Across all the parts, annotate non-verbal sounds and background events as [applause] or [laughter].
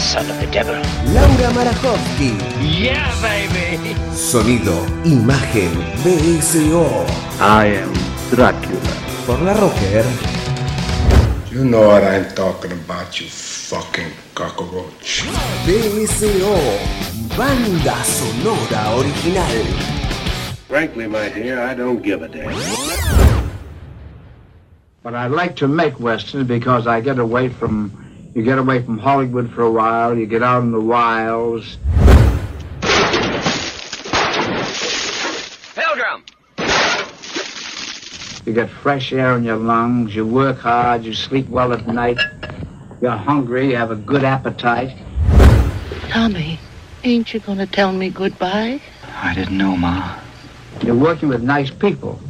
Son of the devil. Laura Marajowski. Yeah, baby. Sonido, imagen BSO. I am Dracula. Por la Rocker. You know what I'm talking about, you fucking cockroach. BSO. Banda sonora original. Frankly, my dear, I don't give a damn. But I like to make westerns because I get away from, you get away from Hollywood for a while, you get out in the wilds. Pilgrim! You get fresh air in your lungs, you work hard, you sleep well at night, you're hungry, you have a good appetite. Tommy, ain't you gonna tell me goodbye? I didn't know, Ma. You're working with nice people.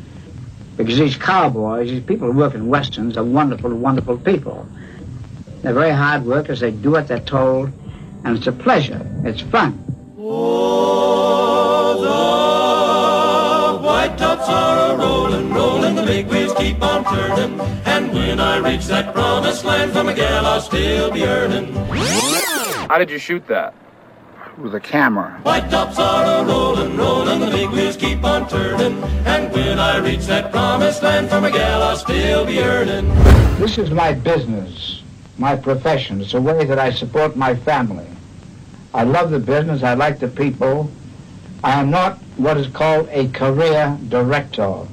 Because these cowboys, these people who work in westerns are wonderful, wonderful people. They're very hard workers, they do what they're told, and it's a pleasure, it's fun. Oh, White tops are a rolling, rolling, the big wheels keep on turning. And when I reach that promised land from a gal, I'll still be earning. How did you shoot that? With a camera. White tops are a rolling, rolling, the big wheels keep on turning. And when I reach that promised land from a gal, I'll still be earning. This is my business, my profession. It's a way that I support my family. I love the business, I like the people. I am not what is called a career director.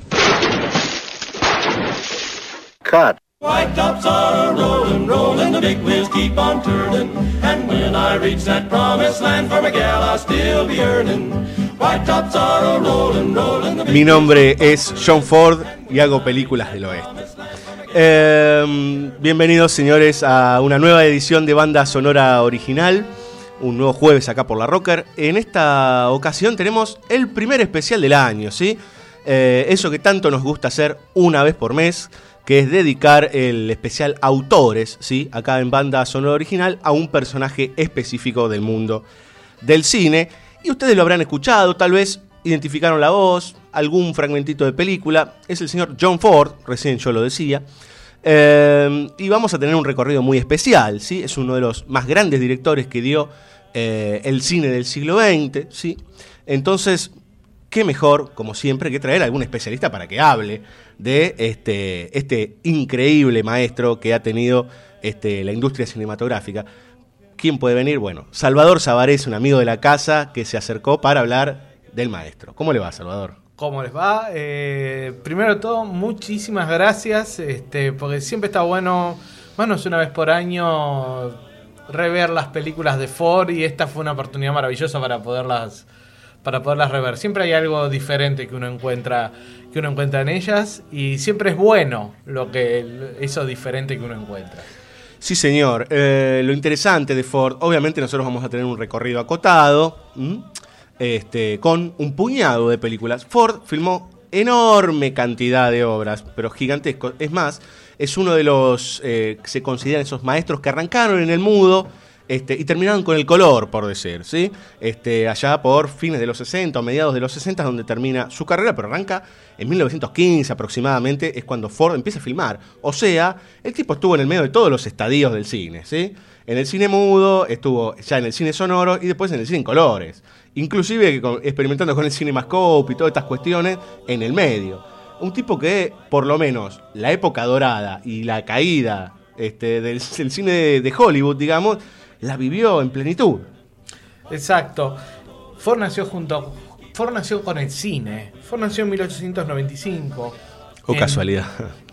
Cut. White tops are a rolling, rolling, the big wheels keep on turning. And when I reach that promised land from a gal, I'll still be earning. White tops are a rolling, rolling, the big Mi nombre es John Ford y hago películas del oeste. Eh, bienvenidos señores a una nueva edición de Banda Sonora Original, un nuevo jueves acá por la Rocker. En esta ocasión tenemos el primer especial del año, ¿sí? Eh, eso que tanto nos gusta hacer una vez por mes, que es dedicar el especial autores, ¿sí? Acá en Banda Sonora Original a un personaje específico del mundo del cine. Y ustedes lo habrán escuchado, tal vez identificaron la voz, algún fragmentito de película. Es el señor John Ford, recién yo lo decía. Eh, y vamos a tener un recorrido muy especial, ¿sí? Es uno de los más grandes directores que dio eh, el cine del siglo XX, ¿sí? Entonces, qué mejor, como siempre, que traer a algún especialista para que hable de este, este increíble maestro que ha tenido este, la industria cinematográfica. ¿Quién puede venir? Bueno, Salvador Sabarés, un amigo de la casa que se acercó para hablar del maestro. ¿Cómo le va, Salvador? ¿Cómo les va? Eh, primero de todo, muchísimas gracias, este, porque siempre está bueno, menos una vez por año, rever las películas de Ford y esta fue una oportunidad maravillosa para poderlas para poderlas rever. Siempre hay algo diferente que uno encuentra que uno encuentra en ellas y siempre es bueno lo que eso diferente que uno encuentra. Sí, señor. Eh, lo interesante de Ford, obviamente nosotros vamos a tener un recorrido acotado, ¿m? Este, con un puñado de películas. Ford filmó enorme cantidad de obras, pero gigantesco. Es más, es uno de los eh, que se consideran esos maestros que arrancaron en el mudo este, y terminaron con el color, por decir, ¿sí? Este, allá por fines de los 60 o mediados de los 60 donde termina su carrera, pero arranca en 1915 aproximadamente, es cuando Ford empieza a filmar. O sea, el tipo estuvo en el medio de todos los estadios del cine, ¿sí? En el cine mudo, estuvo ya en el cine sonoro y después en el cine en colores. Inclusive experimentando con el cinemascope y todas estas cuestiones en el medio. Un tipo que, por lo menos, la época dorada y la caída este, del, del cine de, de Hollywood, digamos, la vivió en plenitud. Exacto. Ford nació junto. Ford nació con el cine. Ford nació en 1895. O en- casualidad.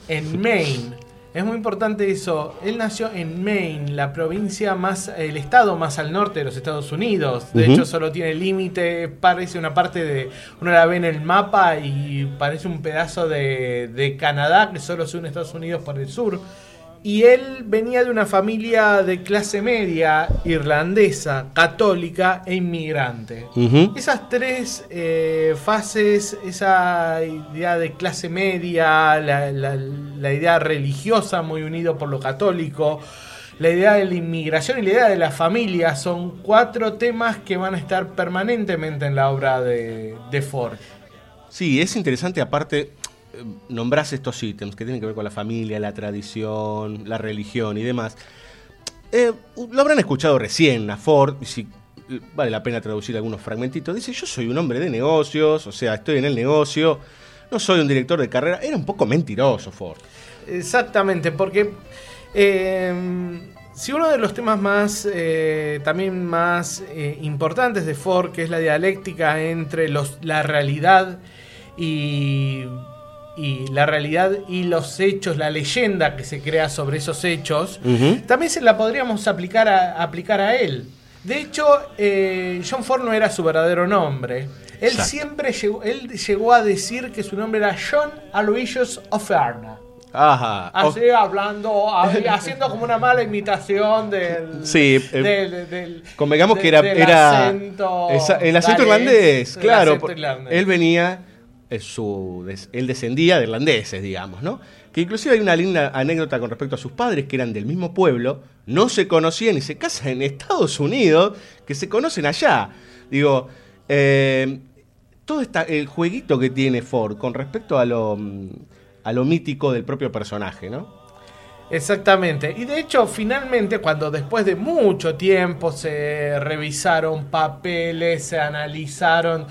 En Maine. Es muy importante eso. Él nació en Maine, la provincia más, el estado más al norte de los Estados Unidos. De hecho, solo tiene límite, parece una parte de, uno la ve en el mapa y parece un pedazo de, de Canadá que solo se une a Estados Unidos por el sur. Y él venía de una familia de clase media, irlandesa, católica e inmigrante. Esas tres eh, fases, esa idea de clase media, la, la- la idea religiosa muy unido por lo católico, la idea de la inmigración y la idea de la familia, son cuatro temas que van a estar permanentemente en la obra de, de Ford. Sí, es interesante, aparte, nombrás estos ítems que tienen que ver con la familia, la tradición, la religión y demás. Eh, lo habrán escuchado recién a Ford, si eh, vale la pena traducir algunos fragmentitos. Dice, yo soy un hombre de negocios, o sea, estoy en el negocio, no soy un director de carrera. Era un poco mentiroso Ford. Exactamente, porque eh, si uno de los temas más eh, también más importantes de Ford, que es la dialéctica entre los, la realidad y, y la realidad y los hechos, la leyenda que se crea sobre esos hechos, Ujú. también se la podríamos aplicar a, aplicar a él. De hecho, eh, John Ford no era su verdadero nombre. Él Exacto. siempre llegó, él llegó a decir que su nombre era John Aloysius Oferna. Ajá. Así hablando, [laughs] haciendo como una mala imitación del. Sí, eh, del- del- Convengamos de- que era, del era acento esa- el acento irlandés, del claro. acento irlandés. Él venía, su, él descendía de irlandeses, digamos, ¿no? Que inclusive hay una linda anécdota con respecto a sus padres, que eran del mismo pueblo, no se conocían y se casan en Estados Unidos, que se conocen allá. Digo, eh, todo esta, el jueguito que tiene Ford con respecto a lo, a lo mítico del propio personaje, ¿no? Exactamente. Y de hecho, finalmente, cuando después de mucho tiempo se revisaron papeles, se analizaron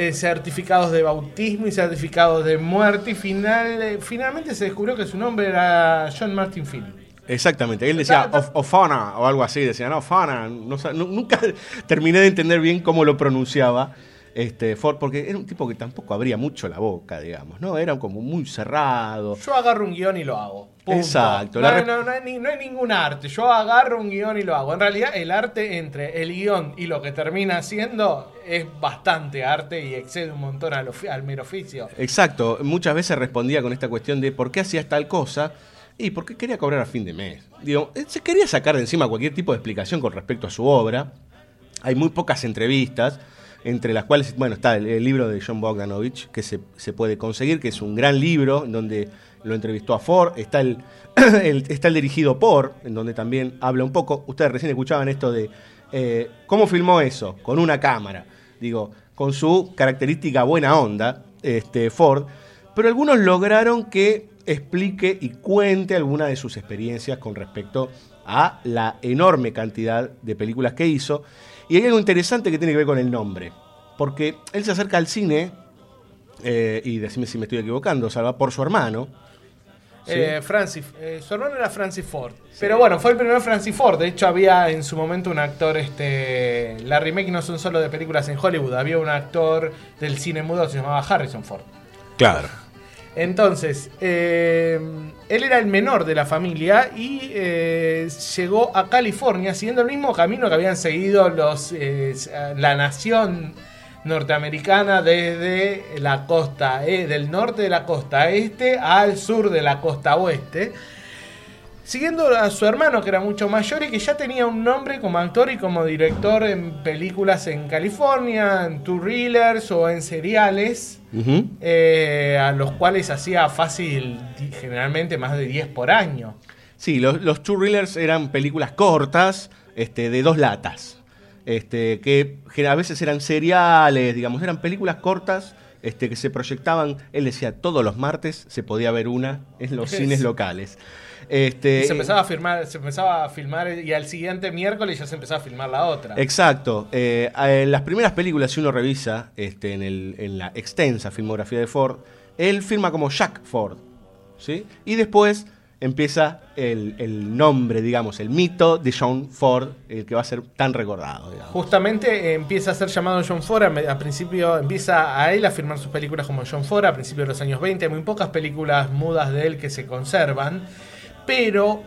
eh, certificados de bautismo y certificados de muerte, y final, eh, finalmente se descubrió que su nombre era John Martin Phillips. Exactamente, él decía "Of- Ofana o algo así, decía, no, Ofana, no nunca [laughs] terminé de entender bien cómo lo pronunciaba este, Ford, porque era un tipo que tampoco abría mucho la boca, digamos, ¿no? Era como muy cerrado. Yo agarro un guion y lo hago. Punto. Exacto, No, no, no hay, ni- no hay ningún arte. Yo agarro un guion y lo hago. En realidad, el arte entre el guion y lo que termina haciendo es bastante arte y excede un montón al, al mero oficio. Exacto, muchas veces respondía con esta cuestión de por qué hacías tal cosa y por qué quería cobrar a fin de mes. Digo, él se quería sacar de encima cualquier tipo de explicación con respecto a su obra. Hay muy pocas entrevistas, entre las cuales, bueno, está el, el libro de John Bogdanovich, que se, se puede conseguir, que es un gran libro, donde lo entrevistó a Ford. Está el, [clears throat] el- está el dirigido por, en donde también habla un poco. Ustedes recién escuchaban esto de eh, cómo filmó eso, con una cámara. Digo, con su característica buena onda, este, Ford. Pero algunos lograron que explique y cuente alguna de sus experiencias con respecto a la enorme cantidad de películas que hizo. Y hay algo interesante que tiene que ver con el nombre. Porque él se acerca al cine, eh, y decime si me estoy equivocando, Salva, por su hermano. ¿sí? Eh, Francis, eh, su hermano era Francis Ford. Pero bueno, fue el primer Francis Ford. De hecho, había en su momento un actor, este. La remake no son solo de películas en Hollywood. Había un actor del cine mudo que se llamaba Harrison Ford. claro. Entonces, eh, él era el menor de la familia y eh, llegó a California siguiendo el mismo camino que habían seguido los, eh, la nación norteamericana desde la costa eh, del norte de la costa este al sur de la costa oeste. Siguiendo a su hermano, que era mucho mayor y que ya tenía un nombre como actor y como director en películas en California, en two reelers o en seriales, eh, a los cuales hacía fácil, generalmente más de 10 por año. Sí, los, los Two Reelers eran películas cortas, este, de dos latas. Este, que a veces eran seriales, digamos, eran películas cortas este, que se proyectaban, él decía, todos los martes se podía ver una en los cines locales. Este, Y se empezaba a filmar, se empezaba a filmar y al siguiente miércoles ya se empezaba a filmar la otra. Exacto. Eh, en las primeras películas, si uno revisa este, en, el- en la extensa filmografía de Ford, él firma como Jack Ford. ¿sí? Y después empieza el, el nombre, digamos, el mito de John Ford, el que va a ser tan recordado. digamos. Justamente eh, empieza a ser llamado John Ford, a, a principio empieza a él a firmar sus películas como John Ford a principios de los años 20, hay muy pocas películas mudas de él que se conservan, pero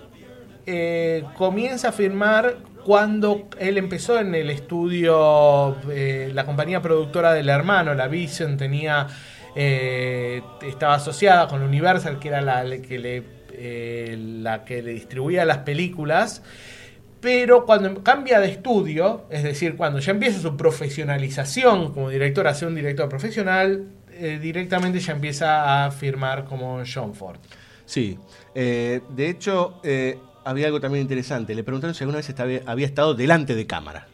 eh, comienza a firmar cuando él empezó en el estudio, eh, la compañía productora del hermano, la Vision, tenía eh, estaba asociada con Universal, que era la que le la que le distribuía las películas. Pero cuando cambia de estudio, es decir, cuando ya empieza su profesionalización como director a ser un director profesional, directamente ya empieza a firmar como John Ford. Sí, eh, de hecho eh, había algo también interesante. Le preguntaron si alguna vez había estado delante de cámara.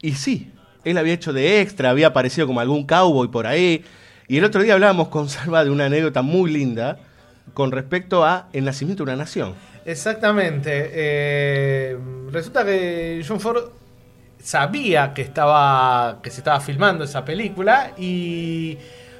Y sí, él había hecho de extra, había aparecido como algún cowboy por ahí. Y el otro día hablábamos con Salva de una anécdota muy linda con respecto a el nacimiento de una nación. Exactamente. eh, resulta que John Ford sabía que estaba que se estaba filmando esa película y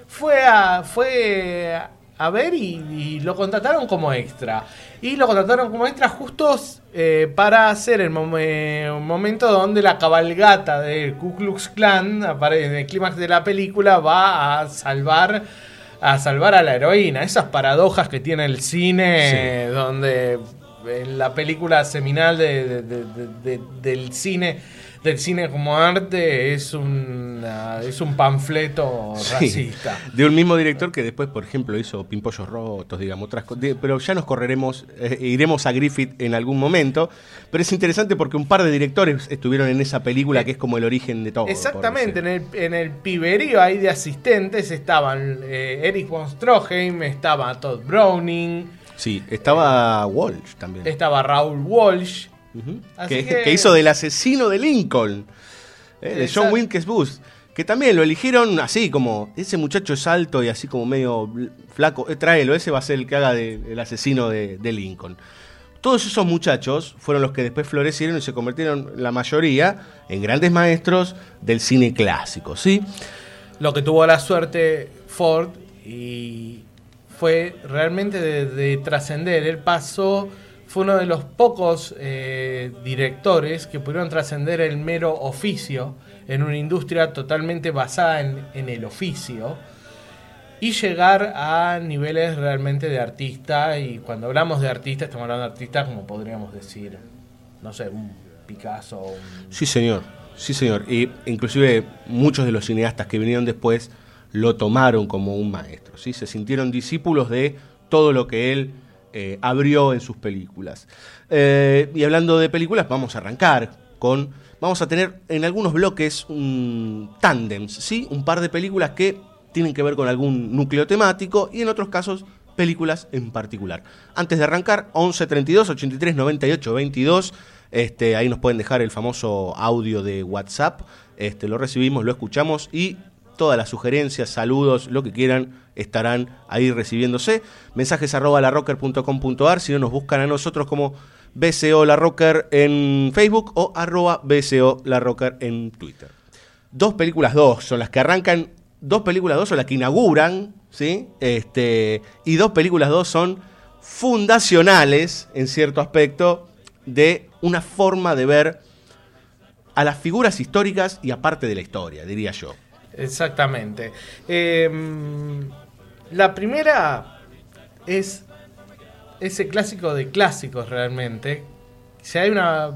fue a fue a ver y, y lo contrataron como extra. Y lo contrataron como extra justo eh, para hacer el momen- momento donde la cabalgata del Ku Klux Klan en el clímax de la película va a salvar a salvar a la heroína. Esas paradojas que tiene el cine donde en la película seminal de- del cine del cine como arte es una- es un panfleto Sí, racista de un mismo director que después, por ejemplo, hizo Pimpollos Rotos, digamos, otras cosas. Pero ya nos correremos, eh, iremos a Griffith en algún momento. Pero es interesante porque un par de directores estuvieron en esa película que es como el origen de todo. Exactamente, en el, en el piberío ahí de asistentes estaban eh, Eric von Stroheim, estaba Todd Browning, Sí, estaba Walsh también. estaba Raúl Walsh. Así que, que- que hizo del asesino de Lincoln, eh, de John. Wilkes Booth, que también lo eligieron así, como ese muchacho es alto y así como medio flaco, eh, tráelo, ese va a ser el que haga de- el asesino de, de Lincoln. Todos esos muchachos fueron los que después florecieron y se convirtieron, la mayoría, en grandes maestros del cine clásico, ¿sí? Lo que tuvo la suerte Ford y fue realmente de, de trascender. Él pasó, fue uno de los pocos eh, directores que pudieron trascender el mero oficio en una industria totalmente basada en, el oficio y llegar a niveles realmente de artista. Y cuando hablamos de artista, estamos hablando de artista como podríamos decir, no sé, un Picasso, Sí, señor. Sí, señor. Y inclusive muchos de los cineastas que vinieron después lo tomaron como un maestro. ¿sí? Se sintieron discípulos de todo lo que él eh, abrió en sus películas. Eh, y hablando de películas, vamos a arrancar con... Vamos a tener en algunos bloques un tándems, ¿sí? Un par de películas que tienen que ver con algún núcleo temático y en otros casos películas en particular. Antes de arrancar, 11 32 83 98 22. Este, ahí nos pueden dejar el famoso audio de WhatsApp. Este, lo recibimos, lo escuchamos y todas las sugerencias, saludos, lo que quieran, estarán ahí recibiéndose. Mensajes arroba larrocker.com.ar, si no nos buscan a nosotros como BCO La Rocker en Facebook o arroba BCO La Rocker en Twitter. Dos películas dos son las que arrancan, dos películas dos son las que inauguran, ¿sí? Este, y dos películas dos son fundacionales, en cierto aspecto, de una forma de ver a las figuras históricas y aparte de la historia, diría yo. Exactamente. Eh, la primera es ese clásico de clásicos realmente. Si hay una,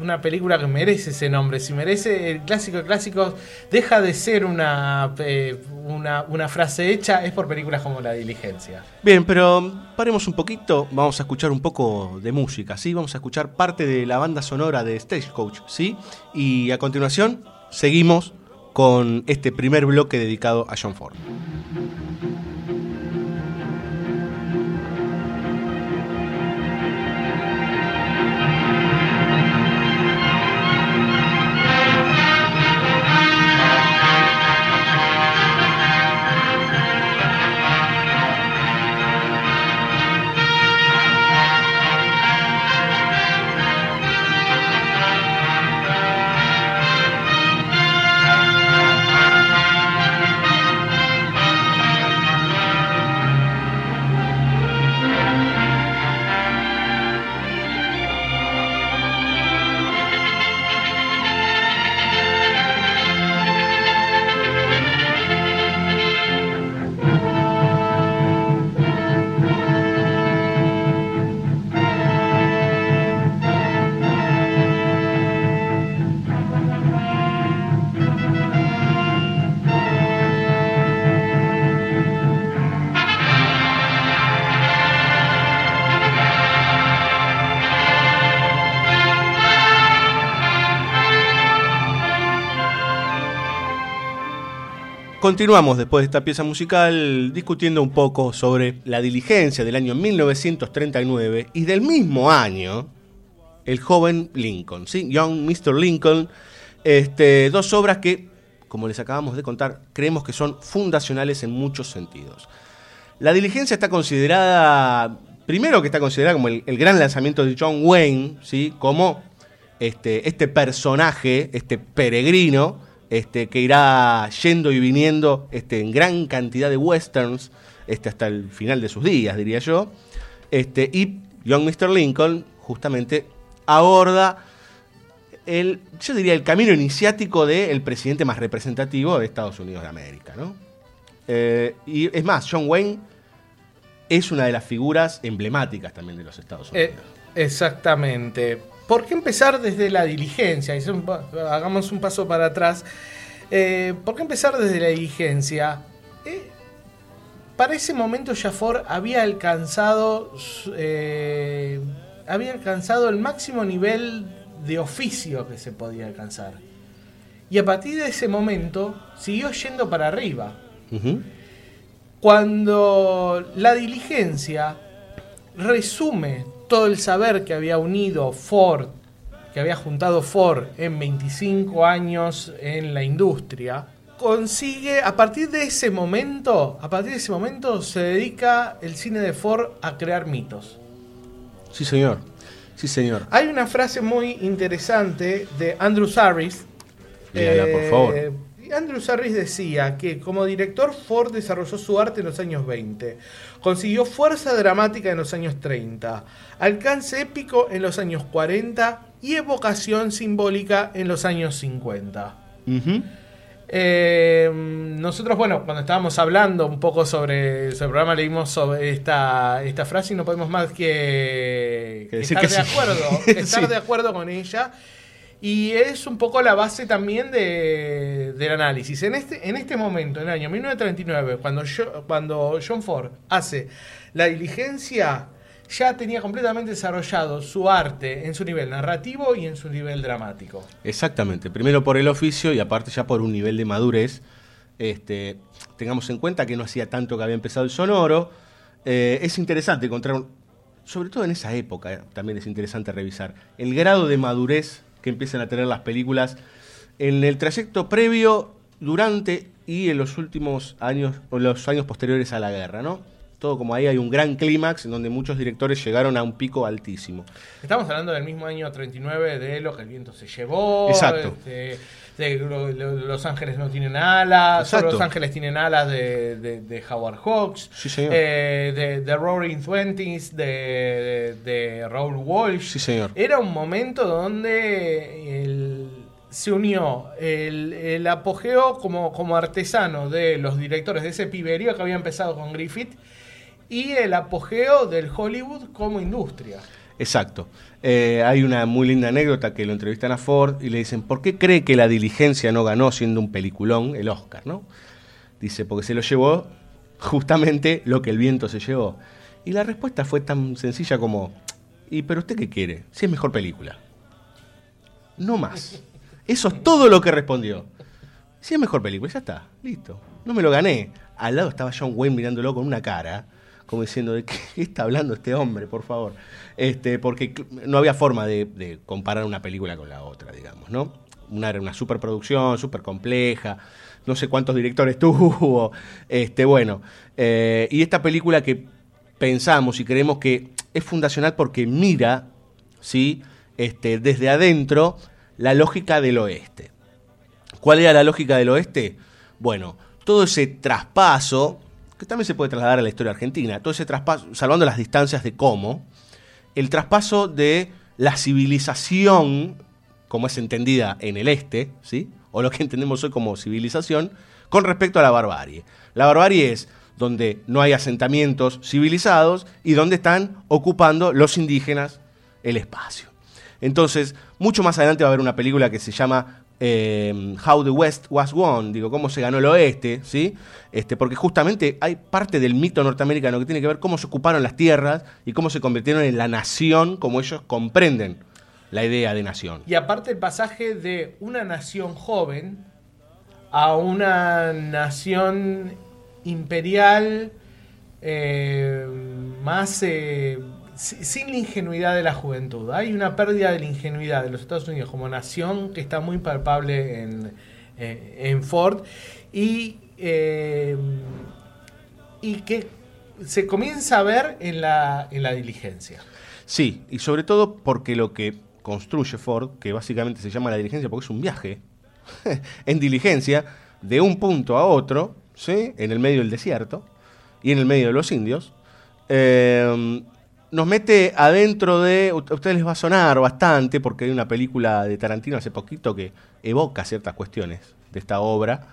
una película que merece ese nombre, si merece el clásico de clásicos, deja de ser una, eh, una, una frase hecha, es por películas como La Diligencia. Bien, pero paremos un poquito, vamos a escuchar un poco de música, ¿sí? Vamos a escuchar parte de la banda sonora de Stagecoach, ¿sí? Y a continuación seguimos con este primer bloque dedicado a John Ford. Continuamos después de esta pieza musical discutiendo un poco sobre la diligencia del año 1939 y del mismo año el joven Lincoln, ¿sí? Young Mr. Lincoln, este, dos obras que, como les acabamos de contar, creemos que son fundacionales en muchos sentidos. La diligencia está considerada, primero que está considerada como el, gran lanzamiento de John Wayne, ¿sí? como este, este personaje, este peregrino, este, que irá yendo y viniendo este, en gran cantidad de westerns este, hasta el final de sus días, diría yo. Este, y Young Mr. Lincoln justamente aborda el, yo diría, el camino iniciático del presidente más representativo de Estados Unidos de América. ¿no? Eh, y es más, John Wayne es una de las figuras emblemáticas también de los Estados Unidos. Eh, exactamente. ¿Por qué empezar desde la diligencia? hagamos un paso para atrás. Eh, ¿Por qué empezar desde la diligencia? Eh, para ese momento Jaffor había alcanzado, eh, había alcanzado el máximo nivel de oficio que se podía alcanzar. Y a partir de ese momento siguió yendo para arriba. Cuando la diligencia resume todo el saber que había unido Ford, que había juntado Ford en 25 años en la industria, consigue, a partir de ese momento, a partir de ese momento se dedica el cine de Ford a crear mitos. Sí, señor. Sí, señor. Hay una frase muy interesante de Andrew Sarris. Dígala, por favor. Andrew Sarris decía que como director Ford desarrolló su arte en los años 20, consiguió fuerza dramática en los años 30, alcance épico en los años 40 y evocación simbólica en los años 50. Eh, nosotros, bueno, cuando estábamos hablando un poco sobre, sobre el programa, leímos sobre esta, esta frase y no podemos más que, Que que decir estar que de sí. acuerdo, [laughs] que estar Sí. de acuerdo con ella. Y es un poco la base también de, del análisis. En este, en este momento, en el año 1939, cuando, yo, cuando John Ford hace la diligencia, ya tenía completamente desarrollado su arte en su nivel narrativo y en su nivel dramático. Exactamente. Primero por el oficio y aparte ya por un nivel de madurez. Este, tengamos en cuenta que no hacía tanto que había empezado el sonoro. Eh, es interesante encontrar, sobre todo en esa época, eh, también es interesante revisar el grado de madurez que empiezan a tener las películas en el trayecto previo, durante y en los últimos años, o los años posteriores a la guerra, ¿no? Todo como ahí hay un gran clímax en donde muchos directores llegaron a un pico altísimo. Estamos hablando del mismo año 39 de lo que el viento se llevó. Exacto. este, de lo- lo- Los Ángeles no tienen alas. solo. Los Ángeles tienen alas de, de- de Howard Hawks. Sí, señor. eh, de, de Roaring Twenties de, de, de Raoul Walsh. Sí, señor. Era un momento donde el- se unió el, el apogeo como, como artesano de los directores de ese piberío que había empezado con Griffith y el apogeo del Hollywood como industria. Exacto. Eh, hay una muy linda anécdota que lo entrevistan a Ford y le dicen, ¿por qué cree que la diligencia no ganó siendo un peliculón el Oscar? ¿no? Dice, porque se lo llevó justamente lo que el viento se llevó. Y la respuesta fue tan sencilla como, ¿y pero usted qué quiere? Si es mejor película. No más. Eso es todo lo que respondió. Si es mejor película, ya está, listo. No me lo gané. Al lado estaba John Wayne mirándolo con una cara, como diciendo, ¿de [laughs] qué está hablando este hombre, por favor? Este, porque no había forma de, de comparar una película con la otra, digamos, ¿no? Una era una superproducción, súper compleja, no sé cuántos directores [laughs] tuvo. Este, bueno, eh, y esta película que pensamos y creemos que es fundacional porque mira, ¿sí? Este, desde adentro la lógica del oeste. ¿Cuál era la lógica del oeste? Bueno, todo ese traspaso, que también se puede trasladar a la historia argentina, todo ese traspaso, salvando las distancias de cómo, el traspaso de la civilización, como es entendida en el este, ¿sí? o lo que entendemos hoy como civilización, con respecto a la barbarie. La barbarie es donde no hay asentamientos civilizados y donde están ocupando los indígenas el espacio. Entonces, mucho más adelante va a haber una película que se llama eh, How the West Was Won, digo, cómo se ganó el oeste, ¿sí? Este, porque justamente hay parte del mito norteamericano que tiene que ver cómo se ocuparon las tierras y cómo se convirtieron en la nación como ellos comprenden la idea de nación. Y aparte el pasaje de una nación joven a una nación imperial eh, más eh, sin la ingenuidad de la juventud. Hay una pérdida de la ingenuidad de los Estados Unidos como nación que está muy palpable en, eh, en Ford y, eh, y que se comienza a ver en la, en la diligencia. Sí, y sobre todo porque lo que construye Ford, que básicamente se llama la diligencia porque es un viaje [laughs] en diligencia de un punto a otro, ¿sí? en el medio del desierto y en el medio de los indios, eh, nos mete adentro de, a ustedes les va a sonar bastante porque hay una película de Tarantino hace poquito que evoca ciertas cuestiones de esta obra,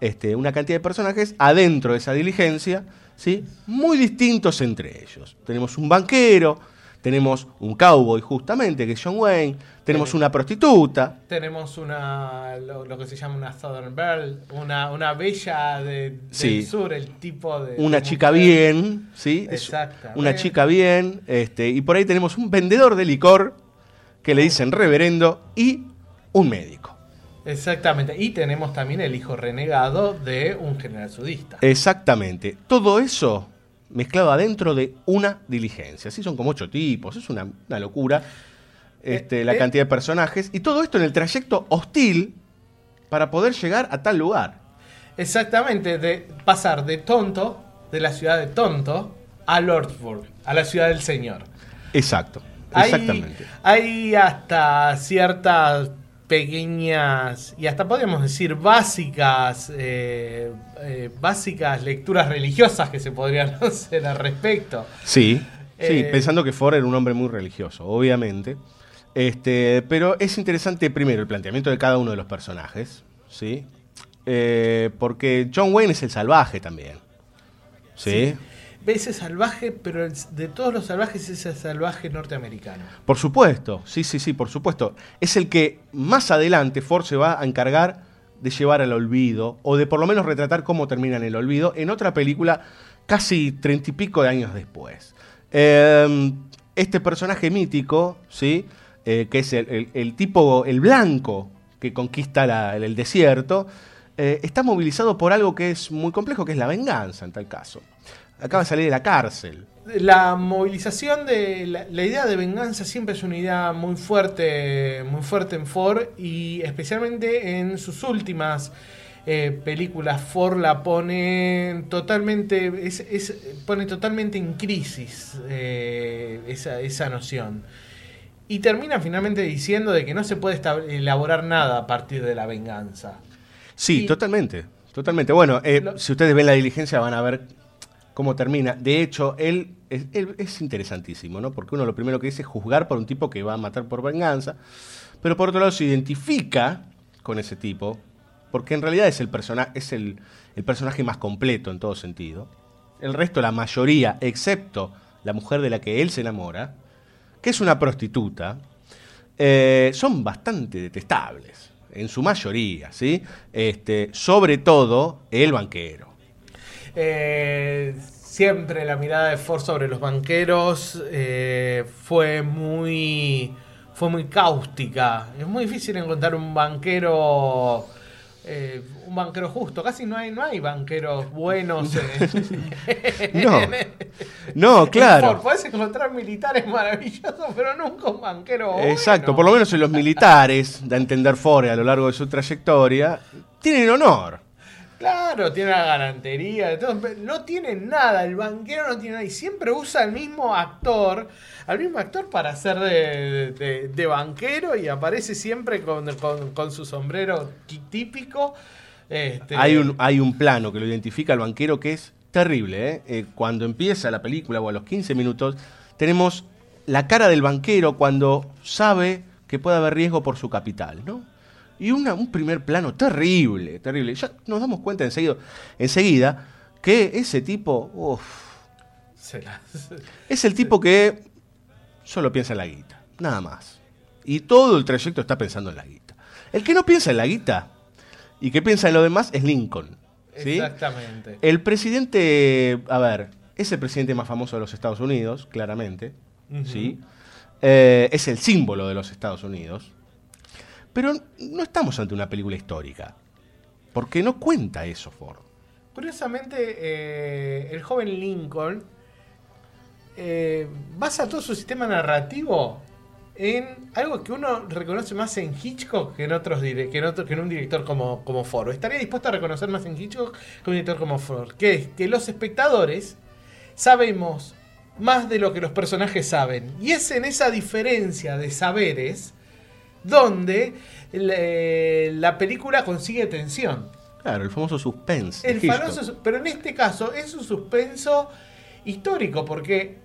este, una cantidad de personajes adentro de esa diligencia, ¿sí? muy distintos entre ellos. Tenemos un banquero, tenemos un cowboy justamente, que es John Wayne, tenemos una prostituta, Tenemos una lo, lo que se llama una Southern Belle, una, una bella de- del Sí. sur, el tipo de... una de chica mujer. bien, ¿sí? Exactamente. Una chica bien, este, y por ahí tenemos un vendedor de licor, que le dicen reverendo, y un médico. Exactamente. Y tenemos también el hijo renegado de un general sudista. Exactamente. Todo eso mezclado adentro de una diligencia. Sí, son como ocho tipos, es una, una locura este, la eh. cantidad de personajes. Y todo esto en el trayecto hostil para poder llegar a tal lugar. Exactamente, de pasar de tonto, de la ciudad de tonto, a Lordsburg, a la ciudad del señor. Exacto. Hay- Exactamente. Hay hasta ciertas pequeñas y hasta podríamos decir básicas eh, eh, básicas lecturas religiosas que se podrían [laughs] hacer al respecto. Sí, sí, Eh, pensando que Ford era un hombre muy religioso, obviamente. Este, pero es interesante primero el planteamiento de cada uno de los personajes, ¿sí? Porque John Wayne es el salvaje también. ¿Sí? Ese salvaje, pero de todos los salvajes es el salvaje norteamericano. Por supuesto, sí, sí, sí, por supuesto. Es el que más adelante Ford se va a encargar de llevar al olvido, o de por lo menos retratar cómo termina en el olvido, en otra película casi treinta y pico de años después. Eh, este personaje mítico, ¿sí? Eh, que es el, tipo, el blanco que conquista el desierto, eh, está movilizado por algo que es muy complejo, que es la venganza en tal caso. Acaba de salir de la cárcel. La movilización de la, la idea de venganza siempre es una idea muy fuerte, muy fuerte en Ford y especialmente en sus últimas eh, películas Ford la pone totalmente, es, es- pone totalmente en crisis eh, esa, esa noción. Y termina finalmente diciendo de que no se puede elaborar nada a partir de la venganza. Sí, Y- totalmente. Totalmente. Bueno, eh, si ustedes ven la diligencia van a ver cómo termina. De hecho, él es, interesantísimo, ¿no? Porque uno lo primero que dice es juzgar por un tipo que va a matar por venganza, pero por otro lado se identifica con ese tipo, porque en realidad es el personaje más completo en todo sentido. El resto, la mayoría, excepto la mujer de la que él se enamora, que es una prostituta, eh, son bastante detestables, en su mayoría, ¿sí? Este, sobre todo el banquero. Eh, siempre la mirada de Ford sobre los banqueros eh, fue muy fue muy cáustica. Es muy difícil encontrar un banquero eh, un banquero justo. Casi no hay no hay banqueros buenos. en- [laughs] No. No, claro. Ford. Podés encontrar militares maravillosos, pero nunca un banquero bueno. Exacto, por lo menos en los militares, da a entender Ford a lo largo de su trayectoria, tienen honor. Claro, tiene la pero no tiene nada, el banquero no tiene nada y siempre usa al mismo actor, al mismo actor para hacer de, banquero y aparece siempre con, su sombrero tí- típico. Este, Hay un, hay un plano que lo identifica al banquero que es terrible. ¿eh? Eh, cuando empieza la película o a los 15 minutos, tenemos la cara del banquero cuando sabe que puede haber riesgo por su capital, ¿no? Y una- un primer plano terrible, terrible. Ya nos damos cuenta enseguida, enseguida que ese tipo, uf, se la- es el tipo que solo piensa en la guita, nada más. Y todo el trayecto está pensando en la guita. El que no piensa en la guita y que piensa en lo demás es Lincoln. ¿sí? Exactamente. El presidente, a ver, es el presidente más famoso de los Estados Unidos, claramente. ¿sí? Eh, es el símbolo de los Estados Unidos. Pero no estamos ante una película histórica. Porque no cuenta eso Ford. Curiosamente, eh, el joven Lincoln eh, basa todo su sistema narrativo en algo que uno reconoce más en Hitchcock que en otros que que en un director como, como Ford. Estaría dispuesto a reconocer más en Hitchcock que un director como Ford. Que es que los espectadores sabemos más de lo que los personajes saben. Y es en esa diferencia de saberes donde le- la película consigue tensión. Claro, el famoso suspense. El famoso- pero en este caso es un suspenso histórico porque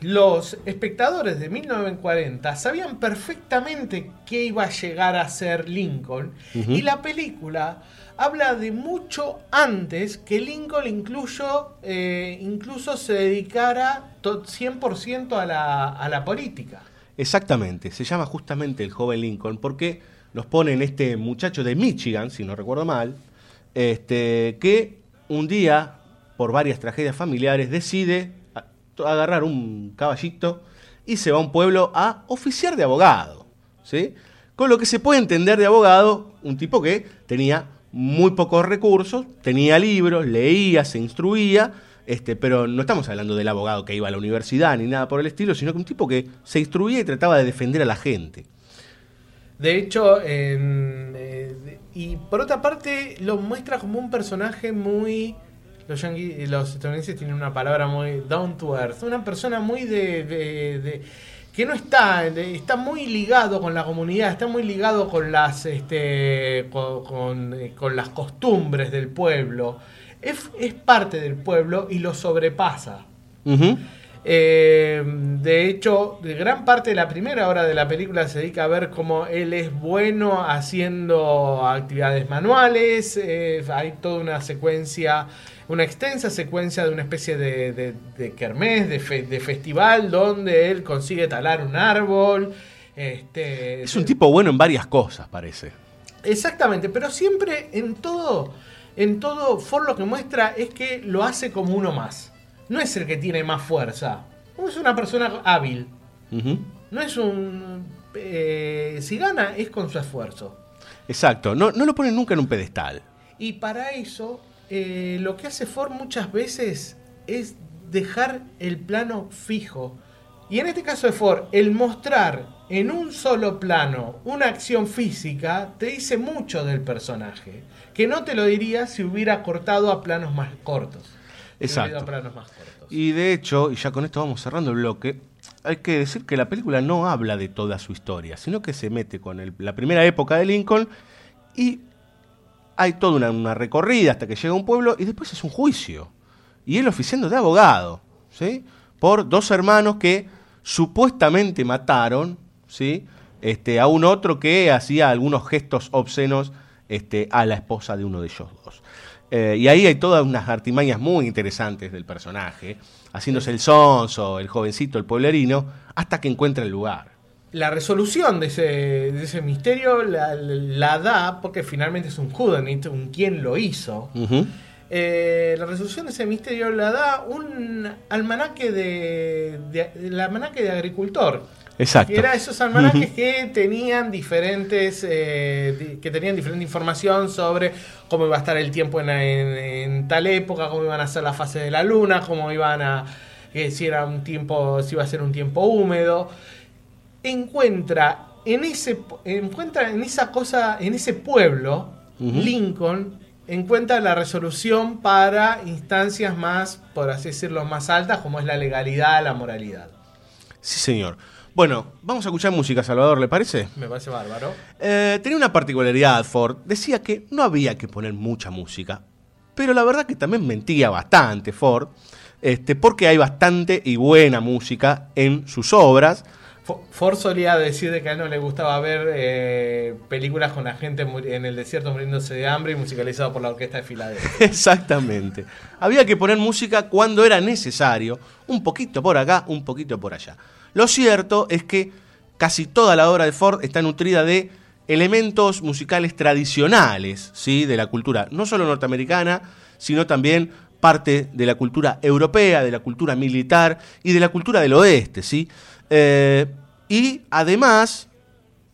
los espectadores de 1940 sabían perfectamente qué iba a llegar a ser Lincoln y la película habla de mucho antes que Lincoln incluso, eh, incluso se dedicara to- 100% a la, a la política. Exactamente, se llama justamente el joven Lincoln porque nos ponen este muchacho de Michigan, si no recuerdo mal, este, que un día, por varias tragedias familiares, decide agarrar un caballito y se va a un pueblo a oficiar de abogado. ¿sí? Con lo que se puede entender de abogado, un tipo que tenía muy pocos recursos, tenía libros, leía, se instruía, este, pero no estamos hablando del abogado que iba a la universidad ni nada por el estilo, sino que un tipo que se instruía y trataba de defender a la gente. De hecho, eh, y por otra parte, lo muestra como un personaje muy. Los, yanquis- los estadounidenses tienen una palabra muy down to earth. Una persona muy de. que no está. está muy ligado con la comunidad, está muy ligado con las. Este, con, con, eh, con las costumbres del pueblo. Es, es parte del pueblo y lo sobrepasa. Eh, de hecho, de gran parte de la primera hora de la película se dedica a ver cómo él es bueno haciendo actividades manuales. eh, hay toda una secuencia, una extensa secuencia de una especie de, de, de kermés, de, fe- de festival, donde él consigue talar un árbol. Este, Es un tipo bueno en varias cosas, parece. Exactamente, pero siempre en todo, en todo, Ford lo que muestra es que lo hace como uno más. No es el que tiene más fuerza. Es una persona hábil. No es un... eh, si gana es con su esfuerzo. Exacto, no, no lo ponen nunca en un pedestal. Y para eso, eh, lo que hace Ford muchas veces es dejar el plano fijo. Y en este caso de Ford, el mostrar en un solo plano una acción física te dice mucho del personaje. Que no te lo diría si hubiera cortado a planos más cortos. Si Exacto. planos más cortos. Y de hecho, y ya con esto vamos cerrando el bloque, hay que decir que la película no habla de toda su historia, sino que se mete con el- la primera época de Lincoln y hay toda una, una recorrida hasta que llega a un pueblo y después es un juicio. Y él oficiando de abogado, ¿sí? Por dos hermanos que supuestamente mataron, ¿sí? Este, a un otro que hacía algunos gestos obscenos este, a la esposa de uno de ellos dos. Eh, y ahí hay todas unas artimañas muy interesantes del personaje, haciéndose el sonso, el jovencito, el pueblerino, hasta que encuentra el lugar. La resolución de ese, de ese misterio la, la da porque finalmente es un whodunit, un quién lo hizo. Eh, la resolución de ese misterio la da un almanaque de, de- el almanaque de agricultor. Exacto. Era esos almanaques que tenían diferentes eh, que tenían diferente información sobre cómo iba a estar el tiempo en, en- en tal época, cómo iban a ser las fases de la luna, cómo iban a eh, si era un tiempo, si iba a ser un tiempo húmedo. Encuentra en ese encuentra en esa cosa, en ese pueblo. Lincoln encuentra la resolución para instancias más, por así decirlo, más altas, como es la legalidad, la moralidad. Sí, señor. Bueno, vamos a escuchar música, Salvador, ¿le parece? Me parece bárbaro. Eh, tenía una particularidad, Ford. Decía que no había que poner mucha música. Pero la verdad que también mentía bastante, Ford. Este, porque hay bastante y buena música en sus obras. Fo- Ford solía decir de que a él no le gustaba ver eh, películas con la gente en el desierto muriéndose de hambre y musicalizado por la orquesta de Filadelfia. [laughs] Exactamente. Había que poner música cuando era necesario, un poquito por acá, un poquito por allá. Lo cierto es que casi toda la obra de Ford está nutrida de elementos musicales tradicionales, ¿sí? de la cultura no solo norteamericana, sino también parte de la cultura europea, de la cultura militar y de la cultura del oeste, ¿sí? Eh, y además,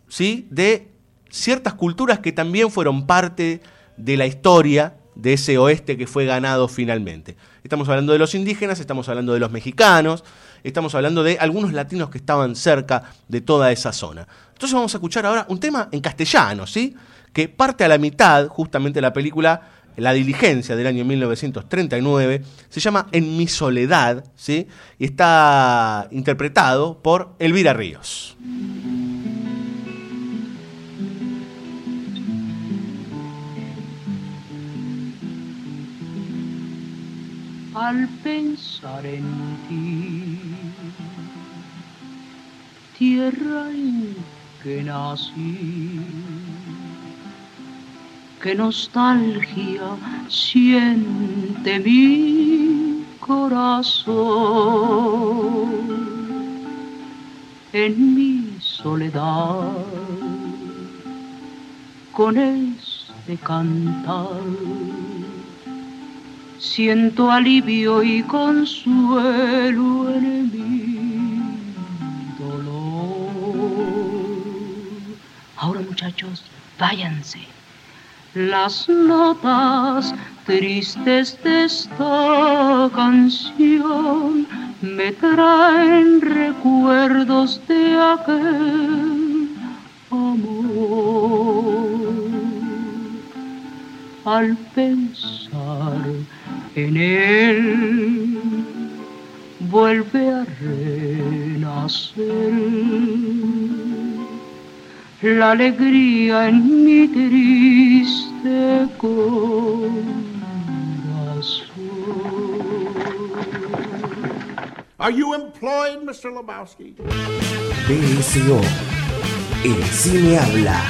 ¿sí? de ciertas culturas que también fueron parte de la historia de ese oeste que fue ganado finalmente. Estamos hablando de los indígenas, estamos hablando de los mexicanos, estamos hablando de algunos latinos que estaban cerca de toda esa zona. Entonces vamos a escuchar ahora un tema en castellano, ¿sí? Que parte a la mitad, justamente, de la película La Diligencia del año 1939, se llama En mi soledad, ¿sí? Y está interpretado por Elvira Ríos. al pensar en ti, tierra en que nací. Qué nostalgia siente mi corazón en mi soledad con este cantar siento alivio y consuelo en mi Ahora muchachos, váyanse. Las notas tristes de esta canción me traen recuerdos de aquel amor. Al pensar en él vuelve a renacer la alegría en mi triste corazón. Are you employed, Mr. Lebowski? BSO. El cine habla.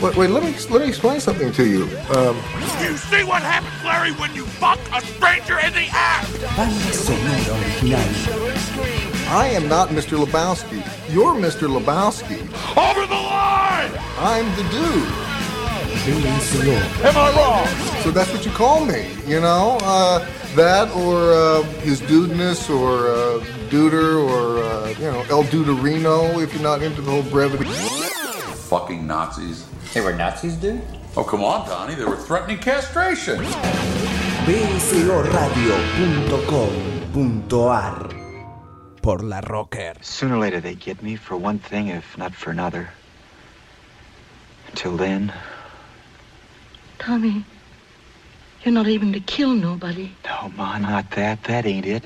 Wait, wait, let me let me explain something to you. Um, You see what happens, Larry, when you fuck a stranger in the ass? Banda sonora original. I am not Mr. Lebowski. You're Mr. Lebowski. Over the line! I'm the dude. Am I wrong? So that's what you call me, you know? Uh, that or uh, his dudeness or uh, duder or, uh, you know, El Duderino if you're not into the whole brevity. Fucking Nazis. They were Nazis, dude? Oh, come on, Donnie. They were threatening castration. bsoradio.com.ar Por la Rocker. Sooner or later they get me for one thing, if not for another. Until then, Tommy, you're not even to kill nobody. no, Ma, not that. That ain't it.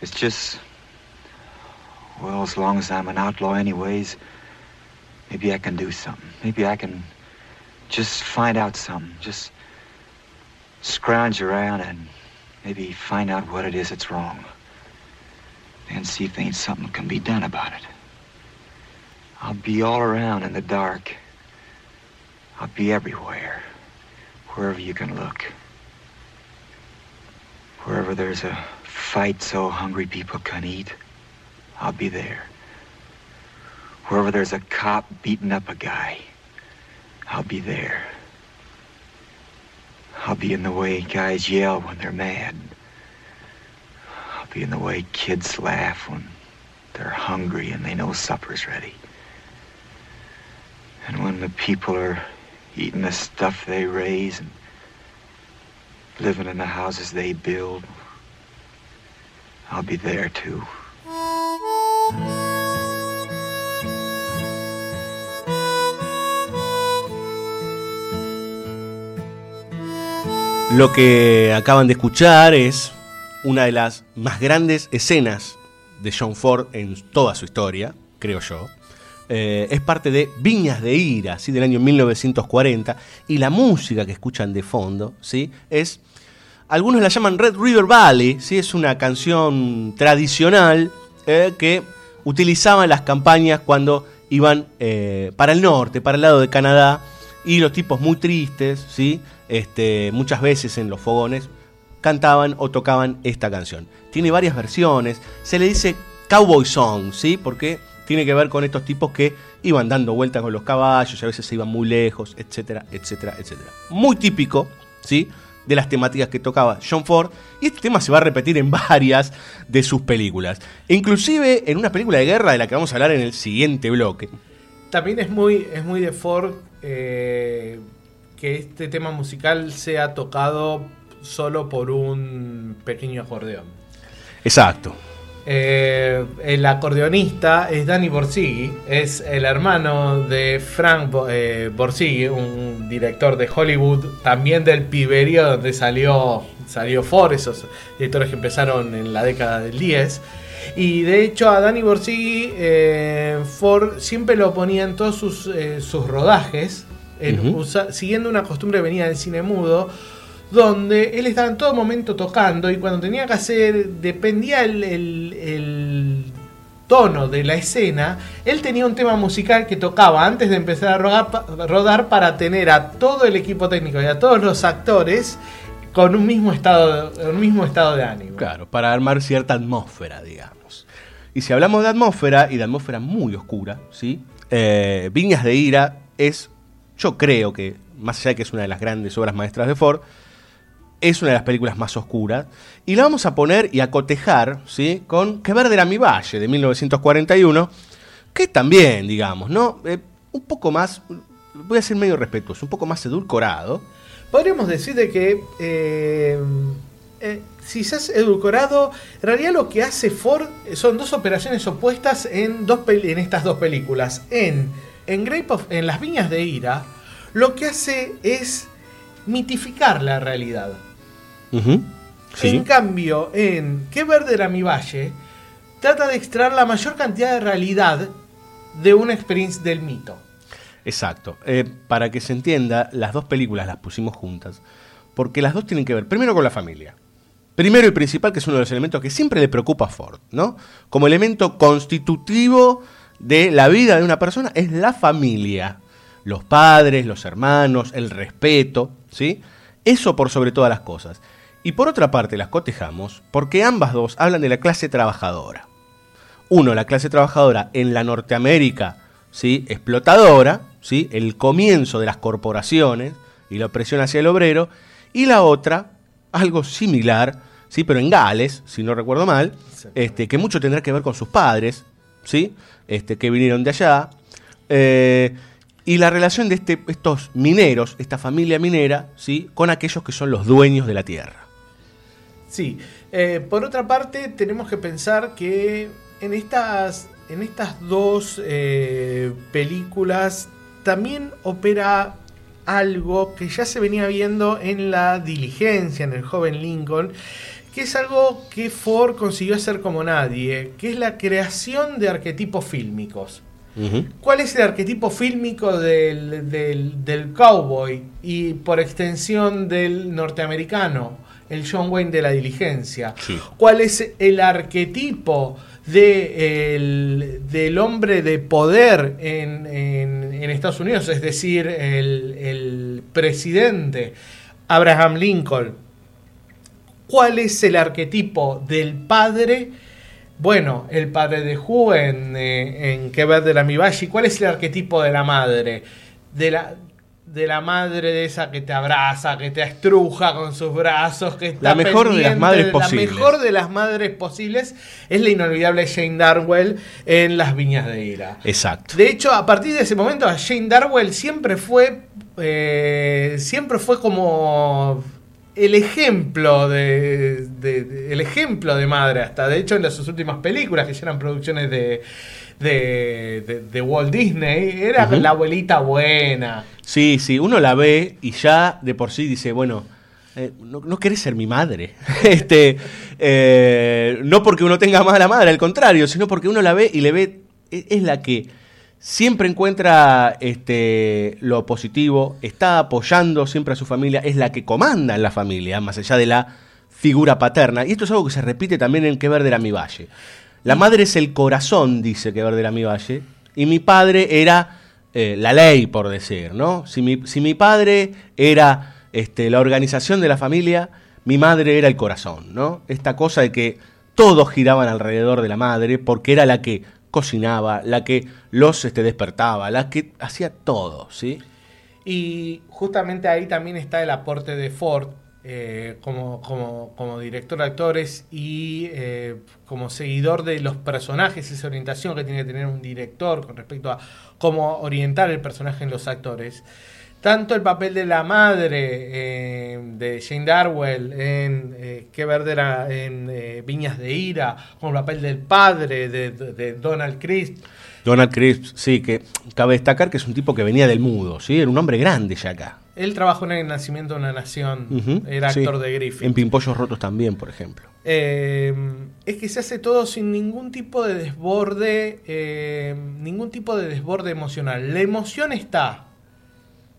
It's just, well, as long as I'm an outlaw anyways, maybe I can do something. Maybe I can just find out something. Just scrounge around and maybe find out what it is that's wrong. And see if ain't something can be done about it. I'll be all around in the dark. I'll be everywhere. Wherever you can look. Wherever there's a fight so hungry people can eat, I'll be there. Wherever there's a cop beating up a guy, I'll be there. I'll be in the way guys yell when they're mad. I'll in the way kids laugh when they're hungry and they know supper's ready. And when the people are eating the stuff they raise and living in the houses they build, I'll be there too. Lo que acaban de escuchar es una de las más grandes escenas de John Ford en toda su historia, creo yo. Eh, es parte de Viñas de Ira, ¿sí? del año 1940, y la música que escuchan de fondo ¿sí? es, algunos la llaman Red River Valley, ¿sí? es una canción tradicional eh, que utilizaban las campañas cuando iban eh, para el norte, para el lado de Canadá, y los tipos muy tristes, ¿sí? este, muchas veces en los fogones, cantaban o tocaban esta canción. Tiene varias versiones, se le dice cowboy song, ¿sí? Porque tiene que ver con estos tipos que iban dando vueltas con los caballos, y a veces se iban muy lejos, etcétera, etcétera, etcétera. Muy típico, ¿sí? De las temáticas que tocaba John Ford, y este tema se va a repetir en [laughs] varias de sus películas. Inclusive en una película de guerra de la que vamos a hablar en el siguiente bloque. También es muy, es muy de Ford eh, que este tema musical sea tocado solo por un pequeño acordeón. Exacto. Eh, el acordeonista es Danny Borsighi, es el hermano de Frank eh, un director de Hollywood, también del piberío donde salió, salió Ford, esos directores que empezaron en la década del 10. Y de hecho a Danny Borsighi eh, Ford siempre lo ponía en todos sus, eh, sus rodajes, en Ujú. usa- siguiendo una costumbre que venía del cine mudo, donde él estaba en todo momento tocando y cuando tenía que hacer, dependía el, el- tono de la escena, él tenía un tema musical que tocaba antes de empezar a rodar, pa- rodar para tener a todo el equipo técnico y a todos los actores con un mismo estado, de- un mismo estado de ánimo. Claro, para armar cierta atmósfera, digamos. Y si hablamos de atmósfera, y de atmósfera muy oscura, ¿sí? Eh, Viñas de Ira es, yo creo que, más allá de que es una de las grandes obras maestras de Ford, es una de las películas más oscuras. Y la vamos a poner y a cotejar, ¿sí? Con Que verde era mi valle, de 1941, que también, digamos, ¿no? Eh, un poco más, voy a ser medio respetuoso, un poco más edulcorado. Podríamos decir de que eh, eh, si se hace edulcorado, en realidad lo que hace Ford son dos operaciones opuestas en, dos en estas dos películas. En, en, Grape of- en Las Viñas de Ira, lo que hace es mitificar la realidad. Sí. En cambio, en Qué verde era mi valle, trata de extraer la mayor cantidad de realidad de una experiencia del mito. Exacto. Eh, para que se entienda, las dos películas las pusimos juntas, porque las dos tienen que ver primero con la familia. Primero y principal, que es uno de los elementos que siempre le preocupa a Ford, ¿no? Como elemento constitutivo de la vida de una persona es la familia. Los padres, los hermanos, el respeto, ¿sí? Eso por sobre todas las cosas. Y por otra parte las cotejamos porque ambas dos hablan de la clase trabajadora. Uno, la clase trabajadora en la Norteamérica, ¿sí? explotadora, ¿sí? el comienzo de las corporaciones y la opresión hacia el obrero. Y la otra, algo similar, ¿sí? pero en Gales, si no recuerdo mal, este, que mucho tendrá que ver con sus padres, ¿sí? este, que vinieron de allá. eh, y la relación de este, estos mineros, esta familia minera, ¿sí? con aquellos que son los dueños de la tierra. Sí, eh, por otra parte tenemos que pensar que en estas, en estas dos eh, películas también opera algo que ya se venía viendo en la diligencia, en el joven Lincoln, que es algo que Ford consiguió hacer como nadie, que es la creación de arquetipos fílmicos. ¿Cuál es el arquetipo fílmico del, del, del cowboy y por extensión del norteamericano? El John Wayne de la diligencia. ¿Cuál es el arquetipo de el- del hombre de poder en, en- en Estados Unidos? Es decir, el, el presidente Abraham Lincoln. ¿Cuál es el arquetipo del padre? Bueno, el padre de Who en, eh, en Que ver de la Mibashi. ¿Cuál es el arquetipo de la madre? De la, de la madre de esa que te abraza, que te estruja con sus brazos, que está La mejor de las madres La posibles. mejor de las madres posibles es la inolvidable Jane Darwell en Las Viñas de Ira. Exacto. De hecho, a partir de ese momento, Jane Darwell siempre fue. eh, siempre fue como el ejemplo de, de- de- el ejemplo de madre hasta de hecho en las sus últimas películas que ya eran producciones de de, de- de Walt Disney era la abuelita buena Sí, sí, uno la ve y ya de por sí dice, bueno, eh, no, no querés ser mi madre. [laughs] este, eh, no porque uno tenga mala madre, al contrario, sino porque uno la ve y le ve, e- es la que siempre encuentra este, lo positivo, está apoyando siempre a su familia, es la que comanda en la familia, más allá de la figura paterna. Y esto es algo que se repite también en Que Verde era mi valle. La madre es el corazón, dice Que Verde era mi valle, y mi padre era eh, la ley, por decir, ¿no? Si mi, si mi padre era este, la organización de la familia, mi madre era el corazón, ¿no? Esta cosa de que todos giraban alrededor de la madre porque era la que cocinaba, la que los este, despertaba, la que hacía todo, ¿sí? Y justamente ahí también está el aporte de Ford eh, como, como, director de actores y eh, como seguidor de los personajes, esa orientación que tiene que tener un director con respecto a cómo orientar el personaje en los actores, tanto el papel de la madre eh, de Jane Darwell en Que Verde era en Viñas de Ira, como el papel del padre de- de Donald Crisp. Donald Crisp, sí, que cabe destacar que es un tipo que venía del mudo, ¿sí? Era un hombre grande ya acá. Él trabajó en El Nacimiento de una Nación, era sí. actor de Griffith. En Pimpollos Rotos también, por ejemplo. Eh, es que se hace todo sin ningún tipo de desborde, eh, ningún tipo de desborde emocional. La emoción está,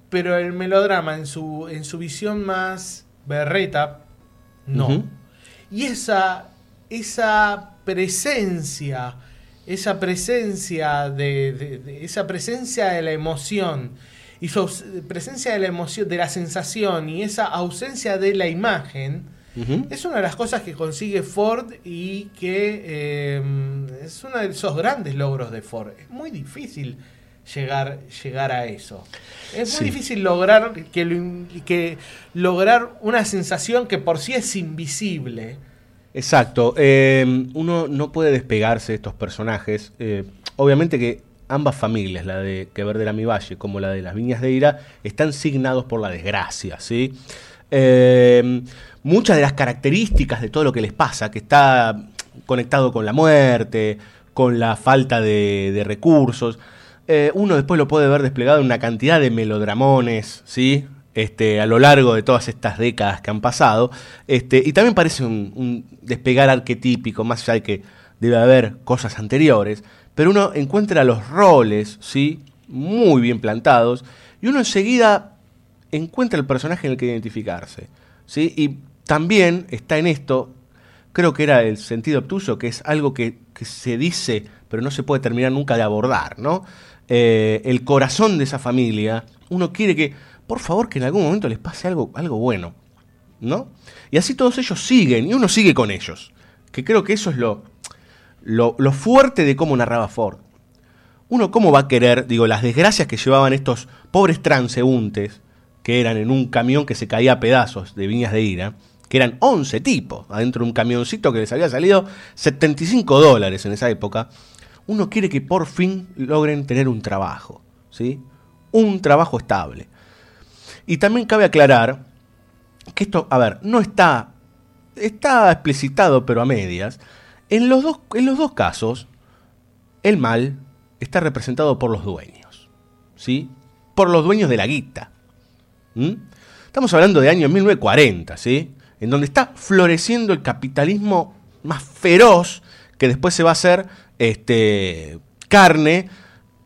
pero el melodrama en su, en su visión más berreta, no. Y esa, esa presencia, esa presencia de, de- de- esa presencia de la emoción y su presencia de la emoción, de la sensación y esa ausencia de la imagen, es una de las cosas que consigue Ford y que eh, es uno de esos grandes logros de Ford. Es muy difícil llegar, llegar a eso. Es muy difícil lograr que, lo in- que lograr una sensación que por sí es invisible. Exacto. eh, uno no puede despegarse de estos personajes. eh, obviamente que ambas familias, la de Que Verde era mi valle como la de las Viñas de Ira, están signados por la desgracia, ¿sí? Eh, muchas de las características de todo lo que les pasa, que está conectado con la muerte, con la falta de, de recursos, eh, uno después lo puede ver desplegado en una cantidad de melodramones, ¿sí? Este, a lo largo de todas estas décadas que han pasado. Este, y también parece un, un despegar arquetípico, más allá de que debe haber cosas anteriores, pero uno encuentra los roles, ¿sí? Muy bien plantados, y uno enseguida encuentra el personaje en el que identificarse, ¿sí? Y también está en esto, creo que era el sentido obtuso, que es algo que, se dice, pero no se puede terminar nunca de abordar, ¿no? Eh, el corazón de esa familia, uno quiere que, por favor, que en algún momento les pase algo, algo bueno, ¿no? Y así todos ellos siguen, y uno sigue con ellos, que creo que eso es lo, lo, fuerte de cómo narraba Ford. Uno cómo va a querer, digo, las desgracias que llevaban estos pobres transeúntes, que eran en un camión que se caía a pedazos de viñas de ira, que eran 11 tipos adentro de un camioncito que les había salido 75 dólares en esa época, uno quiere que por fin logren tener un trabajo, ¿sí? Un trabajo estable. Y también cabe aclarar que esto, a ver, no está, está explicitado pero a medias. En los dos, en los dos casos, el mal está representado por los dueños, ¿sí? Por los dueños de la guita. Estamos hablando de año 1940, ¿sí? En donde está floreciendo el capitalismo más feroz que después se va a hacer este, carne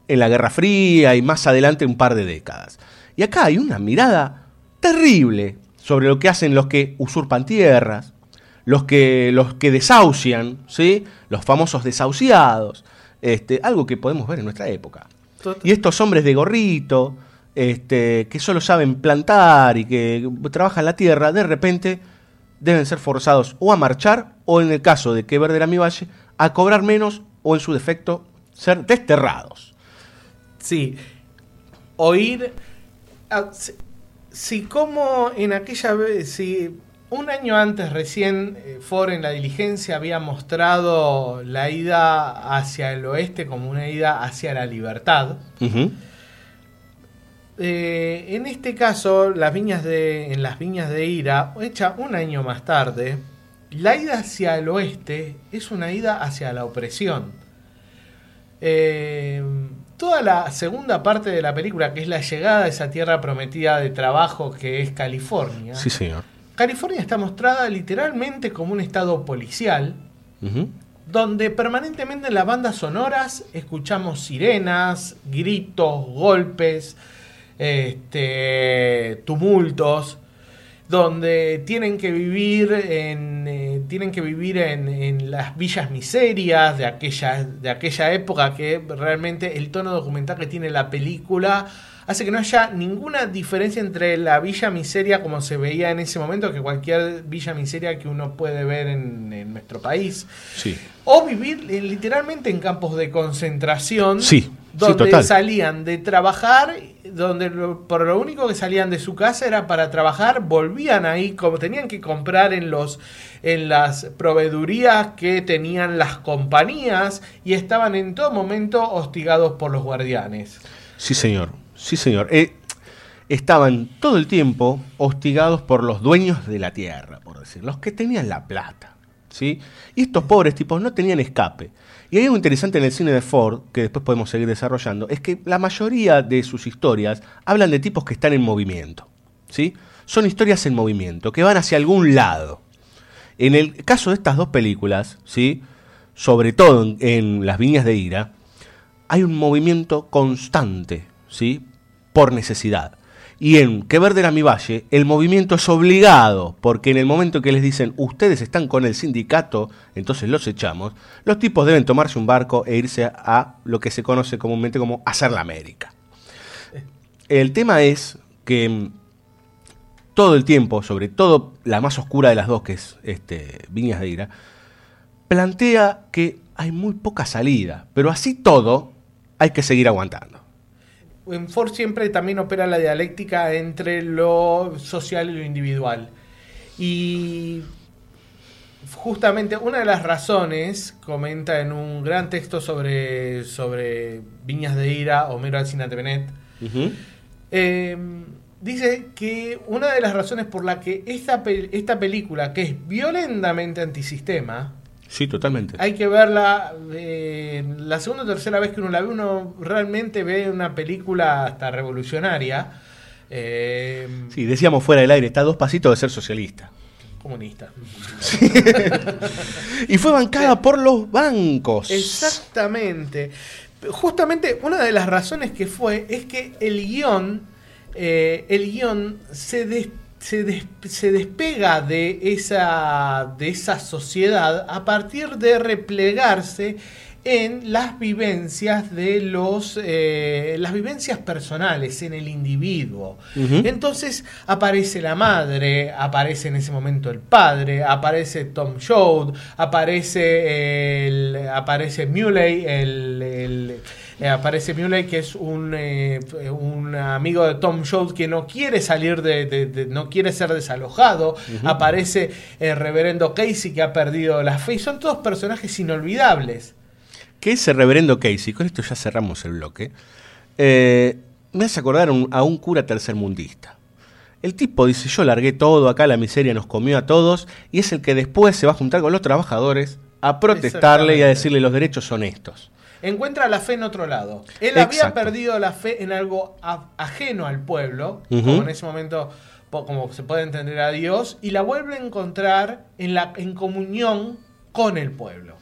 en la Guerra Fría y más adelante un par de décadas. Y acá hay una mirada terrible sobre lo que hacen los que usurpan tierras, los que, los que desahucian, ¿sí? los famosos desahuciados, este, algo que podemos ver en nuestra época. Y estos hombres de gorrito, este, que solo saben plantar y que trabajan la tierra, de repente deben ser forzados o a marchar o en el caso de que Verde era mi valle, a cobrar menos o en su defecto ser desterrados. Sí, oír... ah, si, si como en aquella vez, si un año antes recién eh, Ford en la diligencia había mostrado la ida hacia el oeste como una ida hacia la libertad, eh, en este caso, las viñas de, en las viñas de Ira, hecha un año más tarde, la ida hacia el oeste es una ida hacia la opresión. Eh, toda la segunda parte de la película, que es la llegada a esa tierra prometida de trabajo que es California, Sí, señor. California está mostrada literalmente como un estado policial, donde permanentemente en las bandas sonoras escuchamos sirenas, gritos, golpes, este, tumultos, donde tienen que vivir en, eh, tienen que vivir en, en las villas miserias de aquella, de aquella época que realmente el tono documental que tiene la película hace que no haya ninguna diferencia entre la villa miseria como se veía en ese momento que cualquier villa miseria que uno puede ver en, en nuestro país. Sí. O vivir eh, literalmente en campos de concentración. Sí, Donde salían de trabajar, donde lo- por lo único que salían de su casa era para trabajar, volvían ahí, como tenían que comprar en los en las proveedurías que tenían las compañías y estaban en todo momento hostigados por los guardianes. Sí, señor. Sí, señor. Eh, estaban todo el tiempo hostigados por los dueños de la tierra, por decir, los que tenían la plata. ¿sí? Y estos pobres tipos no tenían escape. Y hay algo interesante en el cine de Ford, que después podemos seguir desarrollando, es que la mayoría de sus historias hablan de tipos que están en movimiento. ¿sí? Son historias en movimiento, que van hacia algún lado. En el caso de estas dos películas, ¿sí? sobre todo en, en Las Viñas de Ira, hay un movimiento constante, ¿sí? por necesidad. Y en Que Verde era mi valle, el movimiento es obligado, porque en el momento que les dicen ustedes están con el sindicato, entonces los echamos, los tipos deben tomarse un barco e irse a lo que se conoce comúnmente como hacer la América. El tema es que mm, todo el tiempo, sobre todo la más oscura de las dos, que es este, Viñas de Ira, plantea que hay muy poca salida, pero así todo hay que seguir aguantando. En Ford siempre también opera la dialéctica entre lo social y lo individual. Y justamente una de las razones, comenta en un gran texto sobre, sobre Viñas de Ira, Homero Alcina Benet, eh, dice que una de las razones por la que esta, pel- esta película, que es violentamente antisistema, Sí, totalmente. hay que verla eh, la segunda o tercera vez que uno la ve, uno realmente ve una película hasta revolucionaria, eh, Sí, decíamos fuera del aire, está a dos pasitos de ser socialista. comunista. [laughs] Y fue bancada por los bancos. Exactamente. Justamente una de las razones que fue es que el guion, eh, el guion se, des- se, des- se despega de esa, de esa sociedad a partir de replegarse en las vivencias de los eh, las vivencias personales en el individuo. Entonces aparece la madre, aparece en ese momento el padre, aparece Tom Joad, aparece el, aparece Muley, el, el- eh, aparece Muley que es un, eh, un amigo de Tom Joad que no quiere salir de, de- de- no quiere ser desalojado, aparece el reverendo Casey que ha perdido la fe y son todos personajes inolvidables. que ese reverendo Casey, con esto ya cerramos el bloque, eh, me hace acordar a un, a un cura tercermundista. El tipo dice, yo largué todo, acá la miseria nos comió a todos, y es el que después se va a juntar con los trabajadores a protestarle y a decirle los derechos son estos. Encuentra la fe en otro lado. Él había perdido la fe en algo a- ajeno al pueblo, como en ese momento, como se puede entender a Dios, y la vuelve a encontrar en, la, en comunión con el pueblo.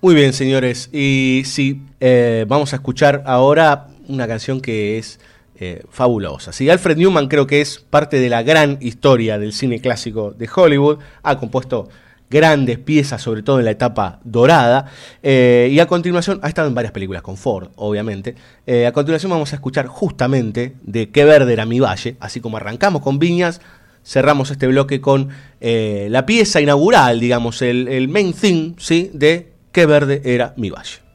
Muy bien, señores, y sí, eh, vamos a escuchar ahora una canción que es eh, fabulosa. Sí, Alfred Newman creo que es parte de la gran historia del cine clásico de Hollywood, ha compuesto grandes piezas, sobre todo en la etapa dorada, eh, y a continuación, ha estado en varias películas con Ford, obviamente, Eh, a continuación vamos a escuchar justamente de Qué verde era mi valle, así como arrancamos con Viñas, cerramos este bloque con eh, la pieza inaugural, digamos, el, el main theme, ¿sí? De Qué verde era mi valle.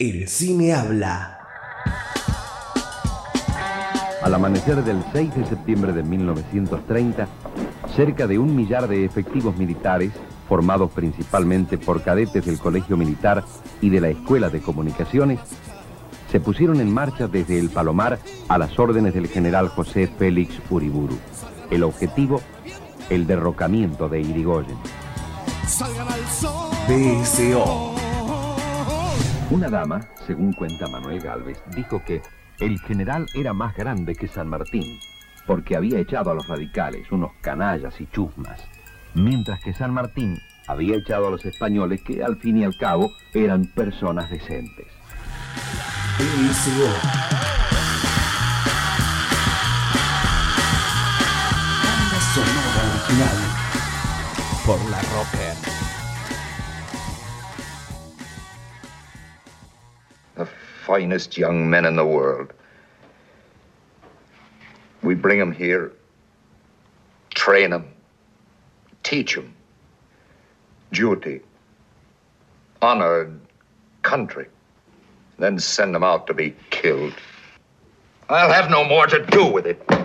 El cine habla. Al amanecer del 6 de septiembre de 1930, cerca de un millar de efectivos militares, formados principalmente por cadetes del Colegio Militar y de la Escuela de Comunicaciones, se pusieron en marcha desde el Palomar a las órdenes del general José Félix Uriburu. El objetivo, el derrocamiento de Irigoyen. BSO. Una dama, según cuenta Manuel Galvez, dijo que el general era más grande que San Martín, porque había echado a los radicales, unos canallas y chusmas, mientras que San Martín había echado a los españoles que al fin y al cabo eran personas decentes. Sonora original. Por la Rocker. Finest young men in the world. We bring them here, train them, teach them duty, honor, country, then send them out to be killed. I'll have no more to do with it.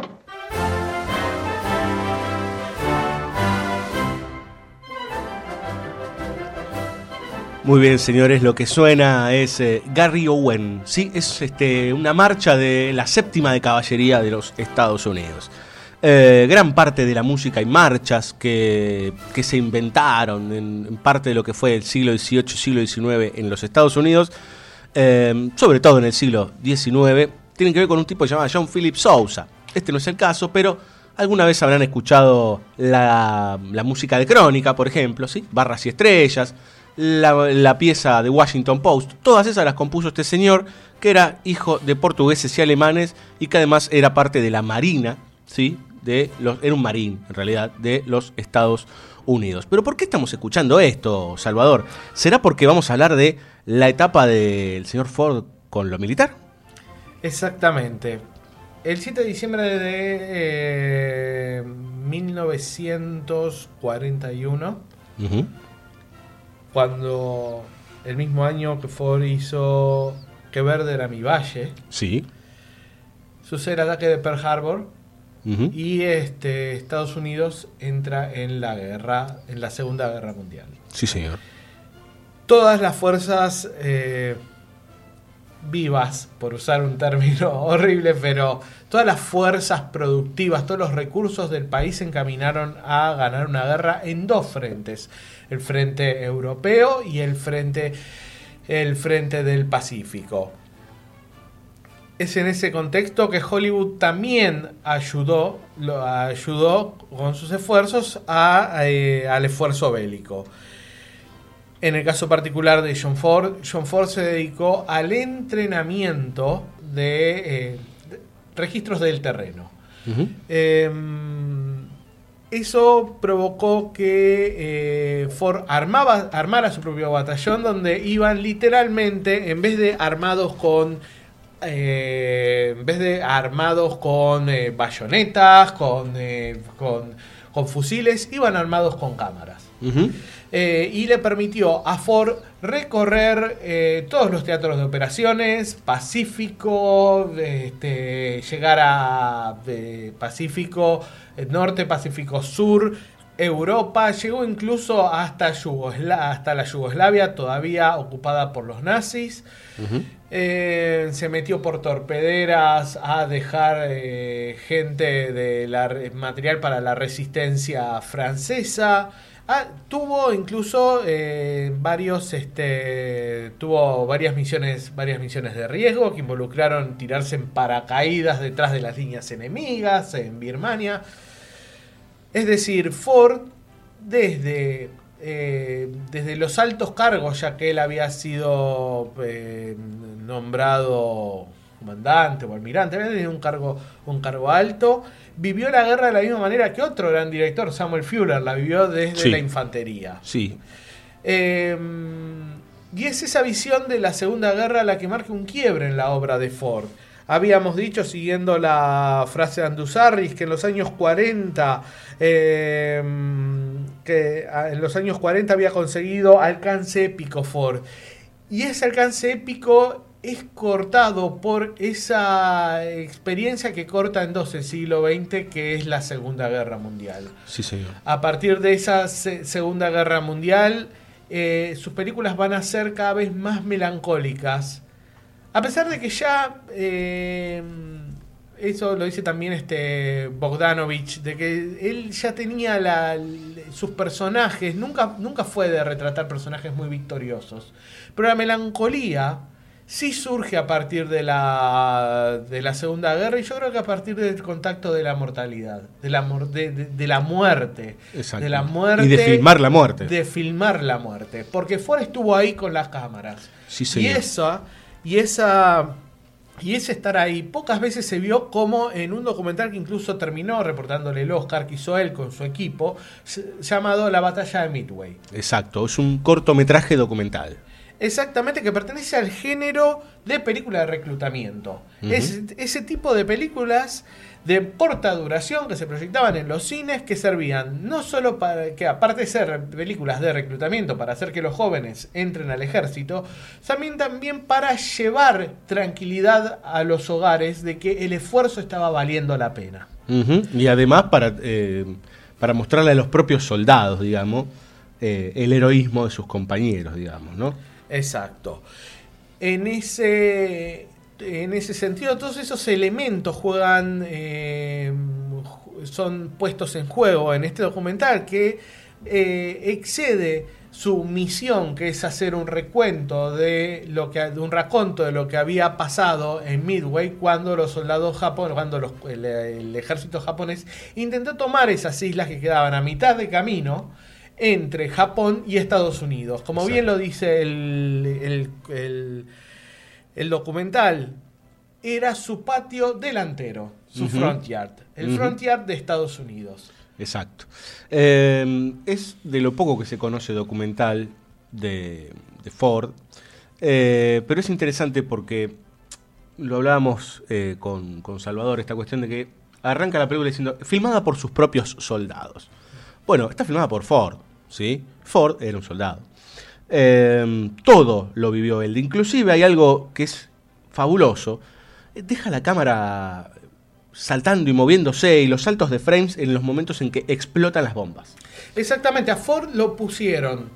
Muy bien, señores, lo que suena es eh, Gary Owen, ¿sí? Es este, una marcha de la séptima de caballería de los Estados Unidos. Eh, gran parte de la música y marchas que, que se inventaron en, parte de lo que fue el siglo XVIII, siglo XIX en los Estados Unidos, eh, sobre todo en el siglo XIX, tienen que ver con un tipo llamado John Philip Sousa. Este no es el caso, pero alguna vez habrán escuchado la, la música de Crónica, por ejemplo, ¿sí? Barras y Estrellas, la, la pieza de Washington Post. Todas esas las compuso este señor, que era hijo de portugueses y alemanes y que además era parte de la Marina, ¿sí? De los, era un marín, en realidad, de los Estados Unidos. Pero ¿por qué estamos escuchando esto, Salvador? ¿Será porque vamos a hablar de la etapa del señor Ford con lo militar? Exactamente. El 7 de diciembre de eh, 1941, Ujú. Cuando el mismo año que Ford hizo Que Verde era mi valle, Sí. sucede el ataque de Pearl Harbor y este, Estados Unidos entra en la guerra, en la Segunda Guerra Mundial. Sí, señor. Todas las fuerzas eh, vivas, por usar un término [laughs] horrible, pero todas las fuerzas productivas, todos los recursos del país se encaminaron a ganar una guerra en dos frentes, el frente europeo y el frente, el frente del Pacífico. Es en ese contexto que Hollywood también ayudó, lo ayudó con sus esfuerzos a, eh, al esfuerzo bélico. En el caso particular de John Ford, John Ford se dedicó al entrenamiento de, eh, de registros del terreno. Eh, eso provocó que eh, Ford armaba, armara su propio batallón donde iban literalmente, en vez de armados con... eh, en vez de armados con eh, bayonetas, con, eh, con, con fusiles, iban armados con cámaras. Eh, y le permitió a Ford recorrer eh, todos los teatros de operaciones, Pacífico, este, llegar a eh, Pacífico Norte, Pacífico Sur, Europa, llegó incluso hasta, Yugosla- hasta la Yugoslavia, todavía ocupada por los nazis. Eh, se metió por torpederas a dejar eh, gente de la material para la resistencia francesa. Ah, tuvo incluso eh, varios, este, tuvo varias misiones, varias misiones de riesgo que involucraron tirarse en paracaídas detrás de las líneas enemigas en Birmania. Es decir, Ford desde, eh, desde los altos cargos, ya que él había sido eh, nombrado comandante o almirante, había tenido un cargo, un cargo alto, vivió la guerra de la misma manera que otro gran director, Samuel Fuller, la vivió desde Sí. la infantería. Sí. Eh, y es esa visión de la Segunda Guerra la que marca un quiebre en la obra de Ford. Habíamos dicho, siguiendo la frase de Andusarris, que en los años 40, eh, que ah, en los años 40 había conseguido alcance épico Ford. Y ese alcance épico es cortado por esa experiencia que corta en dos el siglo XX, que es la Segunda Guerra Mundial. Sí, señor. A partir de esa se- Segunda Guerra Mundial, eh, sus películas van a ser cada vez más melancólicas. A pesar de que ya, eh, eso lo dice también este Bogdanovich, de que él ya tenía la- sus personajes, nunca, nunca fue de retratar personajes muy victoriosos, pero la melancolía sí surge a partir de la, de la Segunda Guerra y yo creo que a partir del contacto de la mortalidad, de la, de, de- de la muerte, Exacto. de la muerte. Y de filmar la muerte. De filmar la muerte, porque Ford estuvo ahí con las cámaras. Sí, y señor. esa, y esa, y ese estar ahí pocas veces se vio como en un documental que incluso terminó reportándole el Oscar que hizo él con su equipo, llamado La Batalla de Midway. Exacto, es un cortometraje documental. Exactamente, que pertenece al género de película de reclutamiento. Es ese tipo de películas de corta duración que se proyectaban en los cines que servían no solo para que, aparte de ser películas de reclutamiento para hacer que los jóvenes entren al ejército, también, también para llevar tranquilidad a los hogares de que el esfuerzo estaba valiendo la pena. Y además para, eh, para mostrarle a los propios soldados, digamos, eh, el heroísmo de sus compañeros, digamos, ¿no? Exacto. En ese, en ese sentido, todos esos elementos juegan, eh, son puestos en juego en este documental que eh, excede su misión, que es hacer un recuento de lo que, de un raconto de lo que había pasado en Midway cuando los soldados japoneses, cuando los- el, el ejército japonés intentó tomar esas islas que quedaban a mitad de camino entre Japón y Estados Unidos. Como Exacto. bien lo dice el, el- el- el documental, era su patio delantero, su front yard, el front yard de Estados Unidos. Exacto. Eh, es de lo poco que se conoce documental de, de Ford, eh, pero es interesante porque lo hablábamos eh, con, con Salvador, esta cuestión de que arranca la película diciendo, filmada por sus propios soldados. Bueno, está filmada por Ford, ¿sí? Ford era un soldado. Eh, todo lo vivió él. Inclusive hay algo que es fabuloso. Deja la cámara saltando y moviéndose y los saltos de frames en los momentos en que explotan las bombas. Exactamente, a Ford lo pusieron.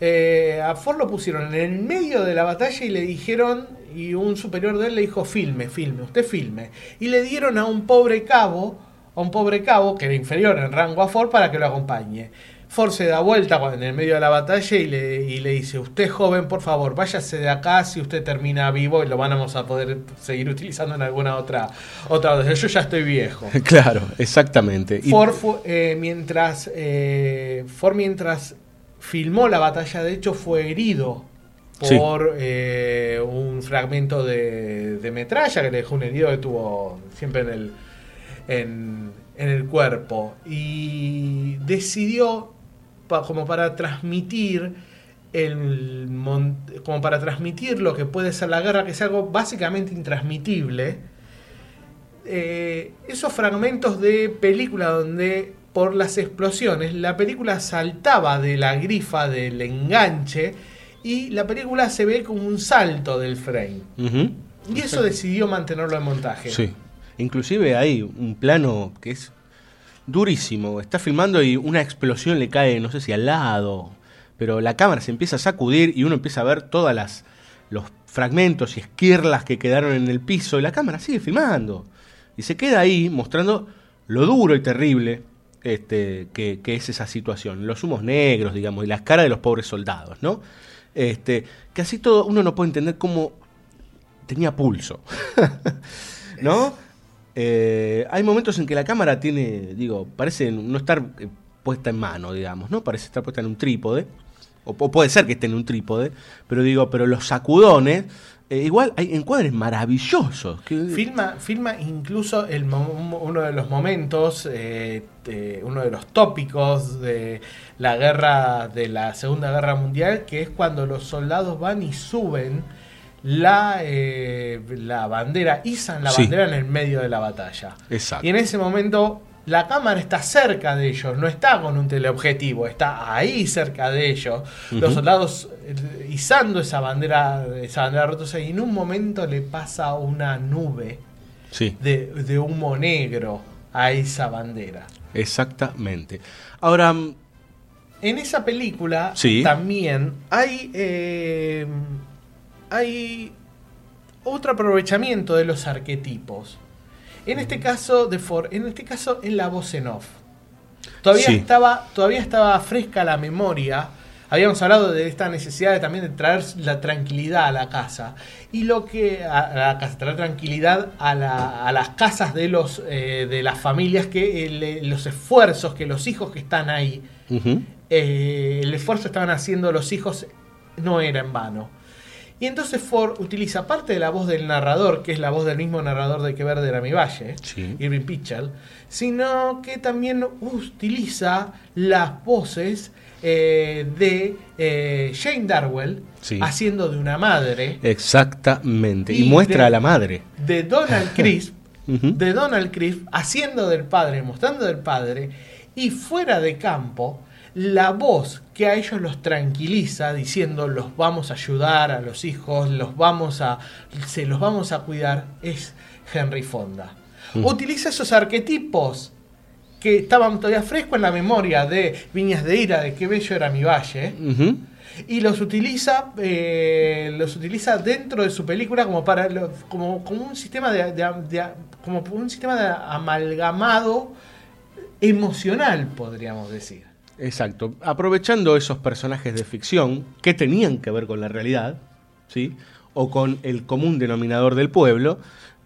eh, a Ford lo pusieron en el medio de la batalla y le dijeron, y un superior de él le dijo, filme, filme, usted filme. Y le dieron a un pobre cabo, a un pobre cabo, que era inferior en rango a Ford, para que lo acompañe. Ford se da vuelta en el medio de la batalla y le, y le dice, usted joven, por favor, váyase de acá si usted termina vivo y lo vamos a poder seguir utilizando en alguna otra otra. Yo ya estoy viejo. [laughs] claro, exactamente. Ford, eh, mientras, eh, Ford mientras filmó la batalla, de hecho fue herido Sí. por eh, un fragmento de, de metralla que le dejó un herido que tuvo siempre en el, en, en el cuerpo. Y decidió, pa- como para transmitir el como para transmitir lo que puede ser la guerra, que es algo básicamente intransmitible, eh, esos fragmentos de película donde por las explosiones la película saltaba de la grifa del enganche y la película se ve como un salto del frame. Y eso decidió mantenerlo en montaje. Sí. Inclusive hay un plano que es durísimo. Está filmando y una explosión le cae, no sé si al lado, pero la cámara se empieza a sacudir y uno empieza a ver todas las los fragmentos y esquirlas que quedaron en el piso y la cámara sigue filmando. Y se queda ahí mostrando lo duro y terrible este, que, que es esa situación. Los humos negros, digamos, y las caras de los pobres soldados, ¿no? Este, que así todo uno no puede entender cómo tenía pulso. [laughs] ¿No? Eh, hay momentos en que la cámara tiene, digo, parece no estar eh, puesta en mano, digamos, ¿no? Parece estar puesta en un trípode. O, puede ser que esté en un trípode, pero digo, pero los sacudones, eh, igual hay encuadres maravillosos. Filma, filma incluso el uno de los momentos, uno de los tópicos de la guerra, de la Segunda Guerra Mundial, que es cuando los soldados van y suben la, eh, la bandera, izan la Sí. bandera en el medio de la batalla. Exacto. Y en ese momento la cámara está cerca de ellos, no está con un teleobjetivo, está ahí cerca de ellos. Los soldados eh, izando esa bandera, esa bandera rotosa y en un momento le pasa una nube Sí, de, de humo negro a esa bandera. exactamente. Ahora, mm, En esa película Sí. también hay, eh, hay otro aprovechamiento de los arquetipos. En este caso de Ford, en este caso en la voz en off. Todavía Sí. estaba, todavía estaba fresca la memoria. Habíamos hablado de esta necesidad de también de traer la tranquilidad a la casa. Y lo que a, la casa, traer tranquilidad a, la- a las casas de los eh, de las familias que el- los esfuerzos que los hijos que están ahí eh, el esfuerzo que estaban haciendo los hijos no era en vano. Y entonces Ford utiliza parte de la voz del narrador, que es la voz del mismo narrador de Que Verde era mi valle, Sí. Irving Pitchell, sino que también utiliza las voces eh, de eh, Jane Darwell Sí. haciendo de una madre, exactamente. Y, Y muestra de- a la madre. de Donald [laughs] Crisp, de Donald Crisp haciendo del padre, mostrando del padre, y fuera de campo, la voz que a ellos los tranquiliza, diciendo los vamos a ayudar a los hijos, los vamos a, se los vamos a cuidar, es Henry Fonda. Mm. Utiliza esos arquetipos que estaban todavía frescos en la memoria de Viñas de Ira, de qué bello era mi valle, y los utiliza eh, los utiliza dentro de su película como para como, como un sistema de, de- de- como un sistema de amalgamado emocional podríamos decir Exacto. Aprovechando esos personajes de ficción que tenían que ver con la realidad, ¿sí? O con el común denominador del pueblo,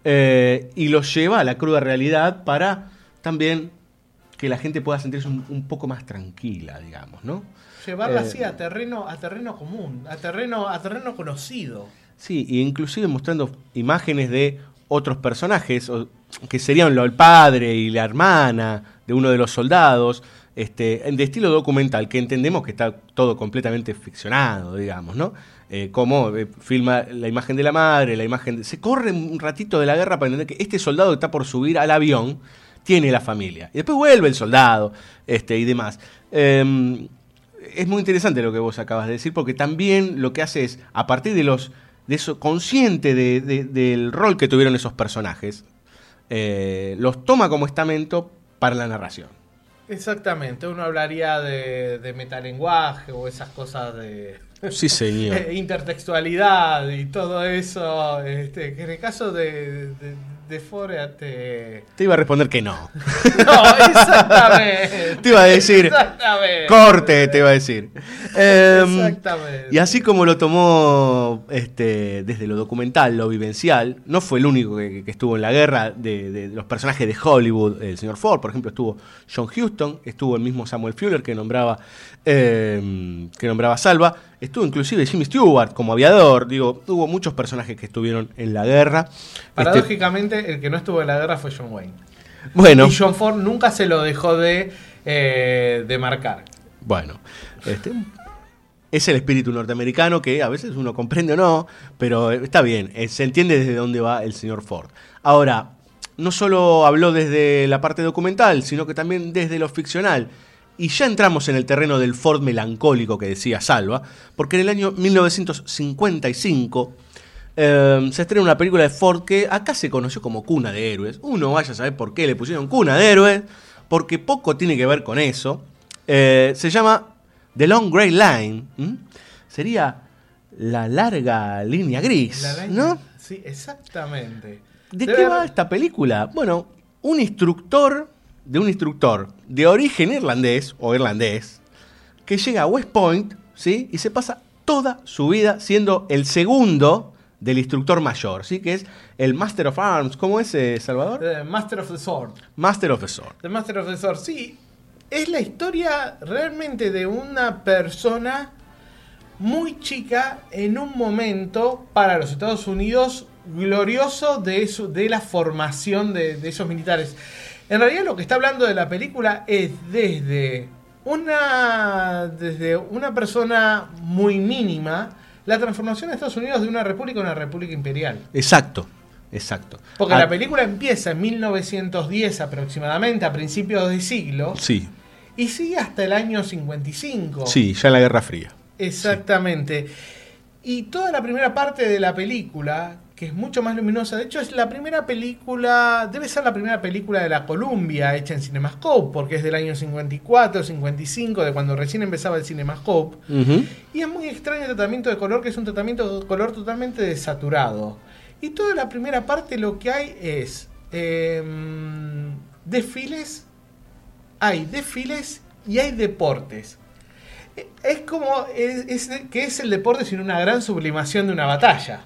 eh, y los lleva a la cruda realidad para también que la gente pueda sentirse un, un poco más tranquila, digamos, ¿no? llevarla Eh, así a terreno a terreno común a terreno a terreno conocido Sí, e inclusive mostrando imágenes de otros personajes, o- que serían lo- el padre y la hermana de uno de los soldados, este, de estilo documental, que entendemos que está todo completamente ficcionado, digamos, ¿no? Eh, como eh, filma la imagen de la madre, la imagen. Se corre un ratito de la guerra para entender que este soldado que está por subir al avión tiene la familia. Y después vuelve el soldado este, y demás. Em, es muy interesante lo que vos acabas de decir, porque también lo que hace es, a partir de los de eso, consciente de- de- del rol que tuvieron esos personajes, eh, los toma como estamento para la narración. Exactamente uno hablaría de, de metalenguaje o esas cosas de Sí, señor. [laughs] intertextualidad y todo eso este, que en el caso de, de, de Ford te Te iba a responder que no. [laughs] No, exactamente. [laughs] Te iba a decir, Exactamente. corte, te iba a decir. Em, Exactamente. Y así como lo tomó este, desde lo documental, lo vivencial, no fue el único que, que estuvo en la guerra de, de los personajes de Hollywood, el señor Ford, por ejemplo, estuvo John Huston, estuvo el mismo Samuel Fuller que nombraba, eh, que nombraba Salva, estuvo inclusive Jimmy Stewart como aviador, digo, hubo muchos personajes que estuvieron en la guerra. Este, Paradójicamente, el que no estuvo en la guerra fue John Wayne. bueno, Y John Ford nunca se lo dejó de, eh, de marcar. Bueno, este, es el espíritu norteamericano que a veces uno comprende o no, pero está bien, eh, se entiende desde dónde va el señor Ford. Ahora, no solo habló desde la parte documental, sino que también desde lo ficcional. Y ya entramos en el terreno del Ford melancólico que decía Salva, porque en el año 1955 eh, se estrena una película de Ford que acá se conoció como Cuna de Héroes. Uno vaya a saber por qué le pusieron Cuna de Héroes, porque poco tiene que ver con eso. Eh, se llama The Long Grey Line. Sería la larga línea gris, La araña- ¿no? Sí, exactamente. ¿De qué va esta película? Bueno, un instructor de un instructor de origen irlandés o irlandés que llega a West Point, ¿sí? Y se pasa toda su vida siendo el segundo del instructor mayor, ¿sí? Que es el Master of Arms. ¿Cómo es, eh, Salvador? eh, Master of the Sword. Master of the Sword. The Master of the Sword, sí. Es la historia realmente de una persona muy chica en un momento para los Estados Unidos glorioso de, su- de la formación de, de esos militares. En realidad lo que está hablando de la película es desde una, desde una persona muy mínima la transformación de Estados Unidos de una república a una república imperial. Exacto. exacto. Porque Ah, la película empieza en 1910 aproximadamente, a principios de siglo, Sí, y sigue hasta el año 55. sí, ya en la Guerra Fría. Exactamente. Y toda la primera parte de la película, que es mucho más luminosa, de hecho es la primera película, debe ser la primera película de la Columbia hecha en Cinemascope, porque es del año 54, 55, de cuando recién empezaba el Cinemascope. Y es muy extraño el tratamiento de color, que es un tratamiento de color totalmente desaturado. Y toda la primera parte lo que hay es em, desfiles, hay desfiles y hay deportes. E- Es como es, es- que es el deporte sin una gran sublimación de una batalla.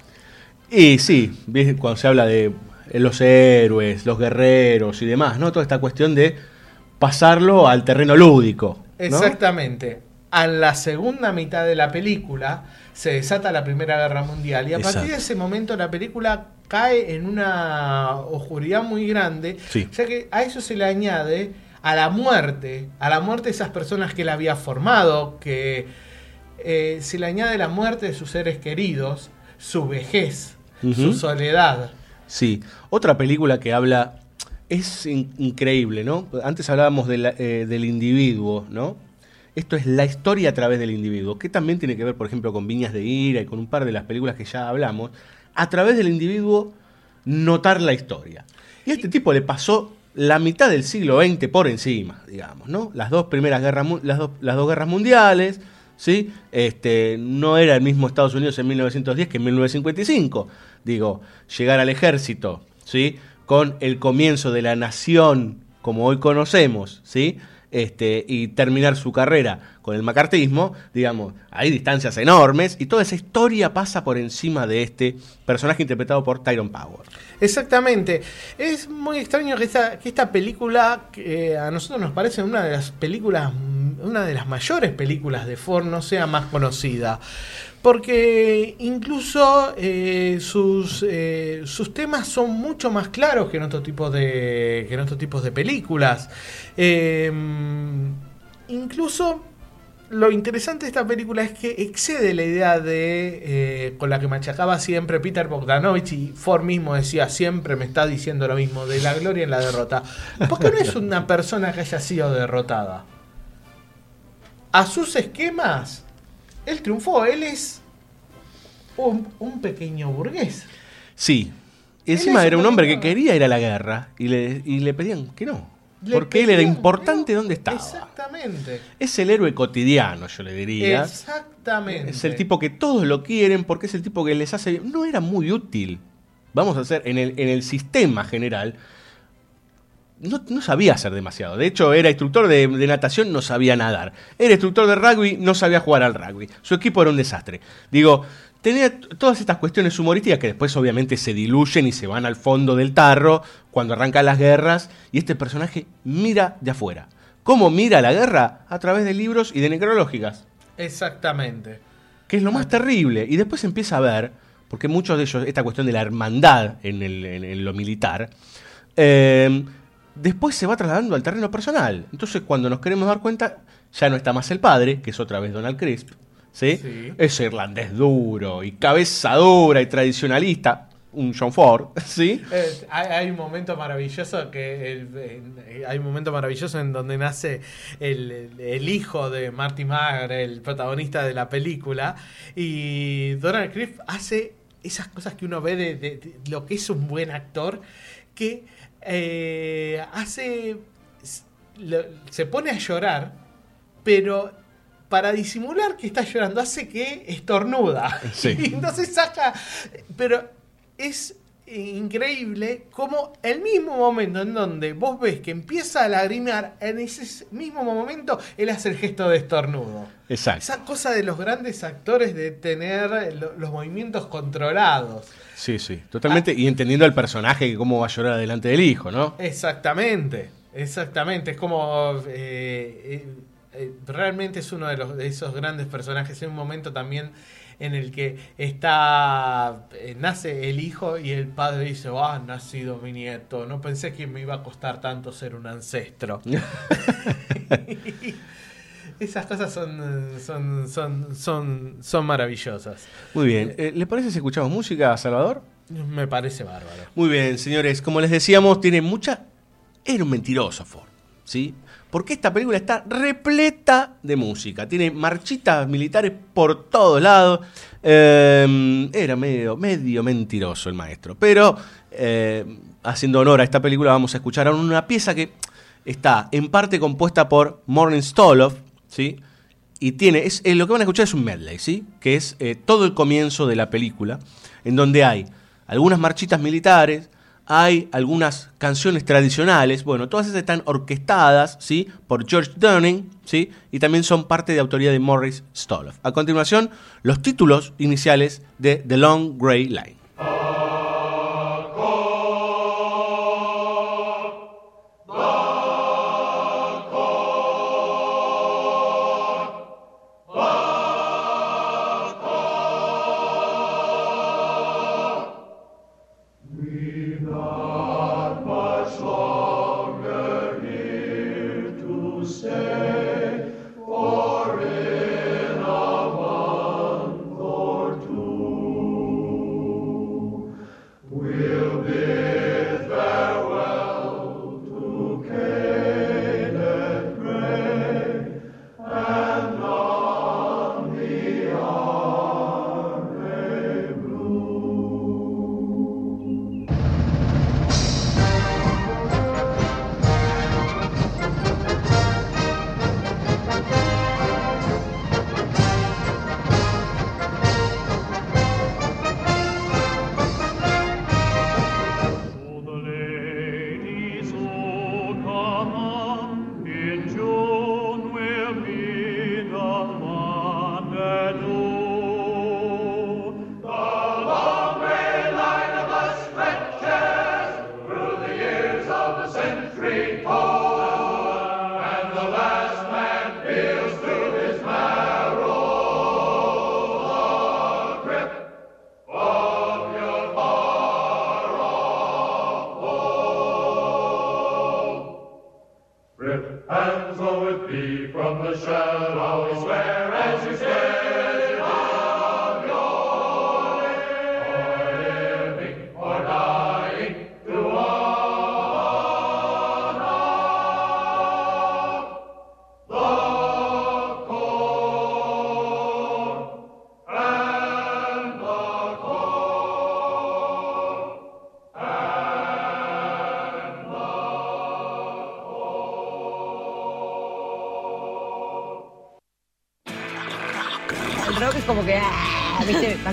Y sí, cuando se habla de eh, los héroes, los guerreros y demás, ¿no? Toda esta cuestión de pasarlo al terreno lúdico. ¿no? Exactamente. A la segunda mitad de la película se desata la Primera Guerra Mundial y a partir de ese momento la película cae en una oscuridad muy grande, Sí. ya que a eso se le añade a la muerte, a la muerte de esas personas que la había formado, que eh, se le añade la muerte de sus seres queridos, su vejez, su soledad. Sí, otra película que habla es in- increíble, ¿no? Antes hablábamos de la- eh, del individuo, ¿no? Esto es la historia a través del individuo, que también tiene que ver, por ejemplo, con Viñas de Ira y con un par de las películas que ya hablamos. A través del individuo, notar la historia. Y a este tipo le pasó la mitad del siglo XX por encima, digamos, ¿no? Las dos primeras guerras, las dos guerras mundiales, ¿sí? Este, no era el mismo Estados Unidos en 1910 que en 1955. Digo, llegar al ejército, ¿sí? Con el comienzo de la nación como hoy conocemos, ¿sí? Este, y terminar su carrera con el macartismo, digamos, hay distancias enormes y toda esa historia pasa por encima de este personaje interpretado por Tyrone Power. Exactamente. Es muy extraño que esta, que esta película, que a nosotros nos parece una de las películas, una de las mayores películas de Ford, no sea más conocida. Porque incluso eh, sus, eh, sus temas son mucho más claros que en otro tipo de, que en otros tipos de películas. Eh, incluso lo interesante de esta película es que excede la idea de eh, con la que machacaba siempre Peter Bogdanovich y Ford mismo decía siempre me está diciendo lo mismo de la gloria en la derrota. Porque no es una persona que haya sido derrotada. A sus esquemas, él triunfó, él es un, un pequeño burgués. Sí. Y encima era un hombre que quería ir a la guerra y le, y le pedían que no. Porque él era importante donde estaba. Exactamente. Es el héroe cotidiano, yo le diría. Exactamente. Es el tipo que todos lo quieren porque es el tipo que les hace. No era muy útil. Vamos a hacer, en el, en el sistema general, no, no sabía hacer demasiado. De hecho, era instructor de, de natación, no sabía nadar. Era instructor de rugby, no sabía jugar al rugby. Su equipo era un desastre. Digo, tenía todas estas cuestiones humorísticas que después obviamente se diluyen y se van al fondo del tarro cuando arrancan las guerras. Y este personaje mira de afuera. ¿Cómo mira la guerra? A través de libros y de necrológicas Exactamente. que es lo más terrible. Y después empieza a ver, porque muchos de ellos, esta cuestión de la hermandad en, el- en- en lo militar, eh, después se va trasladando al terreno personal. Entonces, cuando nos queremos dar cuenta, ya no está más el padre, que es otra vez Donald Crisp, ¿sí? Sí. Ese irlandés duro y cabeza dura y tradicionalista, un John Ford, [laughs] ¿sí? Eh, hay, hay un momento maravilloso que el- en- hay un momento maravilloso en donde nace el, el- el hijo de Marty Magre, el protagonista de la película, y Donald Crisp hace esas cosas que uno ve de, de- de lo que es un buen actor, que eh, hace se pone a llorar, pero para disimular que está llorando hace que estornuda. Sí. Y [laughs] entonces saca. Pero es increíble como el mismo momento en donde vos ves que empieza a lagrimear, en ese mismo momento él hace el gesto de estornudo. Exacto. Esa cosa de los grandes actores de tener lo- los movimientos controlados. Sí, sí, totalmente. Y entendiendo al personaje que cómo va a llorar delante del hijo, ¿no? Exactamente, exactamente. Es como. eh, eh, eh, realmente es uno de, los, de esos grandes personajes. En un momento también en el que está. eh, nace el hijo y el padre dice: Ah, ha nacido mi nieto. No pensé que me iba a costar tanto ser un ancestro. [laughs] Esas cosas son, son, son, son, son maravillosas. Muy bien. Eh, ¿Le parece si escuchamos música, Salvador? Me parece bárbaro. Muy bien, señores. Como les decíamos, tiene mucha. Era un mentiroso Ford. ¿Sí? Porque esta película está repleta de música. Tiene marchitas militares por todos lados. Eh, era medio, medio mentiroso el maestro. Pero eh, haciendo honor a esta película, vamos a escuchar una pieza que está en parte compuesta por Morning Stoloff, ¿sí? Y tiene, es, eh, lo que van a escuchar es un medley, ¿sí? Que es todo el comienzo de la película, en donde hay algunas marchitas militares, hay algunas canciones tradicionales, bueno, todas esas están orquestadas, ¿sí? Por George Dunning, ¿sí? Y también son parte de autoría de Morris Stoloff. A continuación, los títulos iniciales de The Long Grey Line.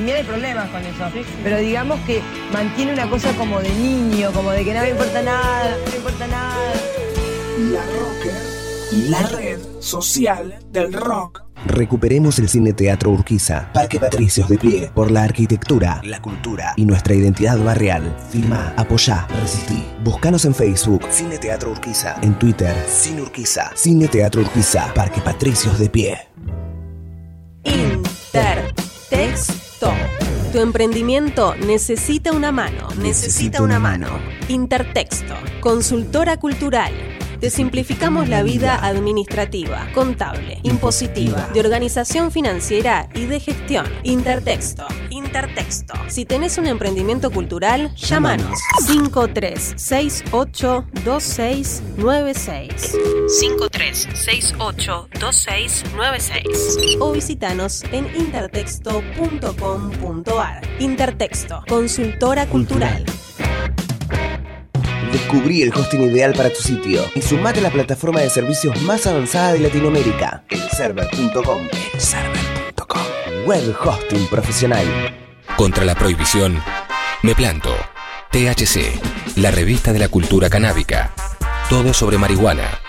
También hay problemas con eso. Pero digamos que mantiene una cosa como de niño, como de que no me importa nada, no me importa nada. La Rocker, la red social del rock. Recuperemos el Cine Teatro Urquiza, Parque Patricios de pie, por la arquitectura, la cultura y nuestra identidad barrial. Firma, apoyá, resistí. Búscanos en Facebook, Cine Teatro Urquiza, en Twitter, Cine Urquiza, Cine Teatro Urquiza, Parque Patricios de pie. Emprendimiento necesita una mano. Necesita una mano. Intertexto. Consultora cultural. Te simplificamos la vida administrativa, contable, impositiva, de organización financiera y de gestión. Intertexto. Intertexto. Si tenés un emprendimiento cultural, llámanos 53682696. 53682696 o visitanos en intertexto.com.ar. Intertexto, consultora cultural. Descubrí el hosting ideal para tu sitio y sumate a la plataforma de servicios más avanzada de Latinoamérica, elserver.com. Elserver.com. Web hosting profesional. Contra la prohibición, me planto. THC, la revista de la cultura canábica. Todo sobre marihuana.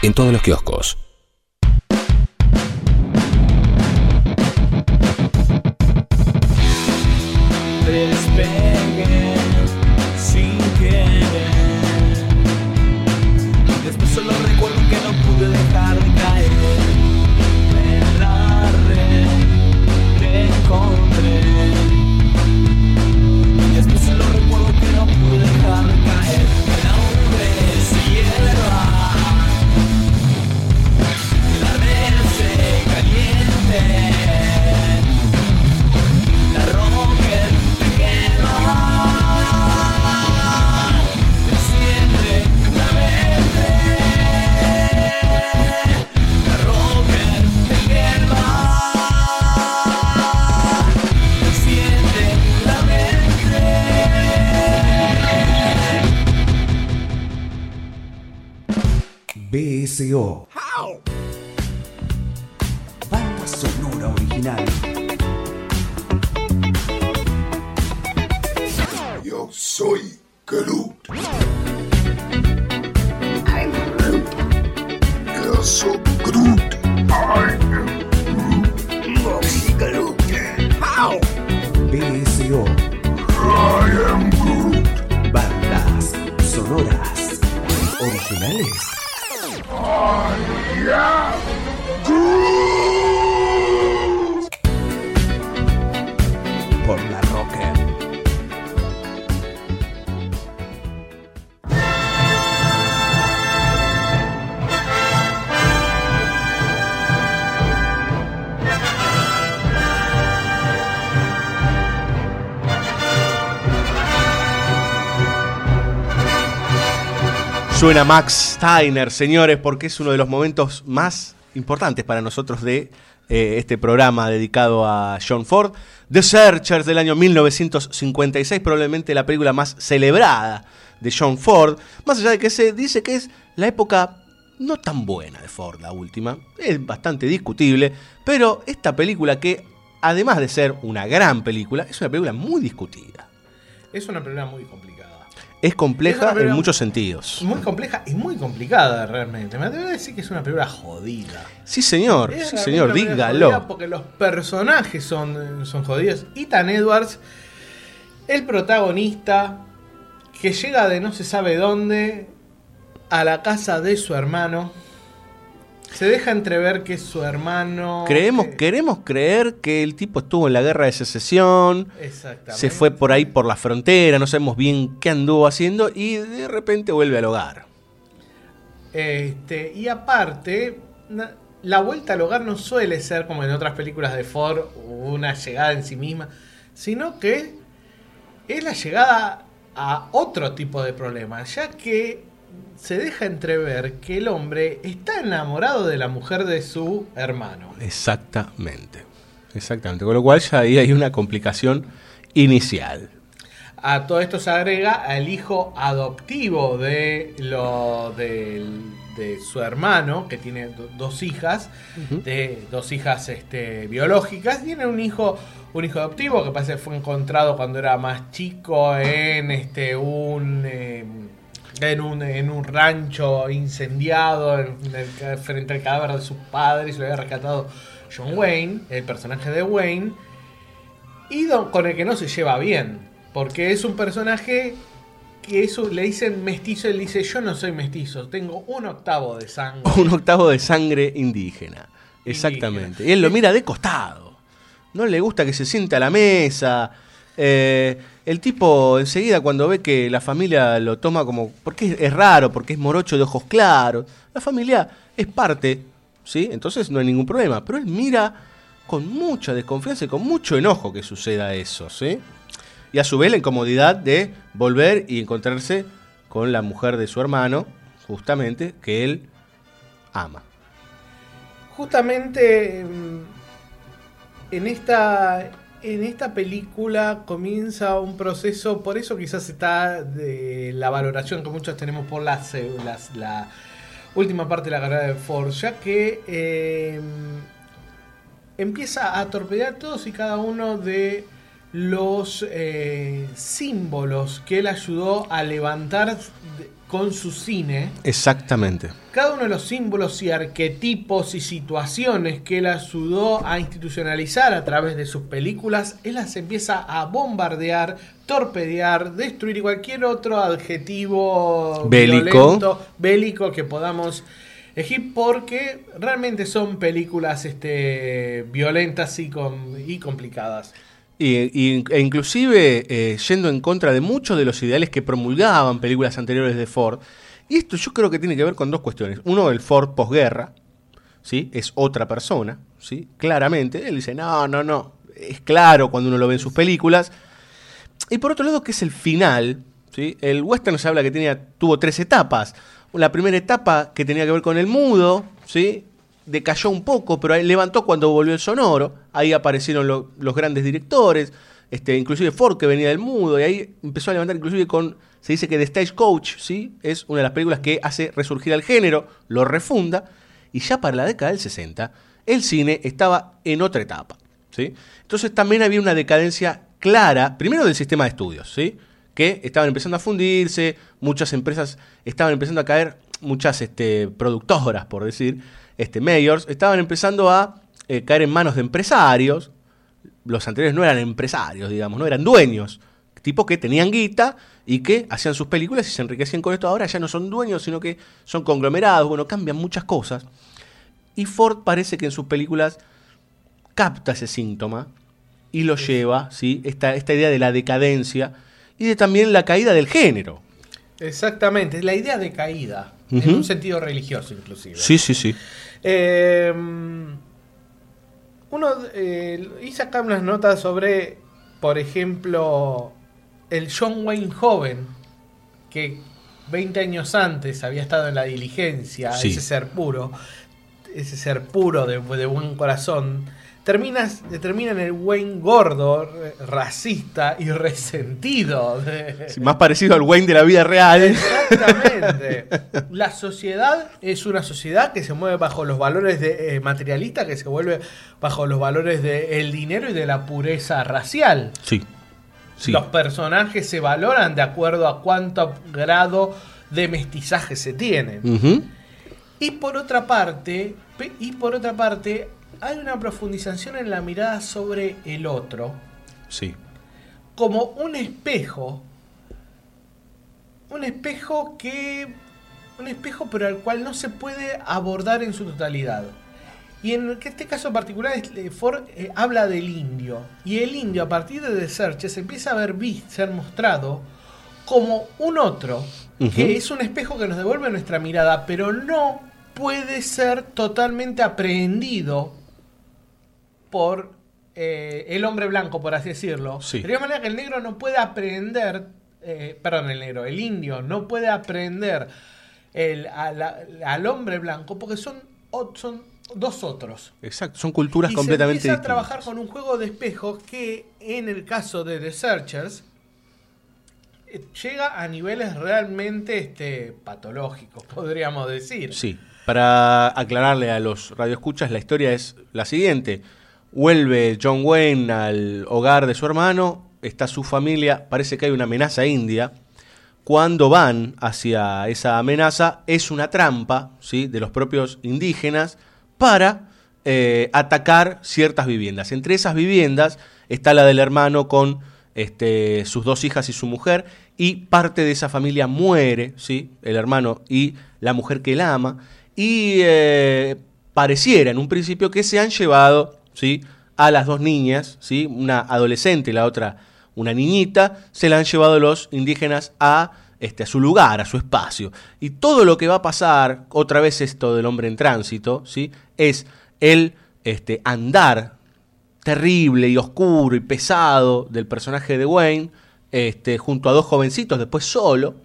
En todos los kioscos. Suena Max Steiner, señores, porque es uno de los momentos más importantes para nosotros de eh, este programa dedicado a John Ford. The Searchers del año 1956, probablemente la película más celebrada de John Ford. Más allá de que se dice que es la época no tan buena de Ford, la última. Es bastante discutible, pero esta película que, además de ser una gran película, es una película muy discutida. Es una película muy complicada. Es compleja en muchos sentidos. Muy compleja y muy complicada realmente. Me atrevo a decir que es una película jodida. Sí, señor, Es sí, señor, dígalo. Porque los personajes son, son jodidos. Ethan Edwards, el protagonista, que llega de no se sabe dónde a la casa de su hermano. Se deja entrever que es su hermano. Creemos, queremos creer que el tipo estuvo en la guerra de secesión, Exactamente. se fue por ahí por la frontera, no sabemos bien qué anduvo haciendo y de repente vuelve al hogar. Este, y aparte, la vuelta al hogar no suele ser como en otras películas de Ford, una llegada en sí misma, sino que es la llegada a otro tipo de problema, ya que se deja entrever que el hombre está enamorado de la mujer de su hermano. Exactamente. Exactamente. Con lo cual ya ahí hay una complicación inicial. A todo esto se agrega al hijo adoptivo de lo de su hermano, que tiene do- dos hijas, de dos hijas este, biológicas, tiene un hijo, un hijo adoptivo que parece que fue encontrado cuando era más chico en este un eh, en un, en un rancho incendiado en el ca- frente al cadáver de sus padres, lo había rescatado John Wayne, el personaje de Wayne, y don- con el que no se lleva bien, porque es un personaje que eso le dicen mestizo, él dice, yo no soy mestizo, tengo un octavo de sangre. [laughs] Un octavo de sangre indígena. Exactamente. Y él lo mira de costado. No le gusta que se siente a la mesa. Eh, el tipo enseguida cuando ve que la familia lo toma como... Porque es, raro, porque es morocho de ojos claros. La familia es parte, ¿sí? Entonces no hay ningún problema. Pero él mira con mucha desconfianza y con mucho enojo que suceda eso, ¿sí? Y a su vez la incomodidad de volver y encontrarse con la mujer de su hermano, justamente, que él ama. Justamente mm, en esta, en esta película comienza un proceso, por eso quizás está de la valoración que muchos tenemos por las, eh, las- la última parte de la carrera de Ford, ya que eh, empieza a torpedear todos y cada uno de los eh, símbolos que él ayudó a levantar con su cine. Exactamente. Cada uno de los símbolos y arquetipos y situaciones que él ayudó a institucionalizar a través de sus películas, él las empieza a bombardear, torpedear, destruir y cualquier otro adjetivo Bélico. violento, bélico que podamos elegir porque realmente son películas este, violentas y, com- y complicadas. Y, e inclusive eh, yendo en contra de muchos de los ideales que promulgaban películas anteriores de Ford. Y esto yo creo que tiene que ver con dos cuestiones. Uno, el Ford posguerra, ¿sí? Es otra persona, ¿sí? Claramente. Él dice, no, no, no. Es claro cuando uno lo ve en sus películas. Y por otro lado, que es el final, ¿sí? El western se habla que tenía, tuvo tres etapas. La primera etapa que tenía que ver con el mudo, ¿sí? Decayó un poco, pero levantó cuando volvió el sonoro. Ahí aparecieron lo- los grandes directores. este, inclusive Ford que venía del mudo, y ahí empezó a levantar inclusive con, se dice que The Stagecoach, ¿sí? Es una de las películas que hace resurgir al género, lo refunda, y ya para la década del 60, el cine estaba en otra etapa, ¿sí? Entonces también había una decadencia clara, primero del sistema de estudios, ¿sí? Que estaban empezando a fundirse, muchas empresas estaban empezando a caer, muchas este, productoras, por decir, este, mayors, estaban empezando a eh, caer en manos de empresarios. Los anteriores no eran empresarios, digamos, no eran dueños. Tipos que tenían guita y que hacían sus películas y se enriquecían con esto. Ahora ya no son dueños, sino que son conglomerados. Bueno, cambian muchas cosas. Y Ford parece que en sus películas capta ese síntoma y lo lleva, ¿sí? Esta, esta idea de la decadencia y de también la caída del género. Exactamente, la idea de caída, en un sentido religioso inclusive. Sí, sí, sí. Eh, uno eh, hice acá unas notas sobre, por ejemplo, el John Wayne joven, que 20 años antes había estado en la diligencia, Sí. ese ser puro, ese ser puro de, de buen corazón, termina, termina en el Wayne gordo, racista y resentido. de- Sí, Más parecido al Wayne de la vida real. Exactamente. [laughs] La sociedad es una sociedad que se mueve bajo los valores de, eh, materialistas, que se vuelve bajo los valores del dinero y de la pureza racial. Sí. Sí. Los personajes se valoran de acuerdo a cuánto grado de mestizaje se tienen. Y por otra parte, y por otra parte, hay una profundización en la mirada sobre el otro Sí. como un espejo. Un espejo que. Un espejo, pero al cual no se puede abordar en su totalidad. Y en este caso particular, eh, Ford eh, habla del indio. Y el indio, a partir de The Searches, empieza a ver vis- ser mostrado como un otro, que es un espejo que nos devuelve nuestra mirada, pero no puede ser totalmente aprehendido por eh, el hombre blanco, por así decirlo. Sí. De manera que el negro no puede aprender, eh, perdón, el negro, el indio no puede aprender el- a la- al hombre blanco porque son, son dos otros. Exacto. Son culturas y completamente se empieza a trabajar con un juego de espejos que en el caso de The Searchers eh, llega a niveles realmente este, patológicos, podríamos decir. Sí. Para aclararle a los radioescuchas, la historia es la siguiente. Vuelve John Wayne al hogar de su hermano, está su familia, parece que hay una amenaza india. Cuando van hacia esa amenaza, es una trampa ¿sí? de los propios indígenas para eh, atacar ciertas viviendas. Entre esas viviendas está la del hermano con este, sus dos hijas y su mujer, y parte de esa familia muere, ¿sí? el hermano y la mujer que la ama, y eh, pareciera en un principio que se han llevado ¿sí? a las dos niñas, ¿sí? una adolescente y la otra una niñita, se la han llevado los indígenas a, este, a su lugar, a su espacio. Y todo lo que va a pasar, otra vez esto del hombre en tránsito, ¿sí? es el este, andar terrible y oscuro y pesado del personaje de Wayne, este, junto a dos jovencitos, después solo,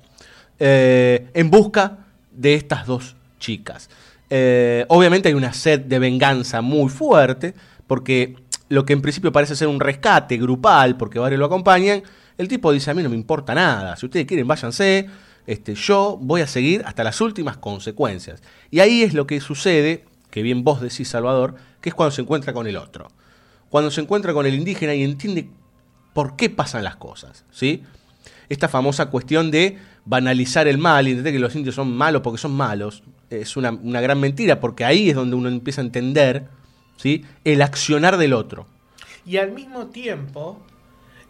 eh, en busca de estas dos chicas. Eh, obviamente hay una sed de venganza muy fuerte, porque lo que en principio parece ser un rescate grupal, porque varios lo acompañan, el tipo dice, a mí no me importa nada, si ustedes quieren váyanse, este, yo voy a seguir hasta las últimas consecuencias. Y ahí es lo que sucede, que bien vos decís, Salvador, que es cuando se encuentra con el otro. Cuando se encuentra con el indígena y entiende por qué pasan las cosas, ¿sí? Esta famosa cuestión de banalizar el mal y entender que los indios son malos porque son malos, es una, una gran mentira, porque ahí es donde uno empieza a entender, ¿sí? El accionar del otro. Y al mismo tiempo,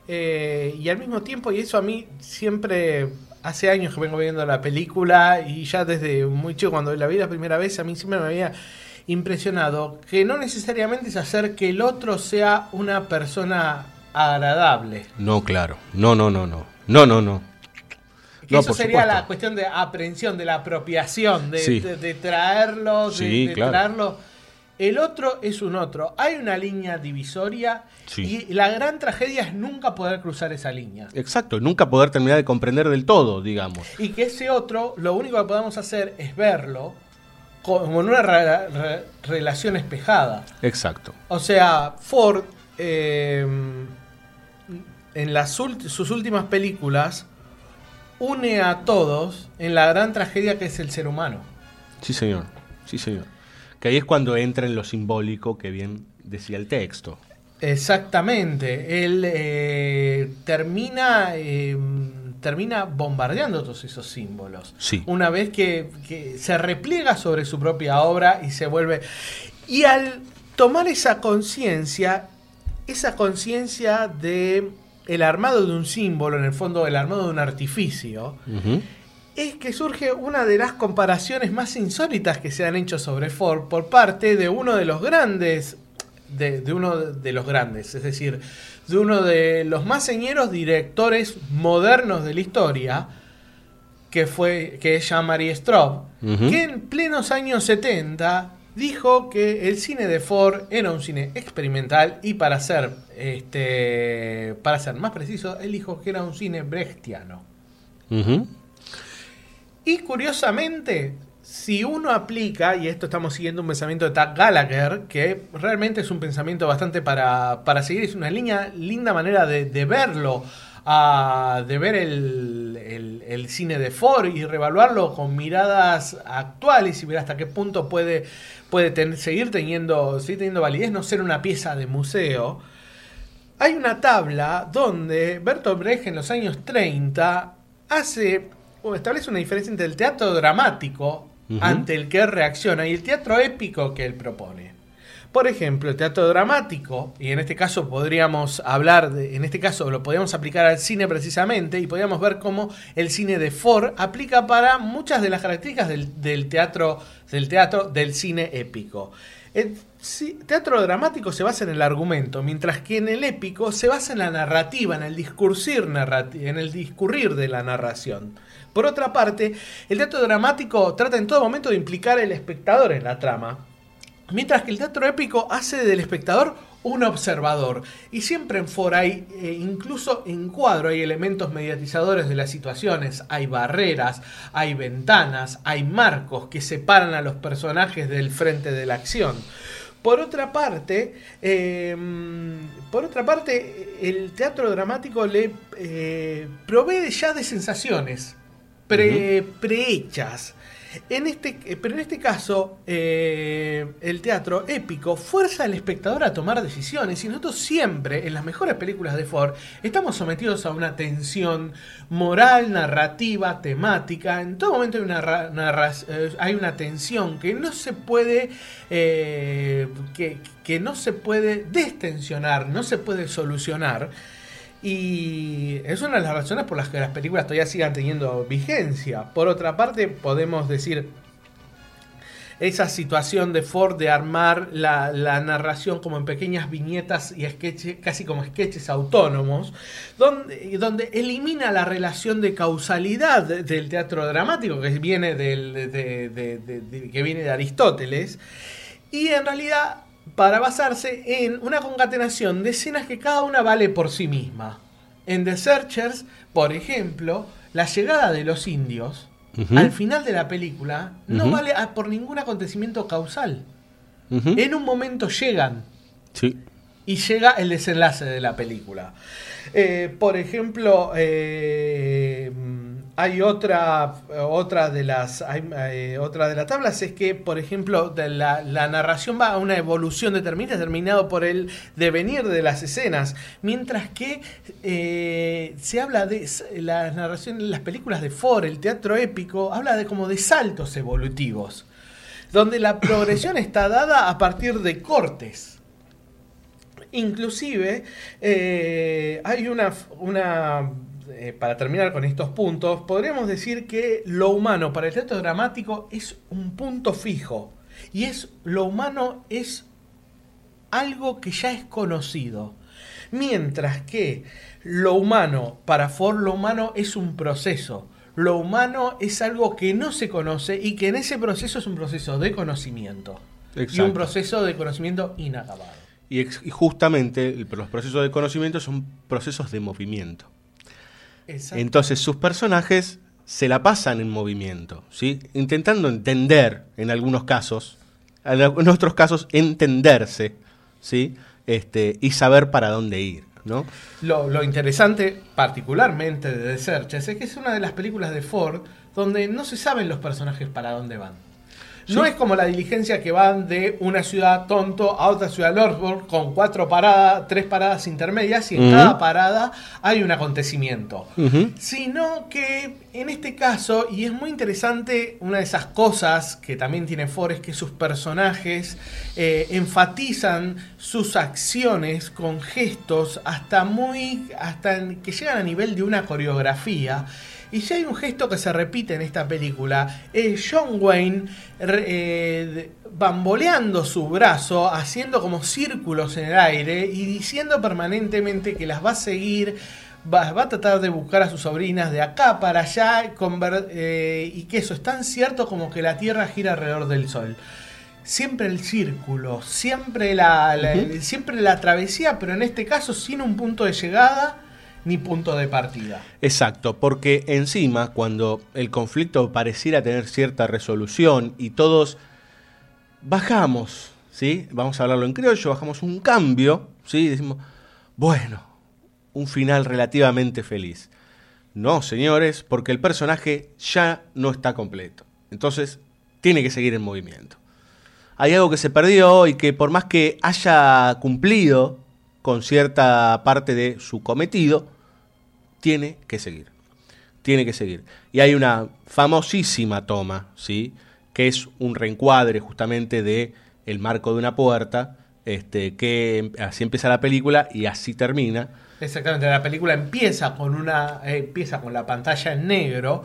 eh, y al mismo tiempo, y eso a mí siempre, hace años que vengo viendo la película y ya desde muy chico, cuando la vi la primera vez, a mí siempre me había impresionado que no necesariamente es hacer que el otro sea una persona agradable. No, claro. No, no, no, no. No, no, no. Eso sería supuesto. la cuestión de aprehensión, de la apropiación, de, Sí. de- de traerlo, de, Sí, de claro. traerlo. El otro es un otro. Hay una línea divisoria Sí. y la gran tragedia es nunca poder cruzar esa línea. Exacto, nunca poder terminar de comprender del todo, digamos. Y que ese otro, lo único que podemos hacer es verlo como en una re- re- relación espejada. Exacto. O sea, Ford eh, en las sus últimas películas, une a todos en la gran tragedia que es el ser humano. Sí, señor. Sí, señor. Que ahí es cuando entra en lo simbólico que bien decía el texto. Exactamente. Él eh, termina, eh, termina bombardeando todos esos símbolos. Sí. Una vez que, que se repliega sobre su propia obra y se vuelve... Y al tomar esa conciencia, esa conciencia de el armado de un símbolo, en el fondo el armado de un artificio, es que surge una de las comparaciones más insólitas que se han hecho sobre Ford por parte de uno de los grandes, de, de uno de los grandes, es decir, de uno de los más señeros directores modernos de la historia, que fue que es Jean-Marie Straub, que en plenos años 70 dijo que el cine de Ford era un cine experimental y para ser este para ser más preciso, él dijo que era un cine brechtiano. Y curiosamente, si uno aplica, y esto estamos siguiendo un pensamiento de Tag Gallagher, que realmente es un pensamiento bastante para, para seguir, es una línea, linda manera de, de verlo, ah, de ver el, el- cine de Ford y revaluarlo con miradas actuales y ver hasta qué punto puede, puede seguir, teniendo, seguir teniendo validez, no ser una pieza de museo. Hay una tabla donde Bertolt Brecht en los años 30 hace establece una diferencia entre el teatro dramático ante el que él reacciona y el teatro épico que él propone. Por ejemplo, el teatro dramático, y en este caso podríamos hablar, de, en este caso lo podríamos aplicar al cine precisamente, y podríamos ver cómo el cine de Ford aplica para muchas de las características del, del teatro, del teatro del cine épico. El ci- teatro dramático se basa en el argumento, mientras que en el épico se basa en la narrativa, en el discursir narrati- en el discurrir de la narración. Por otra parte, el teatro dramático trata en todo momento de implicar al espectador en la trama, mientras que el teatro épico hace del espectador un observador. Y siempre en Ford hay, eh, incluso en cuadro, hay elementos mediatizadores de las situaciones, hay barreras, hay ventanas, hay marcos que separan a los personajes del frente de la acción. Por otra parte, eh, por otra parte, el teatro dramático le eh, provee ya de sensaciones pre, prehechas. En este, eh, pero en este caso, eh, el teatro épico fuerza al espectador a tomar decisiones y nosotros siempre, en las mejores películas de Ford, estamos sometidos a una tensión moral, narrativa, temática. En todo momento hay una, eh, hay una tensión que no se puede, eh, que, que no se puede destensionar, no se puede solucionar. Y es una de las razones por las que las películas todavía sigan teniendo vigencia. Por otra parte, podemos decir esa situación de Ford de armar la, narración como en pequeñas viñetas y sketches, casi como sketches autónomos, donde, donde elimina la relación de causalidad de- del teatro dramático que viene, del, de- de- de- de- que viene de Aristóteles, y en realidad para basarse en una concatenación de escenas que cada una vale por sí misma. En The Searchers, por ejemplo, la llegada de los indios al final de la película no vale a- por ningún acontecimiento causal. En un momento llegan Sí. y llega el desenlace de la película. Eh, por ejemplo, eh, hay otra, otra de las hay, eh, otra de las tablas es que, por ejemplo, de la, la narración va a una evolución determinada, determinado por el devenir de las escenas, mientras que eh, se habla de la narración las películas de Ford, el teatro épico, habla de como de saltos evolutivos, donde la [coughs] progresión está dada a partir de cortes. Inclusive, eh, hay una, una eh, para terminar con estos puntos, podríamos decir que lo humano para el teatro dramático es un punto fijo. Y es lo humano es algo que ya es conocido. Mientras que lo humano, para Ford, lo humano es un proceso. Lo humano es algo que no se conoce y que en ese proceso es un proceso de conocimiento. Y un proceso de conocimiento inacabado. Y, ex- y justamente el- los procesos de conocimiento son procesos de movimiento. Exacto. Entonces sus personajes se la pasan en movimiento, ¿sí? intentando entender en algunos casos, en otros casos entenderse, ¿sí? este, y saber para dónde ir. ¿no? Lo, lo interesante, particularmente de The Searchers, es que es una de las películas de Ford donde no se saben los personajes para dónde van. No es como la diligencia que van de una ciudad tonto a otra ciudad Lordsburg con cuatro paradas, tres paradas intermedias y en cada parada hay un acontecimiento. Sino que en este caso, y es muy interesante, una de esas cosas que también tiene Ford es que sus personajes eh, enfatizan sus acciones con gestos hasta muy. hasta que llegan a nivel de una coreografía. Y si hay un gesto que se repite en esta película, es John Wayne eh, bamboleando su brazo, haciendo como círculos en el aire y diciendo permanentemente que las va a seguir, va, va a tratar de buscar a sus sobrinas de acá para allá eh, y que eso es tan cierto como que la Tierra gira alrededor del Sol. Siempre el círculo, siempre la, siempre la travesía, pero en este caso sin un punto de llegada ni punto de partida. Exacto, porque encima cuando el conflicto pareciera tener cierta resolución y todos bajamos, ¿sí? Vamos a hablarlo en criollo, bajamos un cambio, ¿sí? Decimos, bueno, un final relativamente feliz. No, señores, porque el personaje ya no está completo. Entonces, tiene que seguir en movimiento. Hay algo que se perdió y que por más que haya cumplido con cierta parte de su cometido, tiene que seguir. Tiene que seguir. Y hay una famosísima toma, ¿sí? Que es un reencuadre justamente de el marco de una puerta, este, que em- así empieza la película y así termina. Exactamente, la película empieza con una eh, empieza con la pantalla en negro.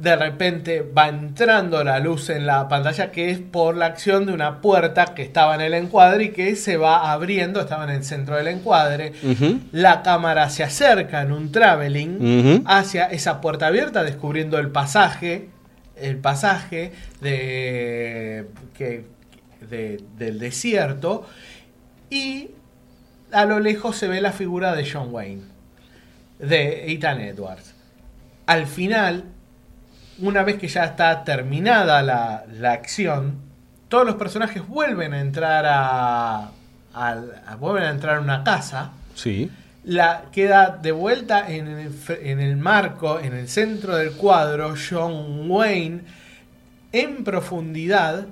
De repente va entrando la luz en la pantalla que es por la acción de una puerta que estaba en el encuadre y que se va abriendo, estaba en el centro del encuadre. La cámara se acerca en un traveling hacia esa puerta abierta, descubriendo el pasaje, el pasaje de, que, de- del desierto. Y a lo lejos se ve la figura de John Wayne, de Ethan Edwards. Al final, una vez que ya está terminada la, la acción, todos los personajes vuelven a entrar a, vuelven a entrar a una casa. Sí. La queda de vuelta en el, en el marco, en el centro del cuadro, John Wayne en profundidad,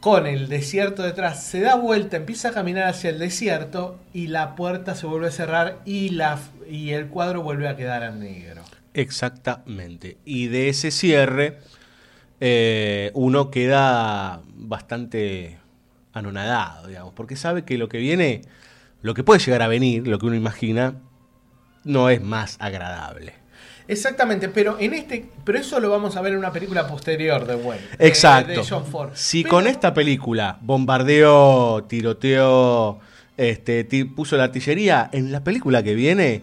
con el desierto detrás, se da vuelta, empieza a caminar hacia el desierto y la puerta se vuelve a cerrar y, la, y el cuadro vuelve a quedar en negro. Exactamente. Y de ese cierre, eh, uno queda bastante anonadado, digamos, porque sabe que lo que viene, lo que puede llegar a venir, lo que uno imagina, no es más agradable. Exactamente, pero en este, pero eso lo vamos a ver en una película posterior de Wayne. de- Exacto. De, John Ford. Si Pero- con esta película bombardeó, tiroteó, este, puso la artillería, en la película que viene,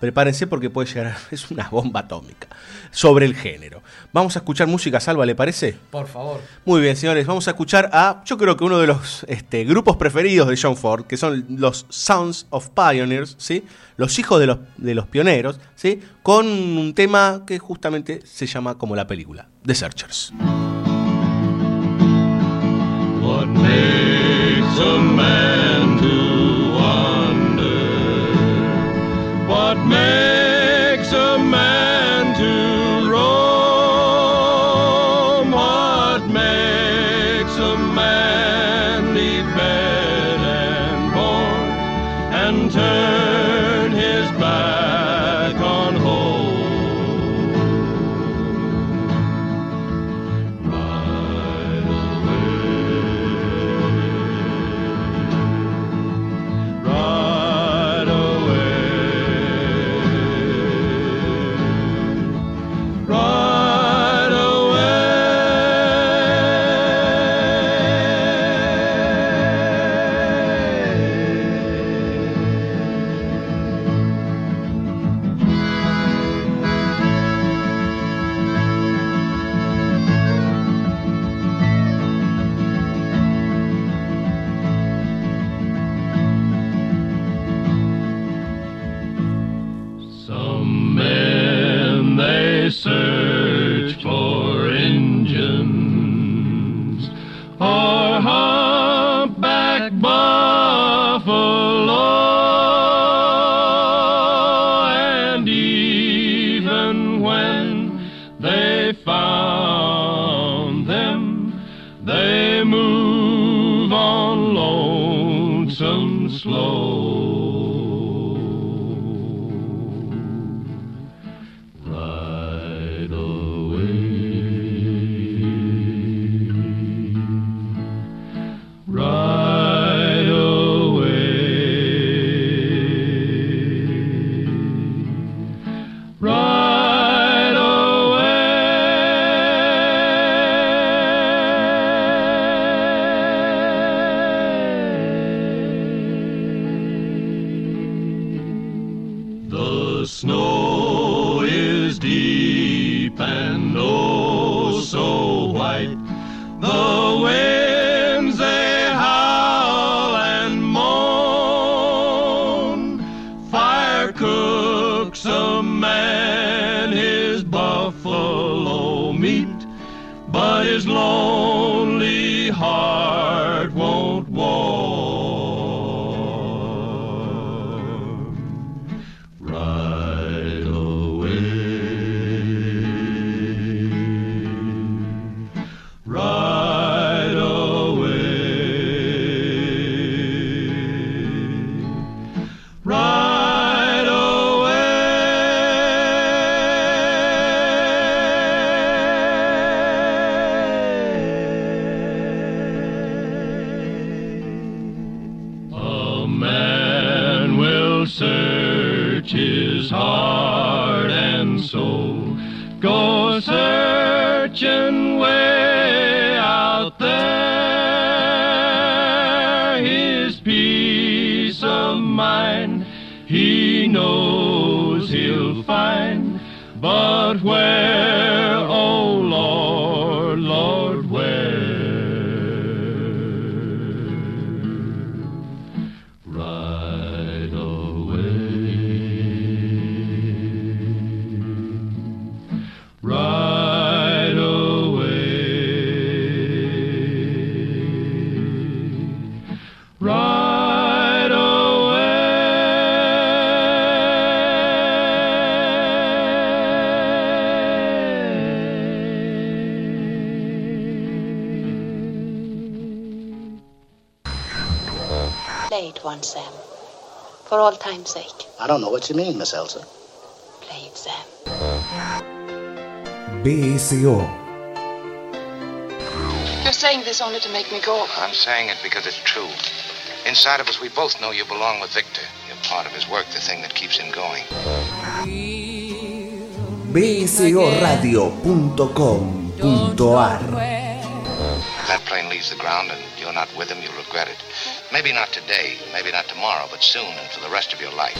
prepárense porque puede llegar a, es una bomba atómica sobre el género. Vamos a escuchar música, Salva, ¿le parece? Por favor. Muy bien, señores, vamos a escuchar a, yo creo que uno de los este, grupos preferidos de John Ford, que son los Sons of Pioneers, ¿sí? Los hijos de los, de los pioneros, ¿sí? Con un tema que justamente se llama como la película, The Searchers. What makes a man to What makes a man I don't know what you mean, Miss Elsa. Play it, Sam. BSO. You're saying this only to make me go. I'm saying it because it's true. Inside of us, we both know you belong with Victor. You're part of his work, the thing that keeps him going. bsoradio.com.ar If that plane leaves the ground and you're not with him, you'll regret it. Maybe not today, maybe not tomorrow, but soon and for the rest of your life.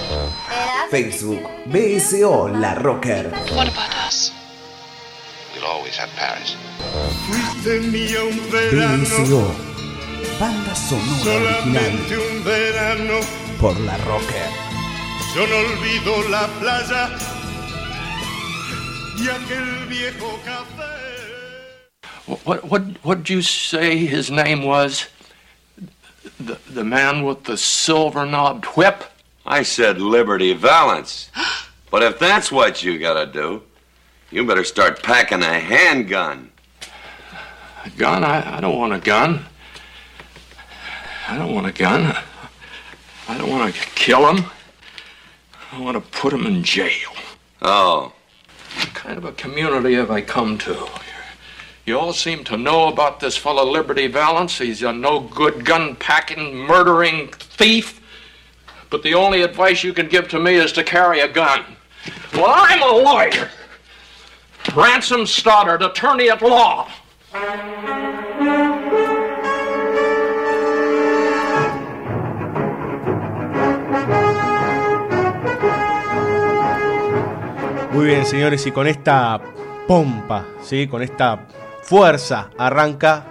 Facebook BSO La Rocker. What about us? We'll always have Paris. Fuiste mía un verano, BSO Banda sonora original solamente un verano. por La Rocker. Yo no olvido la playa y aquel viejo café. What what what'd you say his name was? The the man with the silver knobbed whip? I said Liberty Valance. [gasps] but if that's what you gotta do, you better start packing a handgun. A gun? I, I don't want a gun. I don't want a gun. I don't want to kill him. I want to put him in jail. Oh. What kind of a community have I come to? You all seem to know about this fellow Liberty Valance. He's a no good gun packing, murdering thief. But the only advice you can give to me is to carry a gun. Well, I'm a lawyer. Ransom Stoddard, attorney at law. Muy bien, señores, y con esta pompa, ¿sí? con esta fuerza, arranca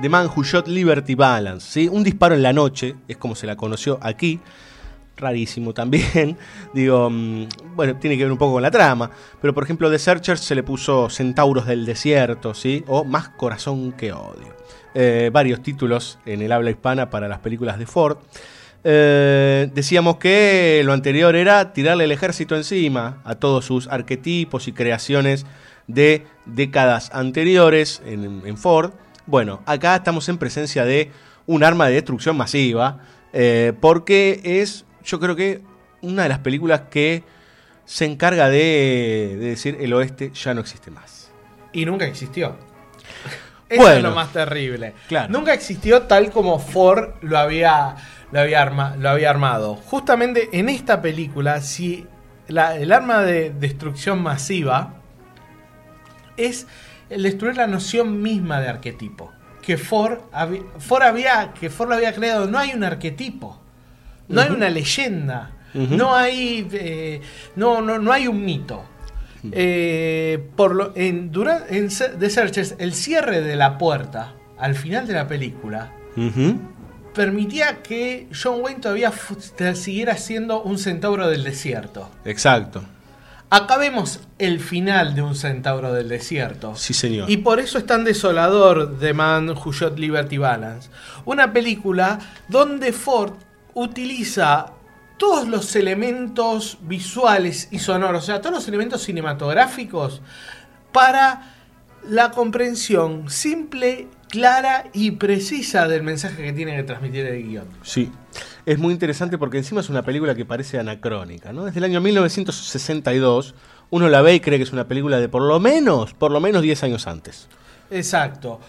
The Man Who Shot Liberty Balance. ¿sí? Un disparo en la noche, es como se la conoció aquí. Rarísimo también. [laughs] Digo, mm, bueno, tiene que ver un poco con la trama. Pero por ejemplo, The Searchers se le puso Centauros del Desierto, ¿sí? O Más Corazón que Odio. Eh, varios títulos en el habla hispana para las películas de Ford. Eh, decíamos que lo anterior era tirarle el ejército encima a todos sus arquetipos y creaciones de décadas anteriores en, en Ford. Bueno, acá estamos en presencia de un arma de destrucción masiva, eh, porque es, yo creo que, una de las películas que se encarga de, de decir el oeste ya no existe más. Y nunca existió. [laughs] Eso es lo más terrible. Claro. Nunca existió tal como Ford lo había, lo había, arma- lo había armado. Justamente en esta película, si la- el arma de destrucción masiva es el destruir la noción misma de arquetipo. Que Ford, había, que Ford lo había creado. No hay un arquetipo. No hay una leyenda. No hay. eh, no, no, no hay un mito. Eh, por lo, en, dura- en The Searchers, el cierre de la puerta al final de la película permitía que John Wayne todavía siguiera siendo un centauro del desierto. Exacto. Acá vemos el final de un centauro del desierto. Sí, señor. Y por eso es tan desolador The Man Who Shot Liberty Balance. Una película donde Ford utiliza todos los elementos visuales y sonoros, o sea, todos los elementos cinematográficos para la comprensión simple, clara y precisa del mensaje que tiene que transmitir el guion. Sí. Es muy interesante porque encima es una película que parece anacrónica, ¿no? Desde el año 1962, uno la ve y cree que es una película de por lo menos, por lo menos 10 años antes. Exacto.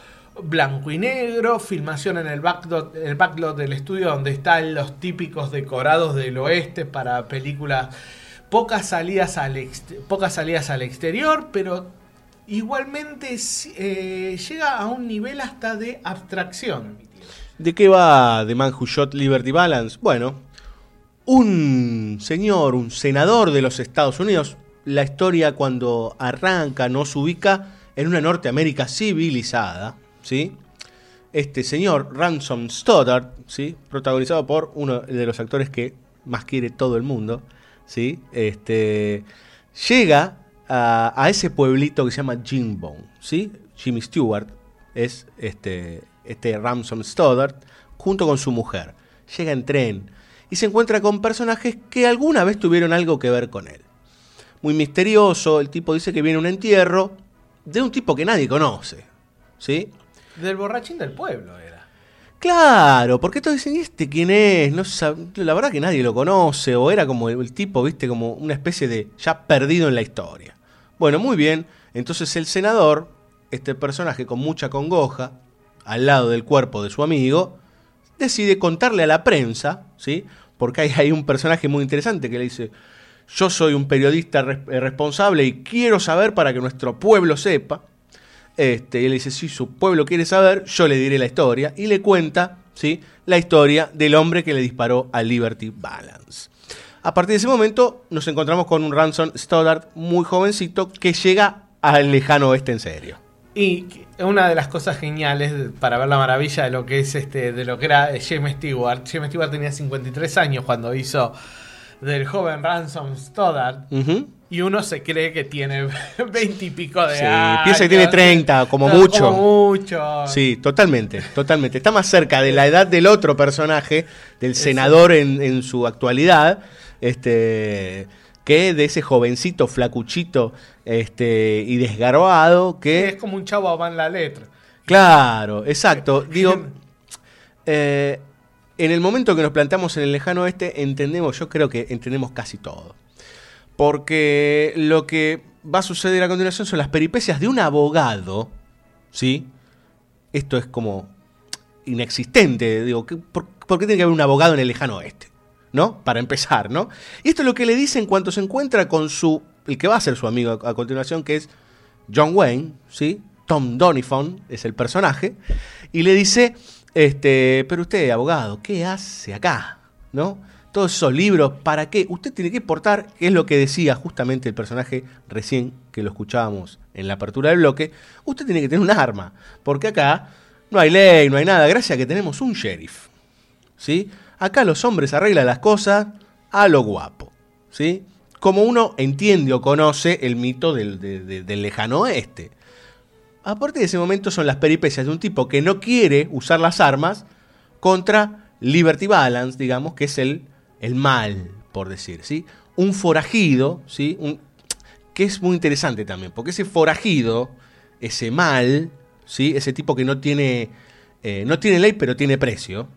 Blanco y negro, filmación en el backlot, el backlot del estudio donde están los típicos decorados del oeste para películas. Pocas salidas al, pocas salidas al exterior, pero igualmente eh, llega a un nivel hasta de abstracción. ¿De qué va The Man Who Shot Liberty Balance? Bueno, un señor, un senador de los Estados Unidos, la historia cuando arranca nos ubica en una Norteamérica civilizada, ¿sí? Este señor, Ransom Stoddard, ¿sí? Protagonizado por uno de los actores que más quiere todo el mundo, ¿sí? Este, llega a, a ese pueblito que se llama Jimbone, ¿sí? Jimmy Stewart es este, este Ransom Stoddard junto con su mujer. Llega en tren y se encuentra con personajes que alguna vez tuvieron algo que ver con él. Muy misterioso, el tipo dice que viene un entierro de un tipo que nadie conoce, ¿sí? Del borrachín del pueblo era. Claro, porque todos dicen, ¿y este quién es? No la verdad que nadie lo conoce, o era como el, el tipo, viste, como una especie de ya perdido en la historia. Bueno, muy bien, entonces el senador, este personaje con mucha congoja, al lado del cuerpo de su amigo, decide contarle a la prensa, ¿sí? Porque hay, hay un personaje muy interesante que le dice, yo soy un periodista eh, responsable y quiero saber para que nuestro pueblo sepa. Este, y él dice, si su pueblo quiere saber, yo le diré la historia. Y le cuenta ¿sí? la historia del hombre que le disparó a Liberty Balance. A partir de ese momento nos encontramos con un Ransom Stoddard muy jovencito que llega al lejano oeste en serio. Y una de las cosas geniales para ver la maravilla de lo que es este, de lo que era James Stewart. James Stewart tenía 53 años cuando hizo del joven Ransom Stoddard. Y uno se cree que tiene [laughs] 20 y pico de Sí, años. piensa que tiene 30, como No, mucho. Como mucho. Sí, totalmente, totalmente. Está más cerca de la edad del otro personaje, del senador en, en su actualidad, este, que de ese jovencito flacuchito este, y desgarbado que... Es como un chavo va en la letra. Claro, exacto. Digo, eh, en el momento que nos plantamos en el lejano oeste, entendemos, yo creo que entendemos casi todo. Porque lo que va a suceder a continuación son las peripecias de un abogado, ¿sí? Esto es como inexistente, digo, ¿qué- por, por qué tiene que haber un abogado en el lejano oeste? ¿No? Para empezar, ¿no? Y esto es lo que le dice en cuanto se encuentra con su, el que va a ser su amigo a, continuación, que es John Wayne, ¿sí? Tom Donifon es el personaje, y le dice, este, pero usted, abogado, ¿qué hace acá? ¿No? Todos esos libros, ¿para qué? Usted tiene que portar, que es lo que decía justamente el personaje recién que lo escuchábamos en la apertura del bloque, usted tiene que tener un arma, porque acá no hay ley, no hay nada, gracias a que tenemos un sheriff. ¿Sí? Acá los hombres arreglan las cosas a lo guapo, ¿sí? Como uno entiende o conoce el mito del, de- de- del lejano oeste. A partir de ese momento son las peripecias de un tipo que no quiere usar las armas contra Liberty Balance, digamos, que es el, el mal, por decir, ¿sí? Un forajido, ¿sí? Un, que es muy interesante también, porque ese forajido, ese mal, ¿sí? Ese tipo que no tiene, eh, no tiene ley, pero tiene precio.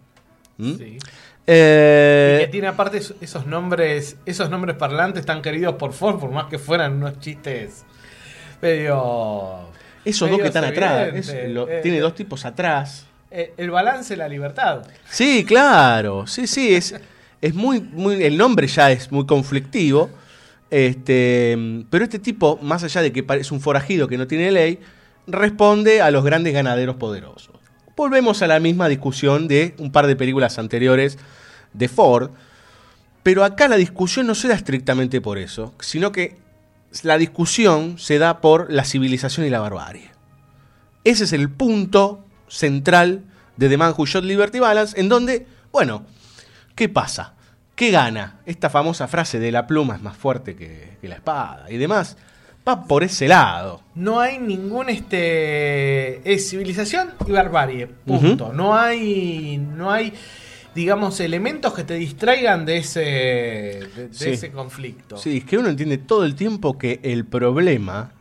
Sí. Eh, Y que tiene aparte es- esos nombres, esos nombres parlantes tan queridos por Ford, por más que fueran unos chistes medio. esos dos que están atrás, evidentes. es- lo- Eh, tiene dos tipos atrás. eh, el balance la libertad. Sí, claro, sí, sí, es, es muy, muy, el nombre ya es muy conflictivo, este, pero este tipo, más allá de que es un forajido que no tiene ley, responde a los grandes ganaderos poderosos. Volvemos a la misma discusión de un par de películas anteriores de Ford, pero acá la discusión no se da estrictamente por eso, sino que la discusión se da por la civilización y la barbarie. Ese es el punto central de The Man Who Shot Liberty Balance, en donde, bueno, ¿qué pasa? ¿Qué gana? Esta famosa frase de la pluma es más fuerte que, que la espada y demás, va por ese lado. No hay ningún este es civilización y barbarie. Punto. No hay. No hay digamos, elementos que te distraigan de ese, de, ese conflicto. Sí, es que uno entiende todo el tiempo que el problema.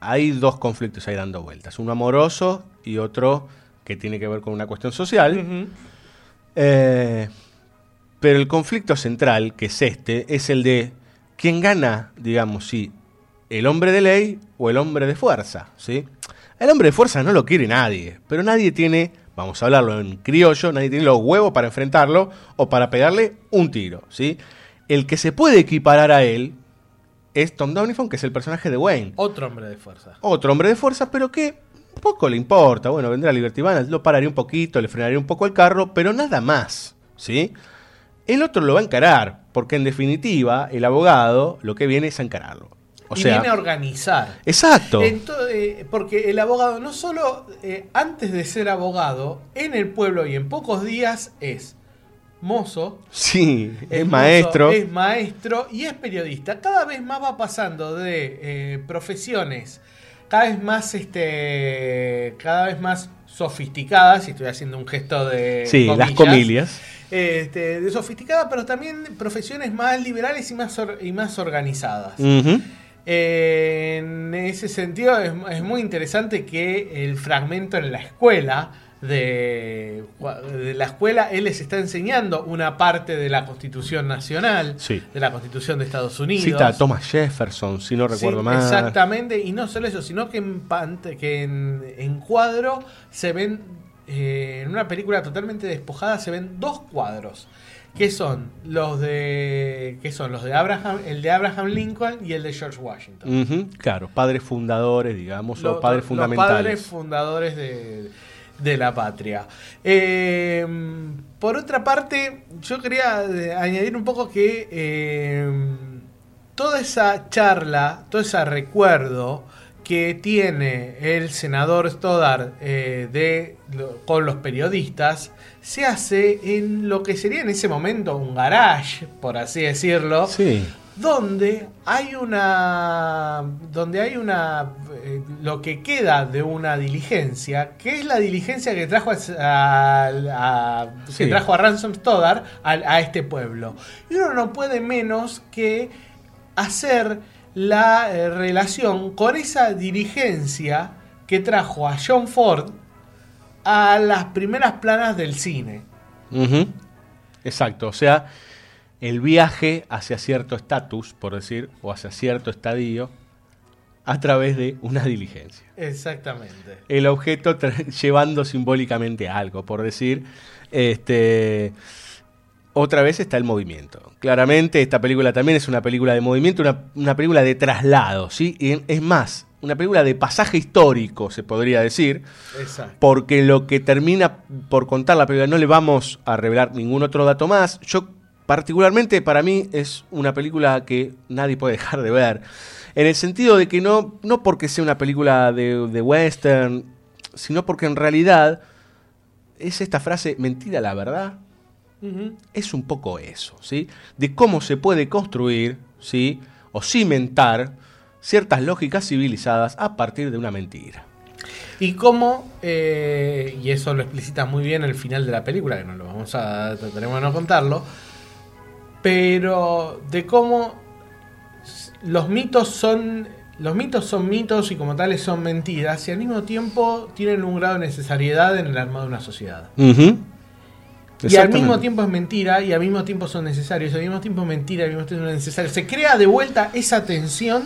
Hay dos conflictos ahí dando vueltas: uno amoroso y otro que tiene que ver con una cuestión social. Eh, pero el conflicto central, que es este, es el de quién gana, digamos, si el hombre de ley o el hombre de fuerza, ¿sí? El hombre de fuerza no lo quiere nadie, pero nadie tiene, vamos a hablarlo en criollo, nadie tiene los huevos para enfrentarlo o para pegarle un tiro, ¿sí? El que se puede equiparar a él es Tom Downey que es el personaje de Wayne. Otro hombre de fuerza. Otro hombre de fuerza, pero que poco le importa. Bueno, vendrá Liberty Balance, lo pararía un poquito, le frenaría un poco el carro, pero nada más, ¿sí? El otro lo va a encarar, porque en definitiva, el abogado lo que viene es a encararlo. O y sea, viene a organizar. exacto. Ento- eh, porque el abogado no solo eh, antes de ser abogado, en el pueblo y en pocos días es mozo, Sí, es, maestro. es maestro y es periodista. Cada vez más va pasando de eh, profesiones cada vez más este cada vez más sofisticadas, y estoy haciendo un gesto de Sí, las comillas. este, de sofisticada, pero también profesiones más liberales y más, or- y más organizadas. Ujú. Eh, en ese sentido es, es muy interesante que el fragmento en la escuela de, de la escuela él les está enseñando una parte de la Constitución Nacional, Sí. de la Constitución de Estados Unidos. Cita a Thomas Jefferson, si no Sí, recuerdo mal. Exactamente, y no solo eso, sino que en, que en, en cuadro se ven, eh, en una película totalmente despojada, se ven dos cuadros, que son los de, que son los de Abraham, el de Abraham Lincoln y el de George Washington. Claro, padres fundadores, digamos, Los- o padres los fundamentales. padres fundadores de, de la patria. Eh, por otra parte, yo quería eh, añadir un poco que eh, toda esa charla, todo ese recuerdo que tiene el senador Stoddard eh, de, lo- con los periodistas se hace en lo que sería en ese momento un garage, por así decirlo, Sí. donde hay una donde hay una eh, lo que queda de una diligencia que es la diligencia que trajo a, a- a- que trajo a Ransom Stoddard a, a este pueblo y uno no puede menos que hacer la eh, relación con esa diligencia que trajo a John Ford a las primeras planas del cine. Exacto, o sea, el viaje hacia cierto estatus, por decir, o hacia cierto estadio, a través de una diligencia. exactamente El objeto [laughs] llevando simbólicamente algo, por decir, este, otra vez está el movimiento. Claramente esta película también es una película de movimiento, una, una película de traslado, ¿sí? Y es más, una película de pasaje histórico, se podría decir, Exacto. porque lo que termina por contar la película no le vamos a revelar ningún otro dato más. Yo particularmente para mí es una película que nadie puede [laughs] dejar de ver. En el sentido de que no, no porque sea una película de, de western, sino porque en realidad es esta frase, mentira la verdad, Es un poco eso, ¿sí? De cómo se puede construir, ¿sí? O cimentar ciertas lógicas civilizadas a partir de una mentira. Y cómo, eh, y eso lo explicita muy bien el final de la película, que no lo vamos a, trataremos de no contarlo, pero de cómo los mitos son los mitos son mitos y como tales son mentiras y al mismo tiempo tienen un grado de necesariedad en el armado de una sociedad. Y al mismo tiempo es mentira y al mismo tiempo son necesarios, al mismo tiempo es mentira, al mismo tiempo es necesario. Se crea de vuelta esa tensión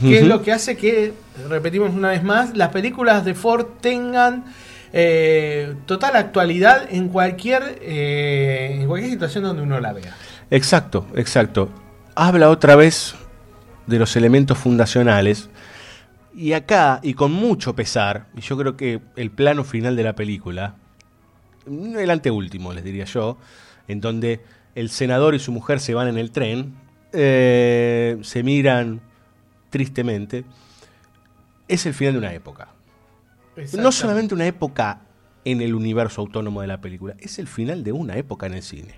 que es lo que hace que, repetimos una vez más, las películas de Ford tengan eh, total actualidad en cualquier, eh, en cualquier situación donde uno la vea. Exacto, exacto. Habla otra vez de los elementos fundacionales. Y acá, y con mucho pesar, y yo creo que el plano final de la película, el anteúltimo, les diría yo, en donde el senador y su mujer se van en el tren, eh, se miran tristemente, es el final de una época. No solamente una época en el universo autónomo de la película, es el final de una época en el cine.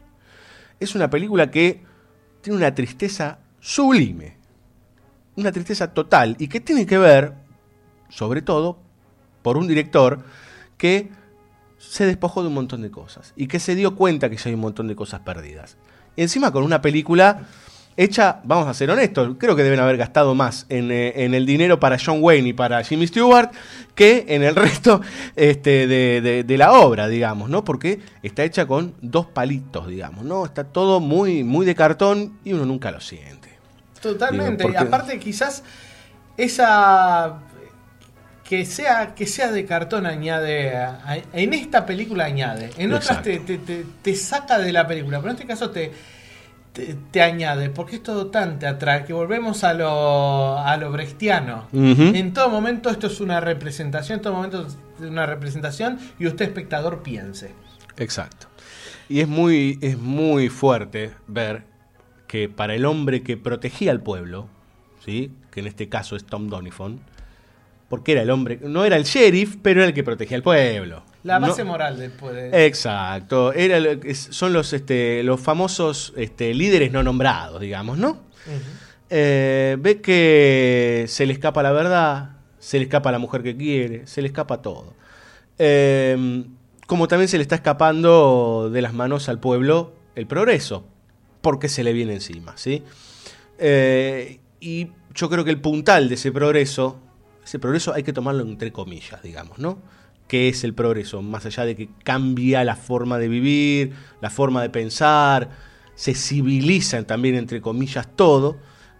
Es una película que tiene una tristeza sublime, una tristeza total, y que tiene que ver, sobre todo, por un director que se despojó de un montón de cosas y que se dio cuenta que ya hay un montón de cosas perdidas. Y encima con una película hecha, vamos a ser honestos, creo que deben haber gastado más en, eh, en el dinero para John Wayne y para Jimmy Stewart que en el [laughs] resto este, de, de- de la obra, digamos, ¿no? Porque está hecha con dos palitos, digamos, ¿no? Está todo muy, muy de cartón y uno nunca lo siente. Totalmente. Digo, porque- aparte quizás esa que sea que sea de cartón añade en esta película añade. En otras te, te- te- te saca de la película pero en este caso te te, añade porque es todo tan teatral que volvemos a lo a lo brechtiano. En todo momento esto es una representación en todo momento es una representación y usted espectador piense. Exacto. Y es muy, es muy fuerte ver que para el hombre que protegía al pueblo, ¿sí? que en este caso es Tom Donifon, porque era el hombre, no era el sheriff, pero era el que protegía al pueblo. la No- base moral después de Exacto, era, son los, este, los famosos este, líderes no nombrados, digamos, ¿no? Eh, ve que se le escapa la verdad, se le escapa la mujer que quiere, se le escapa todo. Eh, como también se le está escapando de las manos al pueblo el progreso, porque se le viene encima, ¿sí? Eh, y yo creo que el puntal de ese progreso, ese progreso hay que tomarlo entre comillas, digamos, ¿no? ¿Qué es el progreso? Más allá de que cambia la forma de vivir, la forma de pensar, se civiliza también entre comillas todo,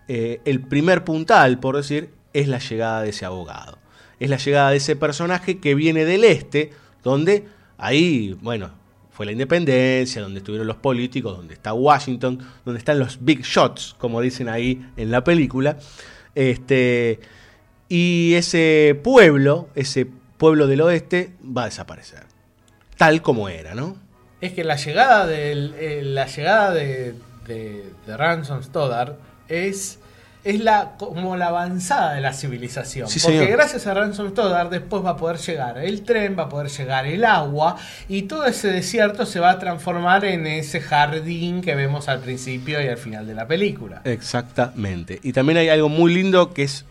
eh, el primer puntal, por decir, es la llegada de ese abogado. Es la llegada de ese personaje que viene del este, donde ahí, bueno, fue la independencia, donde estuvieron los políticos, donde está Washington, donde están los big shots, como dicen ahí en la película. Este, y ese pueblo, ese pueblo del oeste, va a desaparecer. Tal como era, ¿no? es que la llegada del eh, la llegada de, de, de Ransom Stoddard es es la como la avanzada de la civilización Sí, porque señor. gracias a Ransom Stoddard después va a poder llegar el tren va a poder llegar el agua y todo ese desierto se va a transformar en ese jardín que vemos al principio y al final de la película Exactamente. Y también hay algo muy lindo que es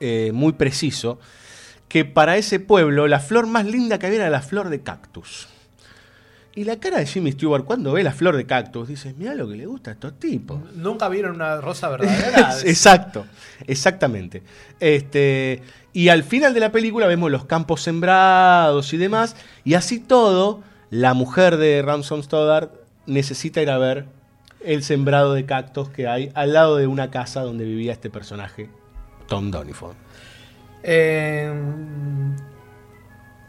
eh, muy preciso, que para ese pueblo la flor más linda que había era la flor de cactus. Y la cara de Jimmy Stewart cuando ve la flor de cactus dice, mira lo que le gusta a estos tipos. nunca vieron una rosa [laughs] verdadera Exacto, exactamente. Este, y al final de la película vemos los campos sembrados y demás, y así todo, la mujer de Ransom Stoddard necesita ir a ver el sembrado de cactus que hay al lado de una casa donde vivía este personaje, Tom Donifon. Eh,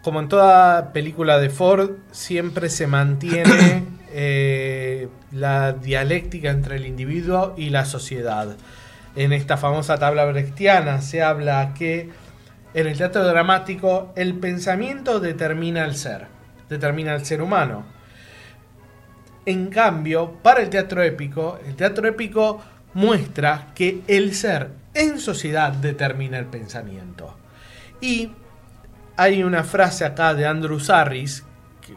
como en toda película de Ford, siempre se mantiene [coughs] eh, la dialéctica entre el individuo y la sociedad. En esta famosa tabla brechtiana se habla que en el teatro dramático el pensamiento determina el ser, determina el ser humano. En cambio, para el teatro épico, el teatro épico muestra que el ser en sociedad determina el pensamiento. Y hay una frase acá de Andrew Sarris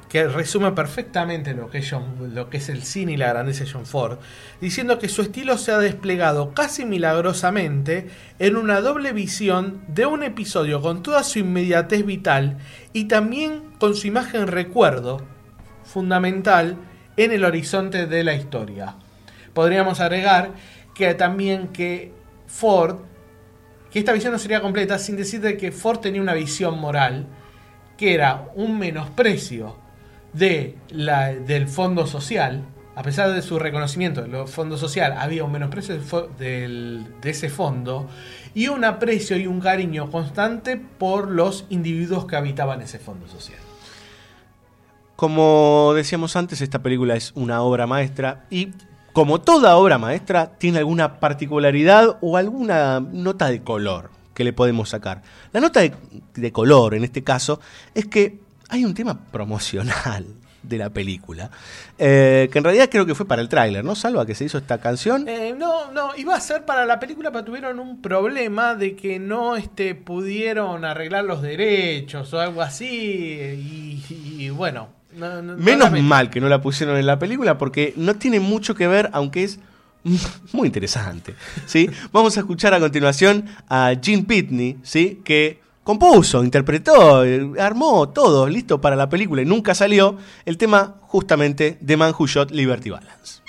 que, resume perfectamente lo que, es lo que es el cine y la grandeza de John Ford, diciendo que su estilo se ha desplegado casi milagrosamente en una doble visión de un episodio con toda su inmediatez vital y también con su imagen recuerdo fundamental en el horizonte de la historia. Podríamos agregar que también que Ford, que esta visión no sería completa sin decir de que Ford tenía una visión moral, que era un menosprecio de la, del fondo social, a pesar de su reconocimiento del fondo social, había un menosprecio de ese fondo y un aprecio y un cariño constante por los individuos que habitaban ese fondo social. Como decíamos antes, esta película es una obra maestra y como toda obra maestra tiene alguna particularidad o alguna nota de color que le podemos sacar. La nota de, color en este caso es que hay un tema promocional de la película, eh, que en realidad creo que fue para el tráiler, ¿no? Salva que se hizo esta canción. Eh, no, no, iba a ser para la película, pero tuvieron un problema de que no este, pudieron arreglar los derechos o algo así. Y bueno, no- no- no Menos mal que no la pusieron en la película porque no tiene mucho que ver, aunque es [laughs] muy interesante. ¿sí? Vamos a escuchar a continuación a Gene Pitney, ¿sí? que compuso, interpretó, eh, armó todo listo para la película y nunca salió el tema justamente de Man Who Shot Liberty Balance.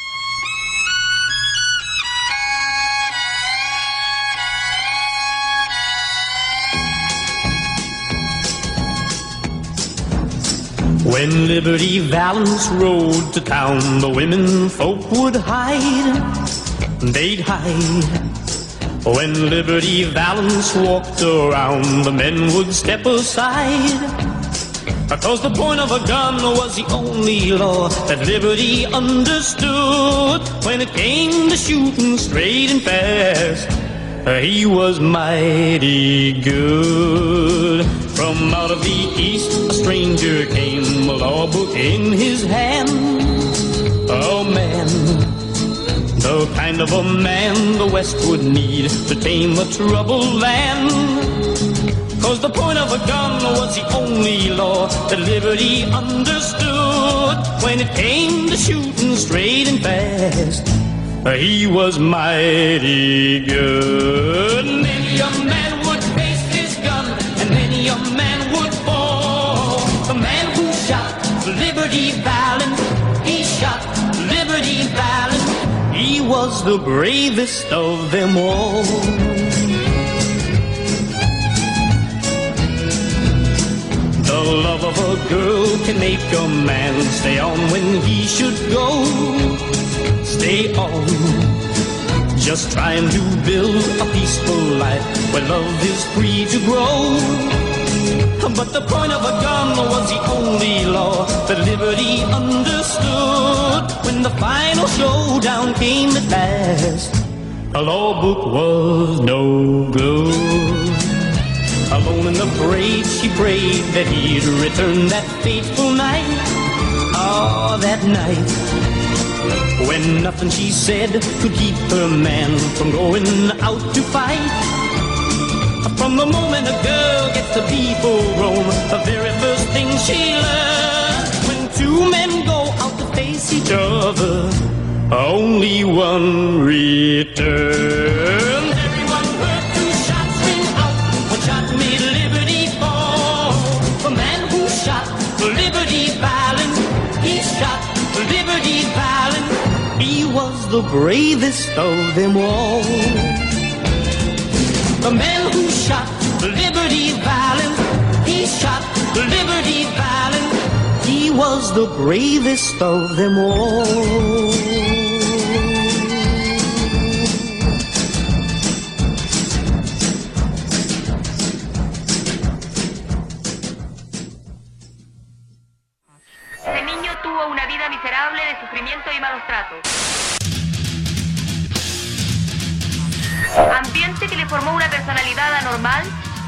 When Liberty Valance rode to town, the women folk would hide. They'd hide. When Liberty Valance walked around, the men would step aside. Because the point of a gun was the only law that Liberty understood. When it came to shooting straight and fast, he was mighty good. From out of the east, a stranger came, a law book in his hand. Oh man, the kind of a man the West would need to tame a troubled land. Cause the point of a gun was the only law that liberty understood. When it came to shooting straight and fast, he was mighty good. Many a man would face his gun, and many a man would fall. The man who shot Liberty Valance, he shot Liberty Valance. He was the bravest of them all. The love of a girl can make a man stay on when he should go. Stay on. Just trying to build a peaceful life where love is free to grow. But the point of a gun was the only law that liberty understood. When the final showdown came at last, a law book was no good. Alone in the parade, she prayed that he'd return that fateful night. Oh, that night. When nothing she said could keep her man from going out to fight. From the moment a girl gets to be full grown, the very first thing she learns when two men go out to face each other, only one returns. The bravest of them all. The man who shot Liberty Valance, he shot Liberty Valance. He was the bravest of them all. Ambiente que le formó una personalidad anormal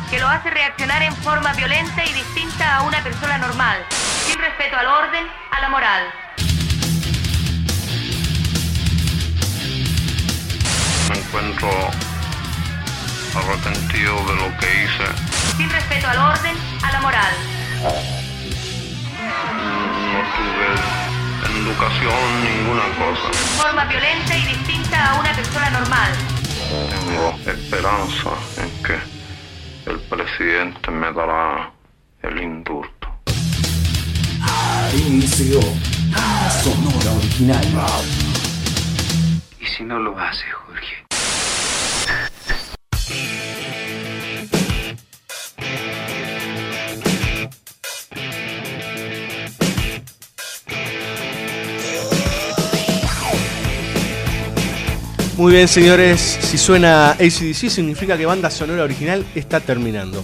que lo hace reaccionar en forma violenta y distinta a una persona normal, sin respeto al orden, a la moral. Me encuentro arrepentido de lo que hice. Sin respeto al orden, a la moral. educación, ninguna cosa. Forma violenta y distinta a una persona normal. Tengo esperanza en que el presidente me dará el indulto. Inició Sonora Original. ¿Y si no lo hace, Jorge? Muy bien, señores. Si suena ACDC, significa que banda sonora original está terminando.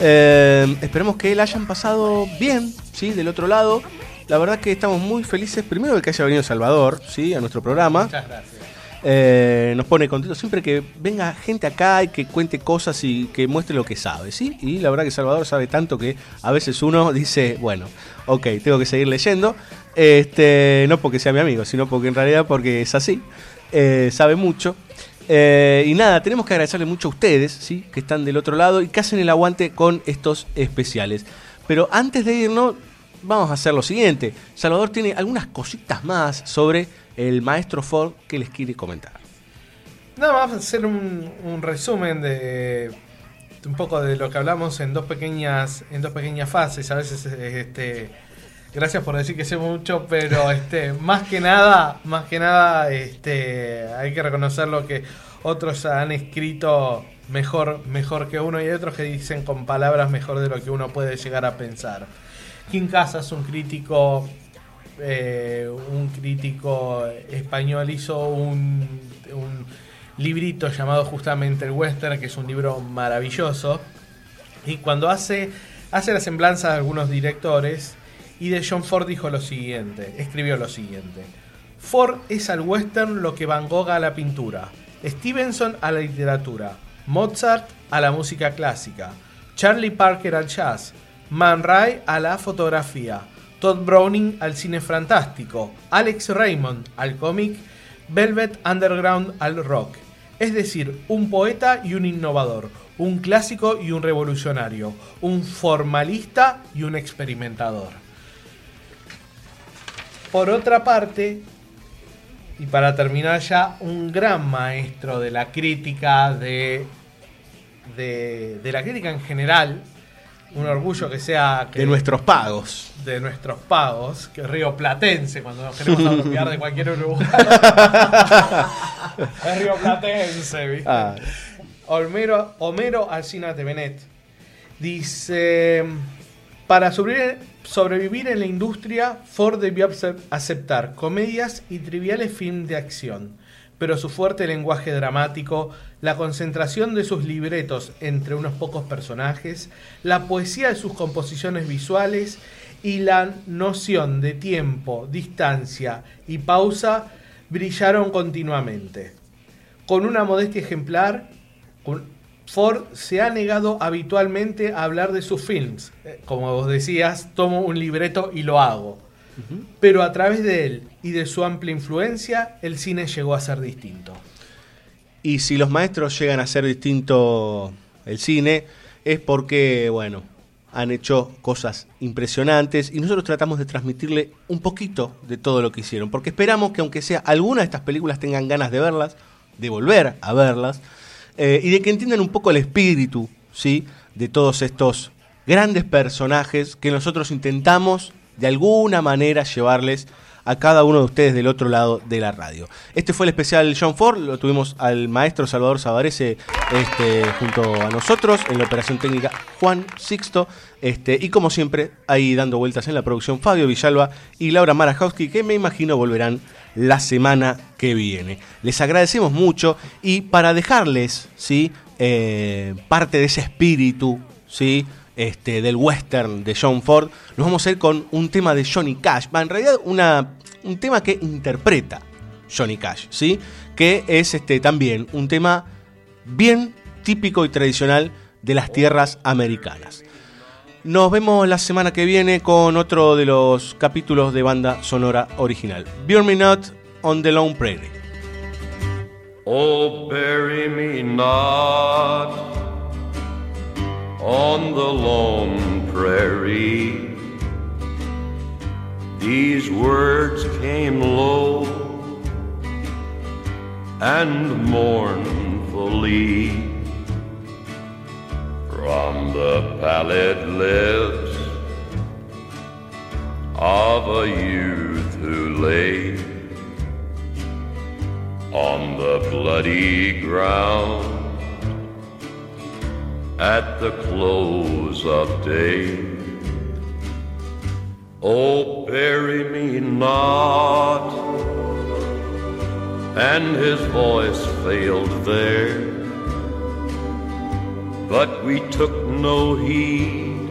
Eh, esperemos que la hayan pasado bien, ¿sí? Del otro lado. La verdad que estamos muy felices, primero de que haya venido Salvador, ¿sí? A nuestro programa. Muchas gracias. Eh, nos pone contentos siempre que venga gente acá y que cuente cosas y que muestre lo que sabe, ¿sí? Y la verdad que Salvador sabe tanto que a veces uno [laughs] dice, bueno, ok, tengo que seguir leyendo. Este, no porque sea mi amigo, sino porque en realidad porque es así. Eh, sabe mucho. Eh, y nada, tenemos que agradecerle mucho a ustedes, ¿sí? Que están del otro lado y que hacen el aguante con estos especiales. Pero antes de irnos, vamos a hacer lo siguiente. Salvador tiene algunas cositas más sobre el maestro Ford que les quiere comentar. Nada más hacer un, resumen de, de un poco de lo que hablamos en dos pequeñas en dos pequeñas fases. A veces este gracias por decir que sé mucho, pero [laughs] este más que nada, más que nada este hay que reconocer lo que otros han escrito mejor mejor que uno y hay otros que dicen con palabras mejor de lo que uno puede llegar a pensar. Kim Casas, un crítico eh, un crítico español hizo un, un librito llamado justamente El Western, que es un libro maravilloso. Y cuando hace, hace la semblanza de algunos directores, y de John Ford dijo lo siguiente, escribió lo siguiente. Ford es al western lo que Van Gogh a la pintura, Stevenson a la literatura, Mozart a la música clásica, Charlie Parker al jazz, Man Ray a la fotografía, Todd Browning al cine fantástico, Alex Raymond al cómic, Velvet Underground al rock. Es decir, un poeta y un innovador, un clásico y un revolucionario, un formalista y un experimentador. Por otra parte, y para terminar ya, un gran maestro de la crítica, de, de, de la crítica en general, un orgullo que sea... Que, De nuestros pagos. de nuestros pagos, que Río Platense, cuando nos queremos apropiar de cualquier uruguayo. [laughs] es Río Platense, ¿viste? Ah. Homero, Homero Alcina de Benet dice: Para sobrevivir, sobrevivir en la industria, Ford debió acep- aceptar comedias y triviales films de acción. Pero su fuerte lenguaje dramático, la concentración de sus libretos entre unos pocos personajes, la poesía de sus composiciones visuales y la noción de tiempo, distancia y pausa brillaron continuamente. Con una modestia ejemplar, Ford se ha negado habitualmente a hablar de sus films. Eh, Como vos decías, tomo un libreto y lo hago. Pero a través de él y de su amplia influencia, el cine llegó a ser distinto. Y si los maestros llegan a hacer distinto el cine, es porque, bueno, han hecho cosas impresionantes y nosotros tratamos de transmitirle un poquito de todo lo que hicieron, porque esperamos que aunque sea alguna de estas películas tengan ganas de verlas, de volver a verlas, eh, y de que entiendan un poco el espíritu, ¿sí? De todos estos grandes personajes que nosotros intentamos de alguna manera llevarles a cada uno de ustedes del otro lado de la radio. Este fue el especial John Ford, lo tuvimos al maestro Salvador Sabarese este, junto a nosotros en la operación técnica Juan Sixto, este, y como siempre, ahí dando vueltas en la producción Fabio Villalba y Laura Marajowski, que me imagino volverán la semana que viene. Les agradecemos mucho y para dejarles ¿sí? Eh, parte de ese espíritu ¿sí? Este, del western de John Ford, nos vamos a ir con un tema de Johnny Cash. Va, en realidad, una, un tema que interpreta Johnny Cash, ¿sí? que es este, también un tema bien típico y tradicional de las tierras americanas. Nos vemos la semana que viene con otro de los capítulos de banda sonora original. Burn Me Not on the Lone Prairie. Oh, bury me not on the lone prairie. These words came low and mournfully from the pallid lips of a youth who lay on the bloody ground at the close of day. Oh, bury me not. And his voice failed there. But we took no heed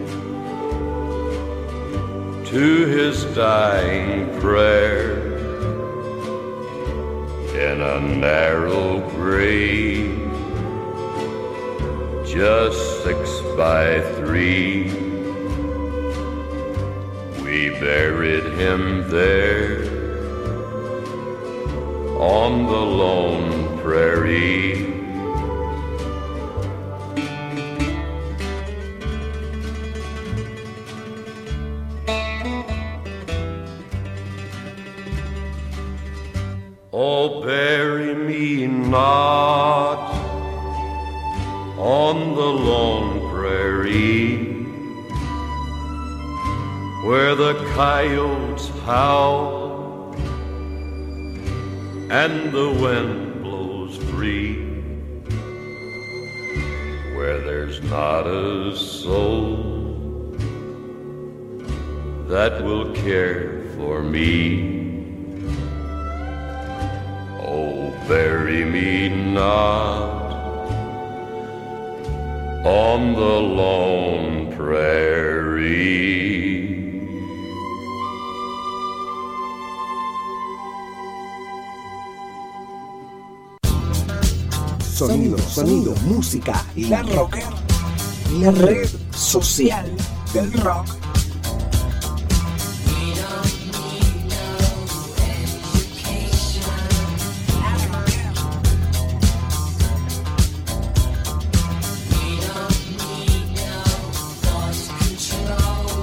to his dying prayer in a narrow grave just six by three. We buried him there on the lone prairie. Oh, bury me not on the lone prairie where the coyotes howl and the wind blows free where there's not a soul that will care for me. Oh bury me not on the lone prairie. Sonido, sonido, música, la rocker. La red social del rock.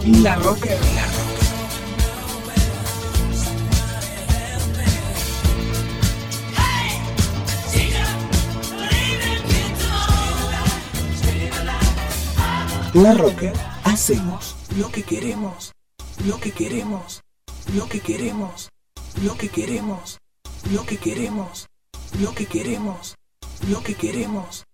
La rocker, la rocker. La Rocker, hacemos lo que queremos, lo que queremos, lo que queremos, lo que queremos, lo que queremos, lo que queremos, lo que queremos,